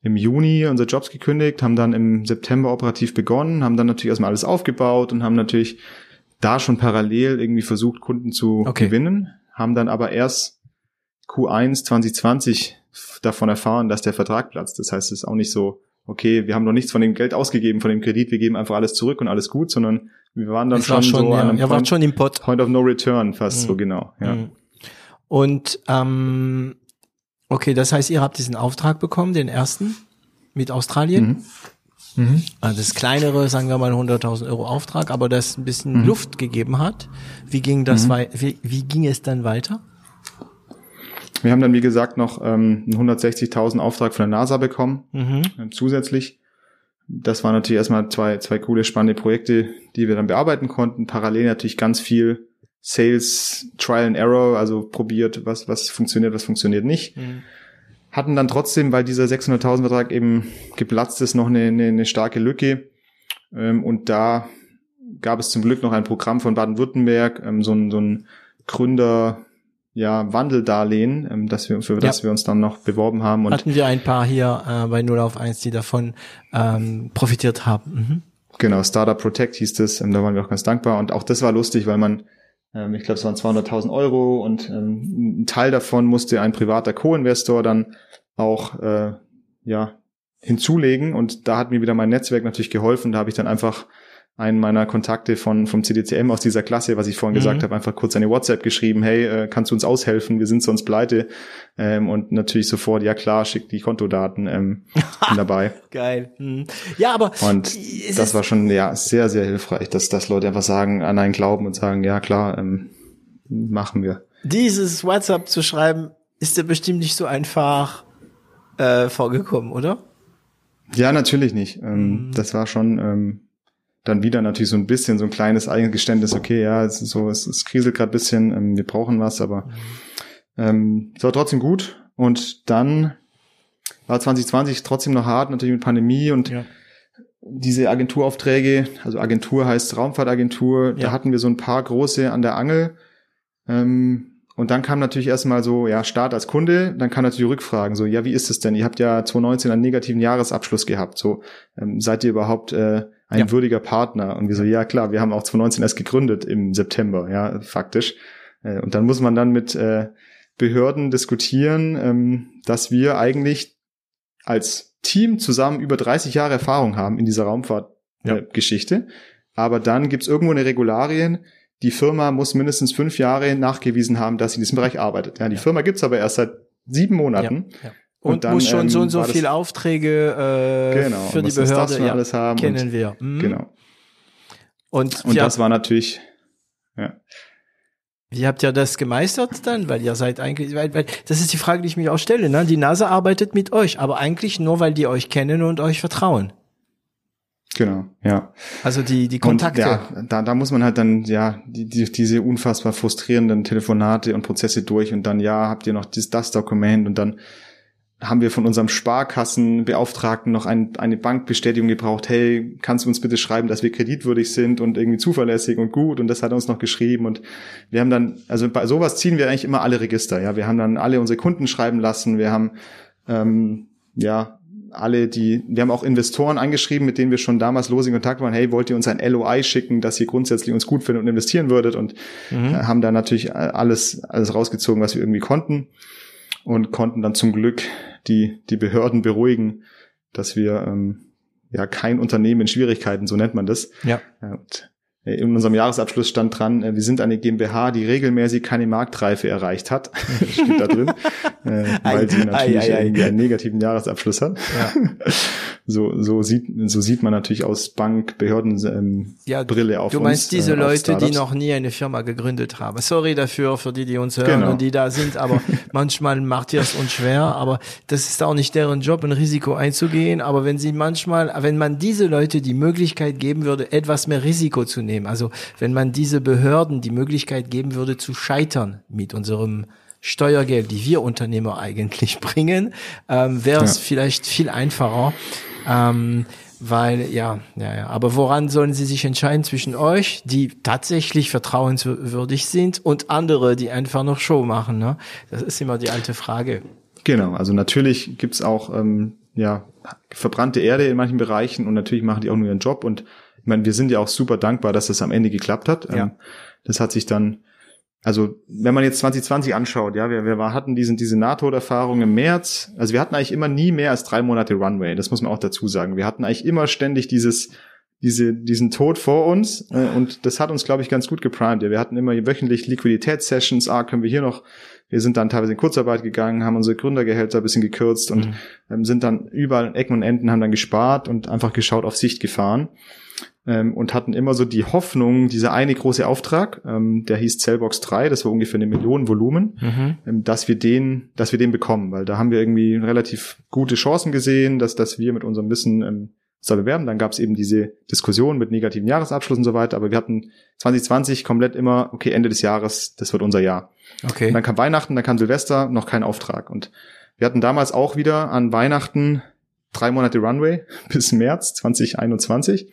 [SPEAKER 1] im Juni unsere Jobs gekündigt, haben dann im September operativ begonnen, haben dann natürlich erstmal alles aufgebaut und haben natürlich da schon parallel irgendwie versucht, Kunden zu
[SPEAKER 2] Okay.
[SPEAKER 1] gewinnen, haben dann aber erst Q1 2020 davon erfahren, dass der Vertrag platzt. Das heißt, es ist auch nicht so, okay, wir haben noch nichts von dem Geld ausgegeben, von dem Kredit, wir geben einfach alles zurück und alles gut, sondern wir waren dann
[SPEAKER 2] Das war
[SPEAKER 1] schon,
[SPEAKER 2] schon,
[SPEAKER 1] so
[SPEAKER 2] ja,
[SPEAKER 1] an einem Point,
[SPEAKER 2] schon im Pott.
[SPEAKER 1] Point of No Return fast
[SPEAKER 2] Mhm.
[SPEAKER 1] so genau. Ja.
[SPEAKER 2] Mhm. Und ähm, okay, das heißt, ihr habt diesen Auftrag bekommen, den ersten mit Australien.
[SPEAKER 1] Mhm.
[SPEAKER 2] Also das kleinere, sagen wir mal 100.000 Euro Auftrag, aber das ein bisschen
[SPEAKER 1] Mhm.
[SPEAKER 2] Luft gegeben hat. Wie ging das wie, wie ging es dann weiter?
[SPEAKER 1] Wir haben dann, wie gesagt, noch ähm, einen 160.000 Auftrag von der NASA bekommen,
[SPEAKER 2] Mhm.
[SPEAKER 1] ähm, zusätzlich. Das waren natürlich erstmal zwei, zwei coole, spannende Projekte, die wir dann bearbeiten konnten. Parallel natürlich ganz viel Sales, Trial and Error, also probiert, was, was funktioniert, was funktioniert nicht.
[SPEAKER 2] Mhm.
[SPEAKER 1] Hatten dann trotzdem, weil dieser 600.000 Vertrag eben geplatzt ist, noch eine, eine, eine starke Lücke. Ähm, und da gab es zum Glück noch ein Programm von Baden-Württemberg, ähm, so ein, so ein Gründer, ja, Wandeldarlehen, ähm, das wir, für das wir uns dann noch beworben haben. Und
[SPEAKER 2] Hatten wir ein paar hier äh, bei 0 auf 1, die davon ähm, profitiert haben. Mhm.
[SPEAKER 1] Genau, Startup Protect hieß das, ähm, da waren wir auch ganz dankbar. Und auch das war lustig, weil man, ähm, ich glaube, es waren 200.000 Euro und ähm, ein Teil davon musste ein privater Co-Investor dann auch äh, ja hinzulegen. Und da hat mir wieder mein Netzwerk natürlich geholfen. Da habe ich dann einfach einen meiner Kontakte von vom CDCM aus dieser Klasse, was ich vorhin
[SPEAKER 2] Mhm.
[SPEAKER 1] gesagt habe, einfach kurz eine WhatsApp geschrieben, hey, äh, kannst du uns aushelfen? Wir sind sonst pleite. Ähm, und natürlich sofort, ja klar, schick die Kontodaten ähm, dabei.
[SPEAKER 2] Geil. Mhm. Ja, aber
[SPEAKER 1] Und das war schon ja sehr, sehr hilfreich, dass, dass Leute einfach sagen, an einen glauben und sagen, ja klar, ähm, machen wir.
[SPEAKER 2] dieses WhatsApp zu schreiben, ist ja bestimmt nicht so einfach äh, vorgekommen, oder?
[SPEAKER 1] Ja, natürlich nicht.
[SPEAKER 2] Mhm.
[SPEAKER 1] Ähm, Das war schon ähm, dann wieder natürlich so ein bisschen so ein kleines Eingeständnis, okay, ja, es ist so, es, es kriselt gerade bisschen, ähm, wir brauchen was, aber ähm, es war trotzdem gut. Und dann war 2020 trotzdem noch hart, natürlich mit Pandemie und
[SPEAKER 2] Ja.
[SPEAKER 1] diese Agenturaufträge, also Agentur heißt Raumfahrtagentur,
[SPEAKER 2] Ja.
[SPEAKER 1] da hatten wir so ein paar große an der Angel. Ähm, und dann kam natürlich erstmal so, ja, Start als Kunde, dann kam natürlich Rückfragen, so, ja, wie ist es denn? Ihr habt ja 2019 einen negativen Jahresabschluss gehabt, so, ähm, seid ihr überhaupt äh, ein
[SPEAKER 2] Ja.
[SPEAKER 1] würdiger Partner? Und wir so, ja klar, wir haben auch 2019 erst gegründet im September, ja, faktisch. Äh, und dann muss man dann mit äh, Behörden diskutieren, ähm, dass wir eigentlich als Team zusammen über 30 Jahre Erfahrung haben in dieser
[SPEAKER 2] Ja.
[SPEAKER 1] Raumfahrtgeschichte. Aber dann gibt's irgendwo eine Regularien, die Firma muss mindestens fünf Jahre nachgewiesen haben, dass sie in diesem Bereich arbeitet. Ja, die
[SPEAKER 2] Ja.
[SPEAKER 1] Firma gibt's aber erst seit sieben Monaten.
[SPEAKER 2] Ja. Und,
[SPEAKER 1] Und dann,
[SPEAKER 2] muss schon so
[SPEAKER 1] ähm,
[SPEAKER 2] und so
[SPEAKER 1] das-
[SPEAKER 2] viele Aufträge äh,
[SPEAKER 1] Genau,
[SPEAKER 2] für
[SPEAKER 1] und
[SPEAKER 2] die
[SPEAKER 1] das
[SPEAKER 2] Behörde
[SPEAKER 1] schon
[SPEAKER 2] ja,
[SPEAKER 1] alles haben
[SPEAKER 2] kennen
[SPEAKER 1] und-
[SPEAKER 2] wir. Mhm.
[SPEAKER 1] Genau.
[SPEAKER 2] Und,
[SPEAKER 1] Und das war natürlich, ja.
[SPEAKER 2] wie habt ihr das gemeistert dann? Weil ihr seid eigentlich, weil, weil das ist die Frage, die ich mich auch stelle. Ne? Die NASA arbeitet mit euch, aber eigentlich nur, weil die euch kennen und euch vertrauen.
[SPEAKER 1] Genau, ja.
[SPEAKER 2] Also die, die
[SPEAKER 1] Und
[SPEAKER 2] Kontakte.
[SPEAKER 1] ja, da, da muss man halt dann, ja, die, die, diese unfassbar frustrierenden Telefonate und Prozesse durch und dann, ja, habt ihr noch dies, das Dokument und dann haben wir von unserem Sparkassenbeauftragten noch ein, eine Bankbestätigung gebraucht, hey, kannst du uns bitte schreiben, dass wir kreditwürdig sind und irgendwie zuverlässig und gut? Und das hat er uns noch geschrieben. Und wir haben dann, also bei sowas ziehen wir eigentlich immer alle Register, ja, wir haben dann alle unsere Kunden schreiben lassen, wir haben, ähm, ja, alle die, wir haben auch Investoren angeschrieben, mit denen wir schon damals los in Kontakt waren, hey, wollt ihr uns ein LOI schicken, dass ihr grundsätzlich uns gut findet und investieren würdet? Und
[SPEAKER 2] Mhm.
[SPEAKER 1] äh, haben da natürlich äh, alles, alles rausgezogen, was wir irgendwie konnten und konnten dann zum Glück die, die Behörden beruhigen, dass wir ähm, ja kein Unternehmen in Schwierigkeiten, so nennt man das.
[SPEAKER 2] Ja.
[SPEAKER 1] Und in unserem Jahresabschluss stand dran, äh, wir sind eine GmbH, die regelmäßig keine Marktreife erreicht hat. Steht da drin. äh, weil sie natürlich ei, ei, ei. irgendwie einen negativen Jahresabschluss hat. Ja. so, so sieht, so sieht man natürlich aus Bank, Behörden, ähm,
[SPEAKER 2] ja,
[SPEAKER 1] Brille auf
[SPEAKER 2] Du meinst uns, diese äh, Leute, die noch nie eine Firma gegründet haben. Sorry dafür, für die, die uns hören genau. und die da sind, aber manchmal macht ihr es uns schwer, aber das ist auch nicht deren Job, ein Risiko einzugehen. Aber wenn sie manchmal, wenn man diese Leute die Möglichkeit geben würde, etwas mehr Risiko zu nehmen, also wenn man diese Behörden die Möglichkeit geben würde, zu scheitern mit unserem Steuergeld, die wir Unternehmer eigentlich bringen, ähm, wäre es ja. vielleicht viel einfacher. Ähm, weil, ja, ja, ja. Aber woran sollen sie sich entscheiden zwischen euch, die tatsächlich vertrauenswürdig sind, und andere, die einfach noch Show machen? Ne? Das ist immer die alte Frage.
[SPEAKER 1] Genau, also natürlich gibt's auch ähm, ja, verbrannte Erde in manchen Bereichen und natürlich machen die auch nur ihren Job. Und ich meine, wir sind ja auch super dankbar, dass das am Ende geklappt hat. Ja. Ähm, das hat sich dann also wenn man jetzt 2020 anschaut, ja, wir, wir hatten diesen, diese NATO-Erfahrung im März, also wir hatten eigentlich immer nie mehr als drei Monate Runway, das muss man auch dazu sagen. Wir hatten eigentlich immer ständig dieses, diese, diesen Tod vor uns äh, und das hat uns, glaube ich, ganz gut geprimed. Ja, wir hatten immer wöchentlich Liquiditätssessions, ah, können wir hier noch, wir sind dann teilweise in Kurzarbeit gegangen, haben unsere Gründergehälter ein bisschen gekürzt und mhm. ähm, sind dann überall in Ecken und Enden, haben dann gespart und einfach geschaut, auf Sicht gefahren ähm, und hatten immer so die Hoffnung, dieser eine große Auftrag, ähm, der hieß Cellbox 3, das war ungefähr eine Million Volumen, mhm. ähm, dass wir den, dass wir den bekommen, weil da haben wir irgendwie relativ gute Chancen gesehen, dass, dass wir mit unserem Wissen ähm, da bewerben. Dann gab es eben diese Diskussion mit negativen Jahresabschluss und so weiter, aber wir hatten 2020 komplett immer, okay, Ende des Jahres, das wird unser Jahr. Okay. Und dann kam Weihnachten, dann kam Silvester, noch kein Auftrag. Und wir hatten damals auch wieder an Weihnachten drei Monate Runway bis März 2021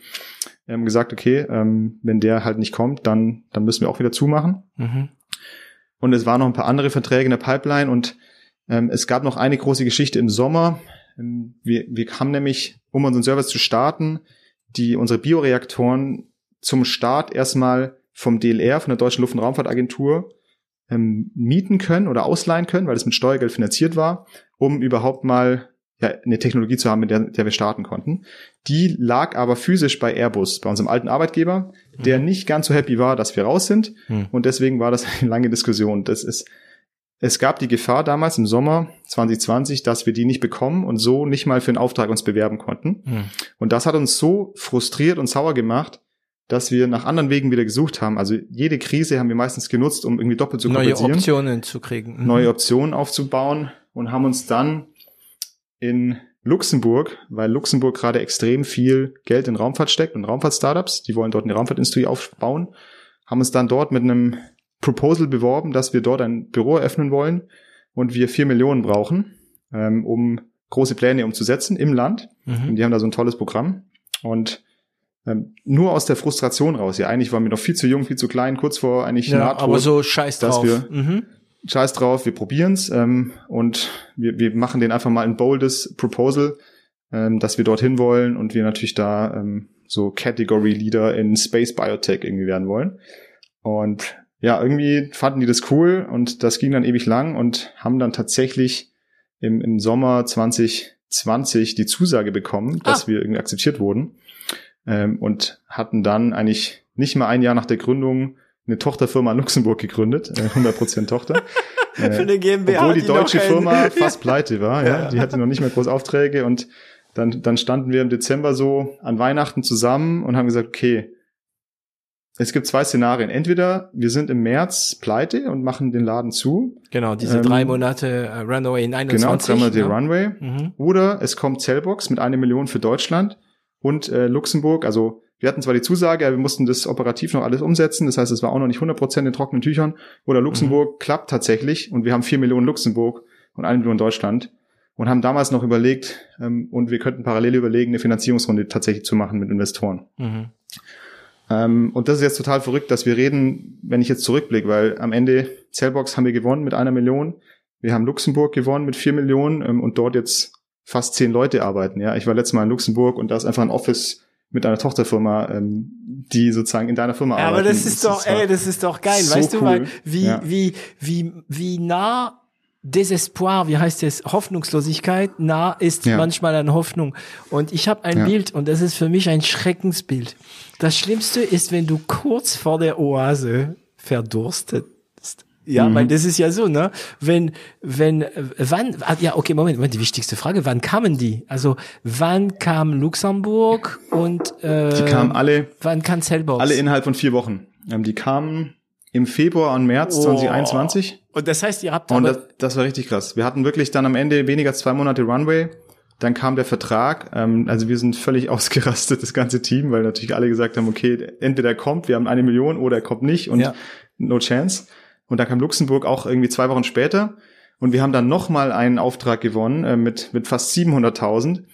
[SPEAKER 1] wir haben gesagt, okay, ähm, wenn der halt nicht kommt, dann, dann müssen wir auch wieder zumachen. Mhm. Und es waren noch ein paar andere Verträge in der Pipeline und ähm, es gab noch eine große Geschichte im Sommer. Ähm, wir, wir haben nämlich, um unseren Service zu starten, die unsere Bioreaktoren zum Start erstmal vom DLR, von der Deutschen Luft- und Raumfahrtagentur, ähm, mieten können oder ausleihen können, weil es mit Steuergeld finanziert war, um überhaupt mal ja, eine Technologie zu haben, mit der, der wir starten konnten. Die lag aber physisch bei Airbus, bei unserem alten Arbeitgeber, der mhm. nicht ganz so happy war, dass wir raus sind. Mhm. Und deswegen war das eine lange Diskussion. Das ist, es gab die Gefahr damals im Sommer 2020, dass wir die nicht bekommen und so nicht mal für einen Auftrag uns bewerben konnten. Mhm. Und das hat uns so frustriert und sauer gemacht, dass wir nach anderen Wegen wieder gesucht haben. Also jede Krise haben wir meistens genutzt, um irgendwie doppelt zu kompensieren.
[SPEAKER 2] Neue Optionen zu kriegen.
[SPEAKER 1] Mhm. Neue Optionen aufzubauen und haben uns dann in Luxemburg, weil Luxemburg gerade extrem viel Geld in Raumfahrt steckt und Raumfahrt-Startups, die wollen dort eine Raumfahrtindustrie aufbauen, haben uns dann dort mit einem Proposal beworben, dass wir dort ein Büro eröffnen wollen und wir vier Millionen brauchen, ähm, um große Pläne umzusetzen im Land. Mhm. Und die haben da so ein tolles Programm. Und ähm, nur aus der Frustration raus. Ja, eigentlich waren wir noch viel zu jung, viel zu klein, kurz vor eigentlich
[SPEAKER 2] ja, Nahtod, aber so scheiß drauf.
[SPEAKER 1] Dass wir, mhm scheiß drauf, wir probieren's ähm, und wir, wir machen den einfach mal ein boldes Proposal, ähm, dass wir dorthin wollen und wir natürlich da ähm, so Category Leader in Space Biotech irgendwie werden wollen. Und ja, irgendwie fanden die das cool und das ging dann ewig lang und haben dann tatsächlich im, im Sommer 2020 die Zusage bekommen, dass ah. wir irgendwie akzeptiert wurden ähm, und hatten dann eigentlich nicht mal ein Jahr nach der Gründung eine Tochterfirma in Luxemburg gegründet, 100% äh, Tochter.
[SPEAKER 2] Für eine GmbH.
[SPEAKER 1] Obwohl die, die deutsche Firma fast pleite war, ja. ja. Die hatte noch nicht mehr groß Aufträge und dann, dann standen wir im Dezember so an Weihnachten zusammen und haben gesagt, okay, es gibt zwei Szenarien. Entweder wir sind im März pleite und machen den Laden zu.
[SPEAKER 2] Genau, diese ähm, drei Monate äh, Runway in 21. Genau,
[SPEAKER 1] drei Monate ja. Runway. Mhm. Oder es kommt Cellbox mit einer Million für Deutschland und äh, Luxemburg, also wir hatten zwar die Zusage, aber wir mussten das operativ noch alles umsetzen. Das heißt, es war auch noch nicht 100% in trockenen Tüchern. Oder Luxemburg mhm. klappt tatsächlich und wir haben vier Millionen Luxemburg und eine Million Deutschland und haben damals noch überlegt, ähm, und wir könnten parallel überlegen, eine Finanzierungsrunde tatsächlich zu machen mit Investoren. Mhm. Ähm, und das ist jetzt total verrückt, dass wir reden, wenn ich jetzt zurückblicke, weil am Ende Cellbox haben wir gewonnen mit einer Million. Wir haben Luxemburg gewonnen mit vier Millionen ähm, und dort jetzt fast zehn Leute arbeiten. Ja, ich war letztes Mal in Luxemburg und da ist einfach ein Office mit einer Tochterfirma, ähm, die sozusagen in deiner Firma
[SPEAKER 2] ja,
[SPEAKER 1] arbeiten.
[SPEAKER 2] Aber das ist doch, das ey, das ist doch geil, so weißt cool. du, weil wie, ja. wie, wie, wie nah Desespoir, wie heißt es, Hoffnungslosigkeit, nah ist ja. manchmal an Hoffnung. Und ich habe ein ja. Bild und das ist für mich ein Schreckensbild. Das Schlimmste ist, wenn du kurz vor der Oase verdurstet ja, mhm. weil das ist ja so, ne? Wenn, wenn, wann, ah, ja, okay, Moment, Moment, die wichtigste Frage, wann kamen die? Also, wann kam Luxemburg und,
[SPEAKER 1] äh, Die kamen alle,
[SPEAKER 2] wann kam Cellbox?
[SPEAKER 1] Alle innerhalb von vier Wochen. Ähm, die kamen im Februar und März oh. 2021.
[SPEAKER 2] Und das heißt, ihr habt
[SPEAKER 1] Und das, das war richtig krass. Wir hatten wirklich dann am Ende weniger zwei Monate Runway. Dann kam der Vertrag. Ähm, also wir sind völlig ausgerastet, das ganze Team, weil natürlich alle gesagt haben, okay, entweder er kommt, wir haben eine Million, oder er kommt nicht und ja. no chance. Und da kam Luxemburg auch irgendwie zwei Wochen später. Und wir haben dann nochmal einen Auftrag gewonnen äh, mit, mit fast 700.000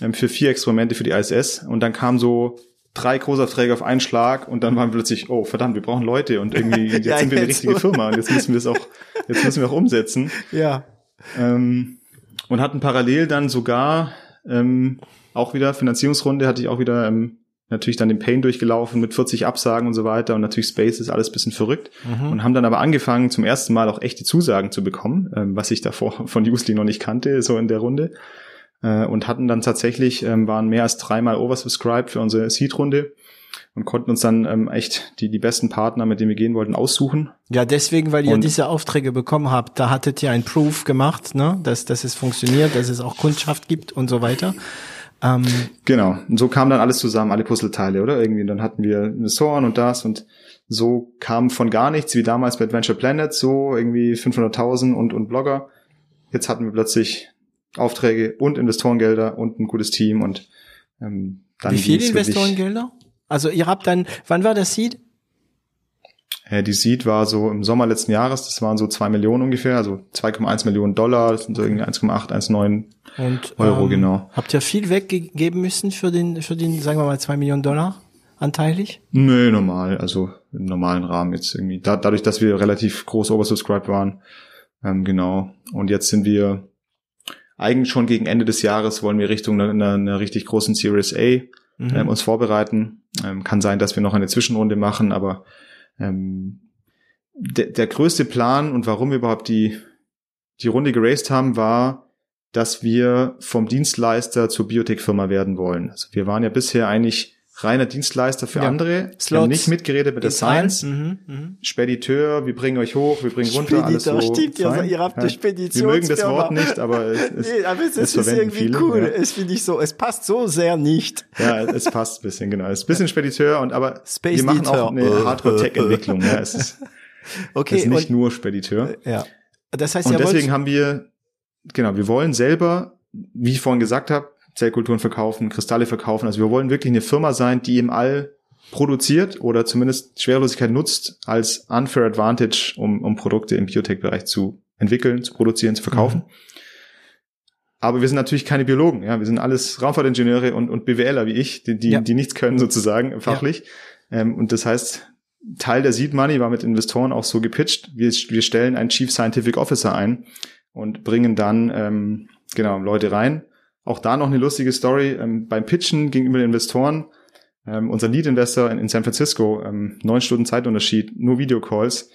[SPEAKER 1] äh, für vier Experimente für die ISS. Und dann kam so drei Großaufträge auf einen Schlag und dann waren wir plötzlich, oh verdammt, wir brauchen Leute und irgendwie jetzt ja, sind wir eine richtige so. Firma und jetzt müssen wir es auch, jetzt müssen wir auch umsetzen.
[SPEAKER 2] Ja.
[SPEAKER 1] Ähm, und hatten parallel dann sogar ähm, auch wieder Finanzierungsrunde, hatte ich auch wieder ähm, natürlich dann den Pain durchgelaufen mit 40 Absagen und so weiter und natürlich Space ist alles bisschen verrückt mhm. und haben dann aber angefangen zum ersten Mal auch echte Zusagen zu bekommen, ähm, was ich davor von Usely noch nicht kannte, so in der Runde äh, und hatten dann tatsächlich, ähm, waren mehr als dreimal oversubscribed für unsere Seed-Runde und konnten uns dann ähm, echt die, die besten Partner, mit denen wir gehen wollten, aussuchen.
[SPEAKER 2] Ja, deswegen, weil ihr und diese Aufträge bekommen habt, da hattet ihr ein Proof gemacht, ne, dass, dass es funktioniert, dass es auch Kundschaft gibt und so weiter.
[SPEAKER 1] Ähm, genau. Und so kam dann alles zusammen, alle Puzzleteile, oder? Irgendwie. dann hatten wir Investoren und das und so kam von gar nichts, wie damals bei Adventure Planet, so irgendwie 500.000 und, und Blogger. Jetzt hatten wir plötzlich Aufträge und Investorengelder und ein gutes Team und ähm, dann
[SPEAKER 2] Wie viele Investorengelder? Also ihr habt dann, wann war das Seed?
[SPEAKER 1] Äh, die Seed war so im Sommer letzten Jahres, das waren so zwei Millionen ungefähr, also 2,1 Millionen Dollar, das sind so irgendwie 1,8, 1,9 und, Euro, ähm, genau.
[SPEAKER 2] Habt ihr viel weggeben müssen für den, für den, sagen wir mal, zwei Millionen Dollar anteilig?
[SPEAKER 1] Nö, normal, also im normalen Rahmen jetzt irgendwie. Da, dadurch, dass wir relativ groß oversubscribed waren, ähm, genau. Und jetzt sind wir eigentlich schon gegen Ende des Jahres wollen wir Richtung einer, einer, einer richtig großen Series A mhm. ähm, uns vorbereiten. Ähm, kann sein, dass wir noch eine Zwischenrunde machen, aber ähm, der, der größte Plan und warum wir überhaupt die, die Runde geraced haben, war, dass wir vom Dienstleister zur Biotech-Firma werden wollen. Also wir waren ja bisher eigentlich reiner Dienstleister für ja. andere. Slots. Wir haben nicht mitgeredet mit der Science. Mhm, mh. Spediteur, wir bringen euch hoch, wir bringen runter, alles so.
[SPEAKER 2] Stimmt, ja, ihr habt eine Spedition.
[SPEAKER 1] Wir mögen das Wort nicht, aber es,
[SPEAKER 2] nee, aber es, es ist irgendwie viele, cool. Ja. Es finde ich so, es passt so sehr nicht.
[SPEAKER 1] Ja, es passt ein bisschen, genau. Es ist ein bisschen Spediteur und aber Space wir machen Dieter. auch eine Hardcore-Tech-Entwicklung. ja, es ist, okay, es ist nicht nur Spediteur.
[SPEAKER 2] Ja. Das heißt,
[SPEAKER 1] und deswegen haben wir genau, wir wollen selber, wie ich vorhin gesagt habe, Zellkulturen verkaufen, Kristalle verkaufen. Also wir wollen wirklich eine Firma sein, die im All produziert oder zumindest Schwerelosigkeit nutzt als unfair advantage, um, um Produkte im Biotech-Bereich zu entwickeln, zu produzieren, zu verkaufen. Mhm. Aber wir sind natürlich keine Biologen, ja. Wir sind alles Raumfahrtingenieure und, und BWLer wie ich, die, die, ja. die nichts können sozusagen fachlich. Ja. Ähm, und das heißt, Teil der Seed Money war mit Investoren auch so gepitcht. Wir, wir stellen einen Chief Scientific Officer ein, und bringen dann ähm, genau Leute rein. Auch da noch eine lustige Story ähm, beim Pitchen gegenüber den Investoren. Ähm, unser Lead-Investor in, in, San Francisco, ähm, neun Stunden Zeitunterschied, nur Videocalls.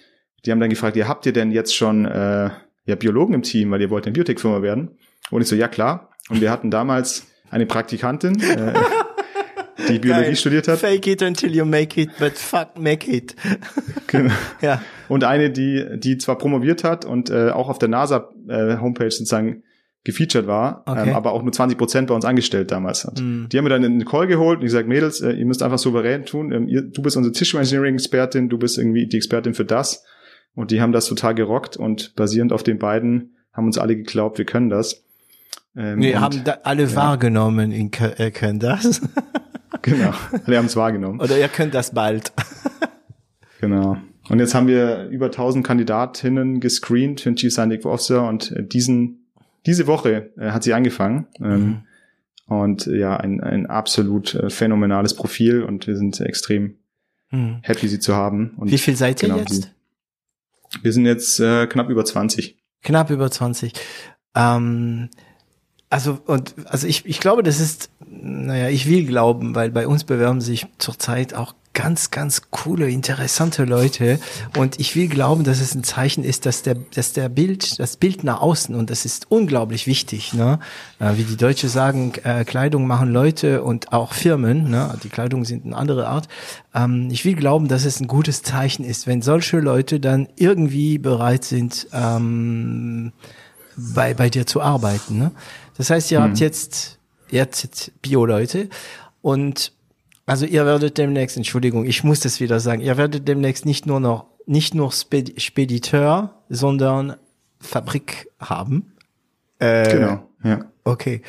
[SPEAKER 1] Die haben dann gefragt, ja, habt ihr denn jetzt schon äh, ja, Biologen im Team, weil ihr wollt eine Biotech-Firma werden? Und ich so, ja klar. Und wir hatten damals eine Praktikantin, äh, die Biologie Geil. studiert hat.
[SPEAKER 2] Fake it until you make it, but fuck make it.
[SPEAKER 1] genau. Ja. Und eine, die, die zwar promoviert hat und äh, auch auf der NASA äh, sozusagen gefeatured war, ähm, okay. ähm, aber auch nur 20 Prozent bei uns angestellt damals hat. Mm. Die haben mir dann in den Call geholt und gesagt, Mädels, äh, ihr müsst einfach souverän tun. Ähm, ihr, du bist unsere Tissue Engineering Expertin, du bist irgendwie die Expertin für das. Und die haben das total gerockt und basierend auf den beiden haben uns alle geglaubt, wir können das.
[SPEAKER 2] Ähm, wir haben da alle ja. wahrgenommen, ihr könnt das.
[SPEAKER 1] Genau, alle haben es wahrgenommen.
[SPEAKER 2] Oder ihr könnt das bald.
[SPEAKER 1] genau. Und jetzt haben wir über 1000 Kandidatinnen gescreent für den Chief Scientific Officer und äh, diesen, diese Woche äh, hat sie angefangen. Ähm, mhm. Und äh, ja, ein, ein absolut äh, phänomenales Profil und wir sind extrem mhm. happy, sie zu haben. Und
[SPEAKER 2] Wie viel seid ihr genau, jetzt?
[SPEAKER 1] Wir sind jetzt äh, knapp über 20.
[SPEAKER 2] Knapp über 20. Ähm, also, und, also ich, ich glaube, das ist, naja, ich will glauben, weil bei uns bewerben sich zurzeit auch ganz, ganz coole, interessante Leute. Und ich will glauben, dass es ein Zeichen ist, dass der, dass der Bild, das Bild nach außen, und das ist unglaublich wichtig, ne? Äh, wie die Deutsche sagen, äh, Kleidung machen Leute und auch Firmen, ne? Die Kleidung sind eine andere Art. Ähm, ich will glauben, dass es ein gutes Zeichen ist, wenn solche Leute dann irgendwie bereit sind, ähm, bei, bei dir zu arbeiten. Ne? Das heißt, ihr hm. habt jetzt, jetzt Bio-Leute und also ihr werdet demnächst, Entschuldigung, ich muss das wieder sagen, ihr werdet demnächst nicht nur noch, nicht nur Spediteur, sondern Fabrik haben.
[SPEAKER 1] Äh, genau, ja.
[SPEAKER 2] Okay.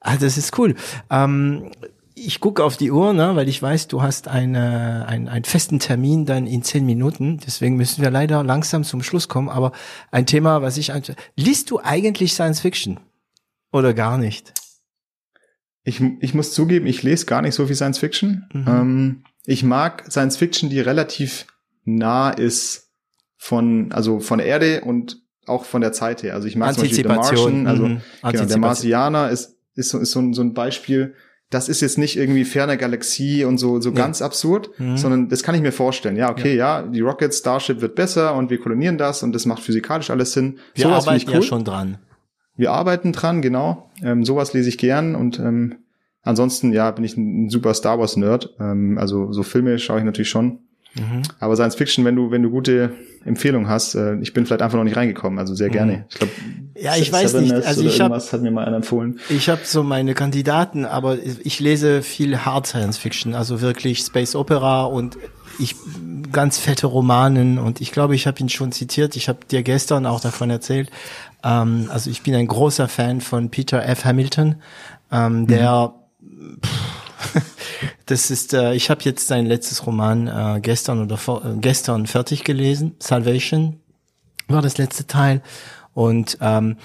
[SPEAKER 2] Also das ist cool. Ähm, ich gucke auf die Uhr, ne, weil ich weiß, du hast eine, ein, einen festen Termin dann in zehn Minuten. Deswegen müssen wir leider langsam zum Schluss kommen. Aber ein Thema, was ich... Liest du eigentlich Science Fiction? Oder gar nicht?
[SPEAKER 1] Ich, ich muss zugeben, ich lese gar nicht so viel Science Fiction. Mhm. Ähm, ich mag Science Fiction, die relativ nah ist von, also von der Erde und auch von der Zeit her. Also ich mag zum Beispiel The Martian, also mhm. genau, der Marsianer ist, ist, so, ist so, ein, so ein Beispiel. Das ist jetzt nicht irgendwie ferne Galaxie und so, so ja. ganz absurd, mhm. sondern das kann ich mir vorstellen. Ja, okay, ja. ja. die Rocket Starship wird besser und wir kolonieren das und das macht physikalisch alles Sinn.
[SPEAKER 2] Wir so arbeiten cool. ja schon dran.
[SPEAKER 1] Wir arbeiten dran, genau. Ähm, sowas lese ich gern und ähm, ansonsten, ja, bin ich ein, super Star Wars Nerd. Ähm, also so Filme schaue ich natürlich schon. Mhm. Aber Science Fiction, wenn du, wenn du gute Empfehlungen hast, äh, ich bin vielleicht einfach noch nicht reingekommen, also sehr gerne. Mhm.
[SPEAKER 2] Ich glaube, ja, ich weiß nicht, also ich habe
[SPEAKER 1] hat mir mal einer empfohlen.
[SPEAKER 2] Ich habe so meine Kandidaten, aber ich lese viel Hard Science Fiction, also wirklich Space Opera und ich ganz fette Romanen und ich glaube, ich habe ihn schon zitiert. Ich habe dir gestern auch davon erzählt. Ähm, also ich bin ein großer Fan von Peter F. Hamilton, ähm, der mhm. das ist, äh, ich habe jetzt sein letztes Roman äh, gestern oder vor, äh, gestern fertig gelesen. Salvation war das letzte Teil und ähm,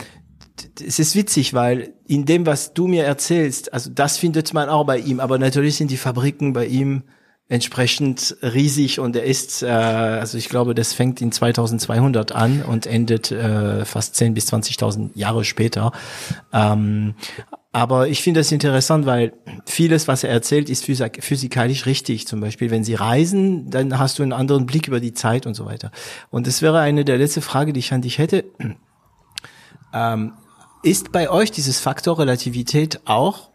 [SPEAKER 2] es ist witzig, weil in dem, was du mir erzählst, also das findet man auch bei ihm, aber natürlich sind die Fabriken bei ihm entsprechend riesig und er ist, äh, also ich glaube, das fängt in 2200 an und endet äh, fast 10 bis 20.000 Jahre später. Ähm, aber ich finde das interessant, weil vieles, was er erzählt, ist physikalisch richtig. Zum Beispiel, wenn Sie reisen, dann hast du einen anderen Blick über die Zeit und so weiter. Und das wäre eine der letzten Frage, die ich an dich hätte. Ähm, ist bei euch dieses Faktor Relativität auch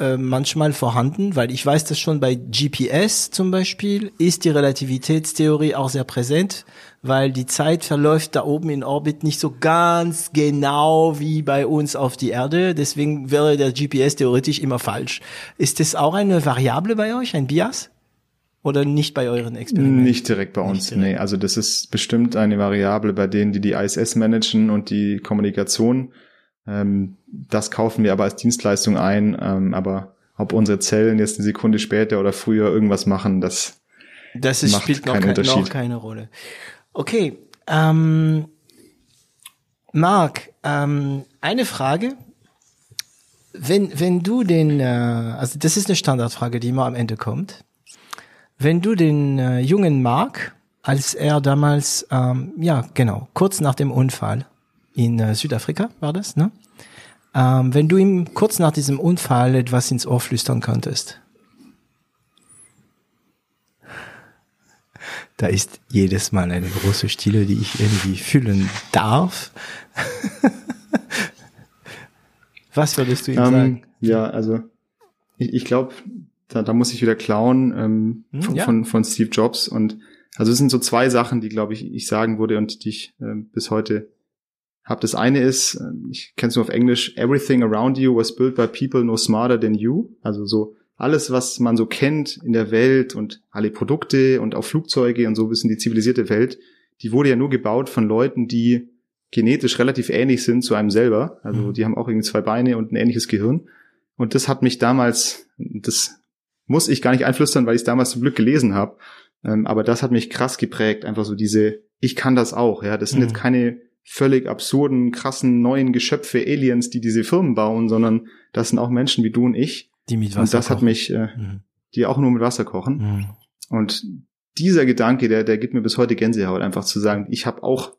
[SPEAKER 2] äh, manchmal vorhanden, weil ich weiß das schon bei GPS zum Beispiel ist die Relativitätstheorie auch sehr präsent, weil die Zeit verläuft da oben in Orbit nicht so ganz genau wie bei uns auf die Erde. Deswegen wäre der GPS theoretisch immer falsch. Ist das auch eine Variable bei euch, ein Bias? Oder nicht bei euren Experimenten?
[SPEAKER 1] Nicht direkt bei uns, direkt. nee. Also das ist bestimmt eine Variable bei denen, die die ISS managen und die Kommunikation ähm, das kaufen wir aber als Dienstleistung ein. Ähm, aber ob unsere Zellen jetzt eine Sekunde später oder früher irgendwas machen, das,
[SPEAKER 2] das ist, macht spielt noch, keinen Unterschied. noch keine Rolle. Okay, ähm, Marc, ähm, eine Frage. Wenn, wenn du den, äh, also das ist eine Standardfrage, die immer am Ende kommt. Wenn du den äh, jungen Marc, als er damals, ähm, ja genau, kurz nach dem Unfall in äh, Südafrika war das, ne? Ähm, wenn du ihm kurz nach diesem Unfall etwas ins Ohr flüstern könntest. Da ist jedes Mal eine große Stille, die ich irgendwie fühlen darf. Was würdest du ihm ähm, sagen?
[SPEAKER 1] Ja, also ich, ich glaube, da, da muss ich wieder klauen ähm, hm, von, ja. von, von Steve Jobs. Und also es sind so zwei Sachen, die, glaube ich, ich sagen würde und die ich äh, bis heute habe. Das eine ist, äh, ich kenne es nur auf Englisch, everything around you was built by people no smarter than you. Also so alles, was man so kennt in der Welt und alle Produkte und auch Flugzeuge und so bis in die zivilisierte Welt, die wurde ja nur gebaut von Leuten, die genetisch relativ ähnlich sind zu einem selber. Also mhm. die haben auch irgendwie zwei Beine und ein ähnliches Gehirn. Und das hat mich damals, das muss ich gar nicht einflüstern, weil ich es damals zum Glück gelesen habe. Ähm, aber das hat mich krass geprägt. Einfach so diese, ich kann das auch. Ja, das sind mhm. jetzt keine völlig absurden, krassen, neuen Geschöpfe, Aliens, die diese Firmen bauen, sondern das sind auch Menschen wie du und ich.
[SPEAKER 2] Die mit Wasser
[SPEAKER 1] Und das
[SPEAKER 2] kochen.
[SPEAKER 1] hat mich, äh, mhm. die auch nur mit Wasser kochen. Mhm. Und dieser Gedanke, der, der gibt mir bis heute Gänsehaut, einfach zu sagen, ich habe auch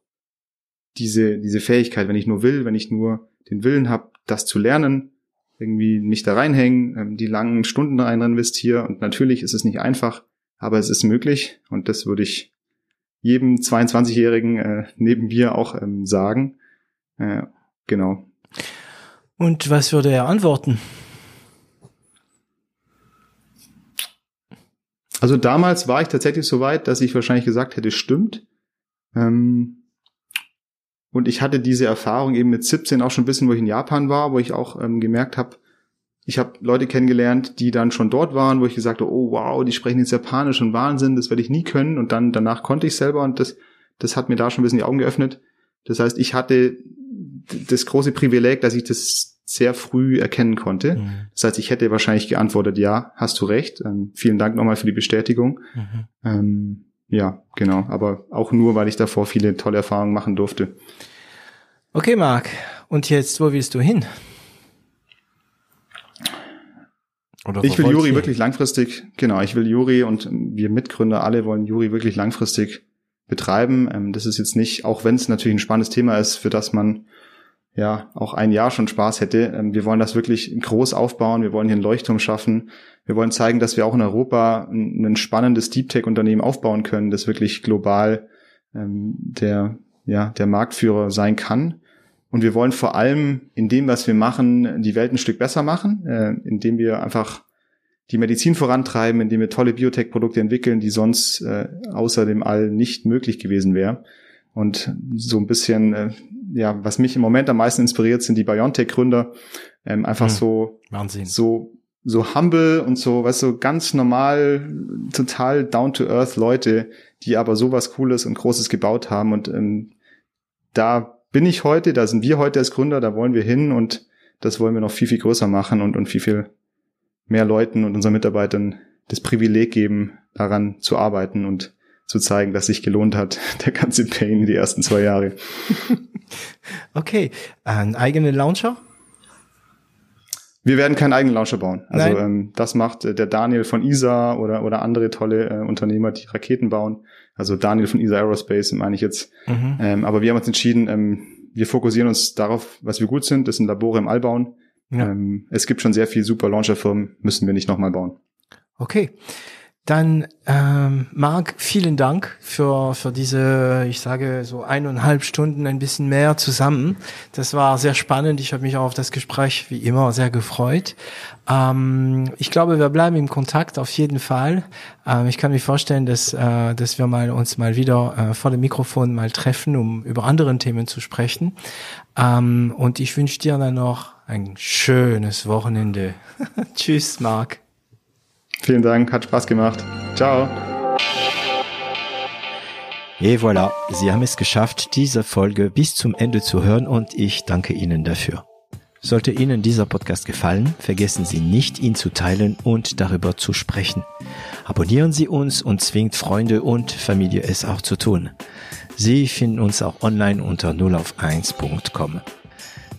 [SPEAKER 1] diese, diese Fähigkeit, wenn ich nur will, wenn ich nur den Willen habe, das zu lernen, irgendwie mich da reinhängen, ähm, die langen Stunden rein investiere. Und natürlich ist es nicht einfach, aber es ist möglich und das würde ich jedem 22-Jährigen äh, neben mir auch ähm, sagen. Äh, genau.
[SPEAKER 2] Und was würde er antworten?
[SPEAKER 1] Also damals war ich tatsächlich so weit, dass ich wahrscheinlich gesagt hätte, stimmt. Ähm, und ich hatte diese Erfahrung eben mit 17 auch schon ein bisschen, wo ich in Japan war, wo ich auch ähm, gemerkt habe, ich habe Leute kennengelernt, die dann schon dort waren, wo ich gesagt habe, oh wow, die sprechen jetzt Japanisch und Wahnsinn, das werde ich nie können. Und dann danach konnte ich selber und das, das hat mir da schon ein bisschen die Augen geöffnet. Das heißt, ich hatte das große Privileg, dass ich das sehr früh erkennen konnte. Mhm. Das heißt, ich hätte wahrscheinlich geantwortet, ja, hast du recht. Ähm, vielen Dank nochmal für die Bestätigung. Mhm. Ähm, ja, genau. Aber auch nur, weil ich davor viele tolle Erfahrungen machen durfte.
[SPEAKER 2] Okay, Marc. Und jetzt, wo willst du hin?
[SPEAKER 1] Oder ich will Juri hier? wirklich langfristig, genau, ich will Juri und wir Mitgründer alle wollen Juri wirklich langfristig betreiben. Ähm, das ist jetzt nicht, auch wenn es natürlich ein spannendes Thema ist, für das man ja auch ein Jahr schon Spaß hätte. Ähm, wir wollen das wirklich groß aufbauen. Wir wollen hier einen Leuchtturm schaffen. Wir wollen zeigen, dass wir auch in Europa ein, spannendes Deep Tech Unternehmen aufbauen können, das wirklich global ähm, der ja der Marktführer sein kann. Und wir wollen vor allem in dem, was wir machen, die Welt ein Stück besser machen, äh, indem wir einfach die Medizin vorantreiben, indem wir tolle Biotech-Produkte entwickeln, die sonst äh, außer dem All nicht möglich gewesen wäre. Und so ein bisschen, äh, ja, was mich im Moment am meisten inspiriert, sind die BioNTech-Gründer. Ähm, einfach hm, so, Wahnsinn. so, so humble und so, weißt du, ganz normal, total down to earth Leute, die aber sowas Cooles und Großes gebaut haben. Und ähm, da bin ich heute, da sind wir heute als Gründer, da wollen wir hin und das wollen wir noch viel, viel größer machen und, und viel, viel mehr Leuten und unseren Mitarbeitern das Privileg geben, daran zu arbeiten und zu zeigen, dass sich gelohnt hat, der ganze Pain die ersten zwei Jahre.
[SPEAKER 2] okay, ein eigener Launcher?
[SPEAKER 1] Wir werden keinen eigenen Launcher bauen. Also ähm, das macht äh, der Daniel von ISA oder, oder andere tolle äh, Unternehmer, die Raketen bauen. Also Daniel von ISA Aerospace meine ich jetzt. Mhm. Ähm, aber wir haben uns entschieden, ähm, wir fokussieren uns darauf, was wir gut sind. Das sind Labore im All bauen. Ja. Ähm, es gibt schon sehr viele super Launcherfirmen, müssen wir nicht nochmal bauen.
[SPEAKER 2] Okay. Dann, ähm, Marc, vielen Dank für, für diese, ich sage so eineinhalb Stunden ein bisschen mehr zusammen. Das war sehr spannend. Ich habe mich auch auf das Gespräch wie immer sehr gefreut. Ähm, ich glaube, wir bleiben im Kontakt auf jeden Fall. Ähm, ich kann mir vorstellen, dass, äh, dass wir mal uns mal wieder äh, vor dem Mikrofon mal treffen, um über andere Themen zu sprechen. Ähm, und ich wünsche dir dann noch ein schönes Wochenende. Tschüss, Marc.
[SPEAKER 1] Vielen Dank, hat Spaß gemacht. Ciao.
[SPEAKER 2] Et voilà, Sie haben es geschafft, diese Folge bis zum Ende zu hören und ich danke Ihnen dafür. Sollte Ihnen dieser Podcast gefallen, vergessen Sie nicht, ihn zu teilen und darüber zu sprechen. Abonnieren Sie uns und zwingt Freunde und Familie es auch zu tun. Sie finden uns auch online unter 0auf1.com.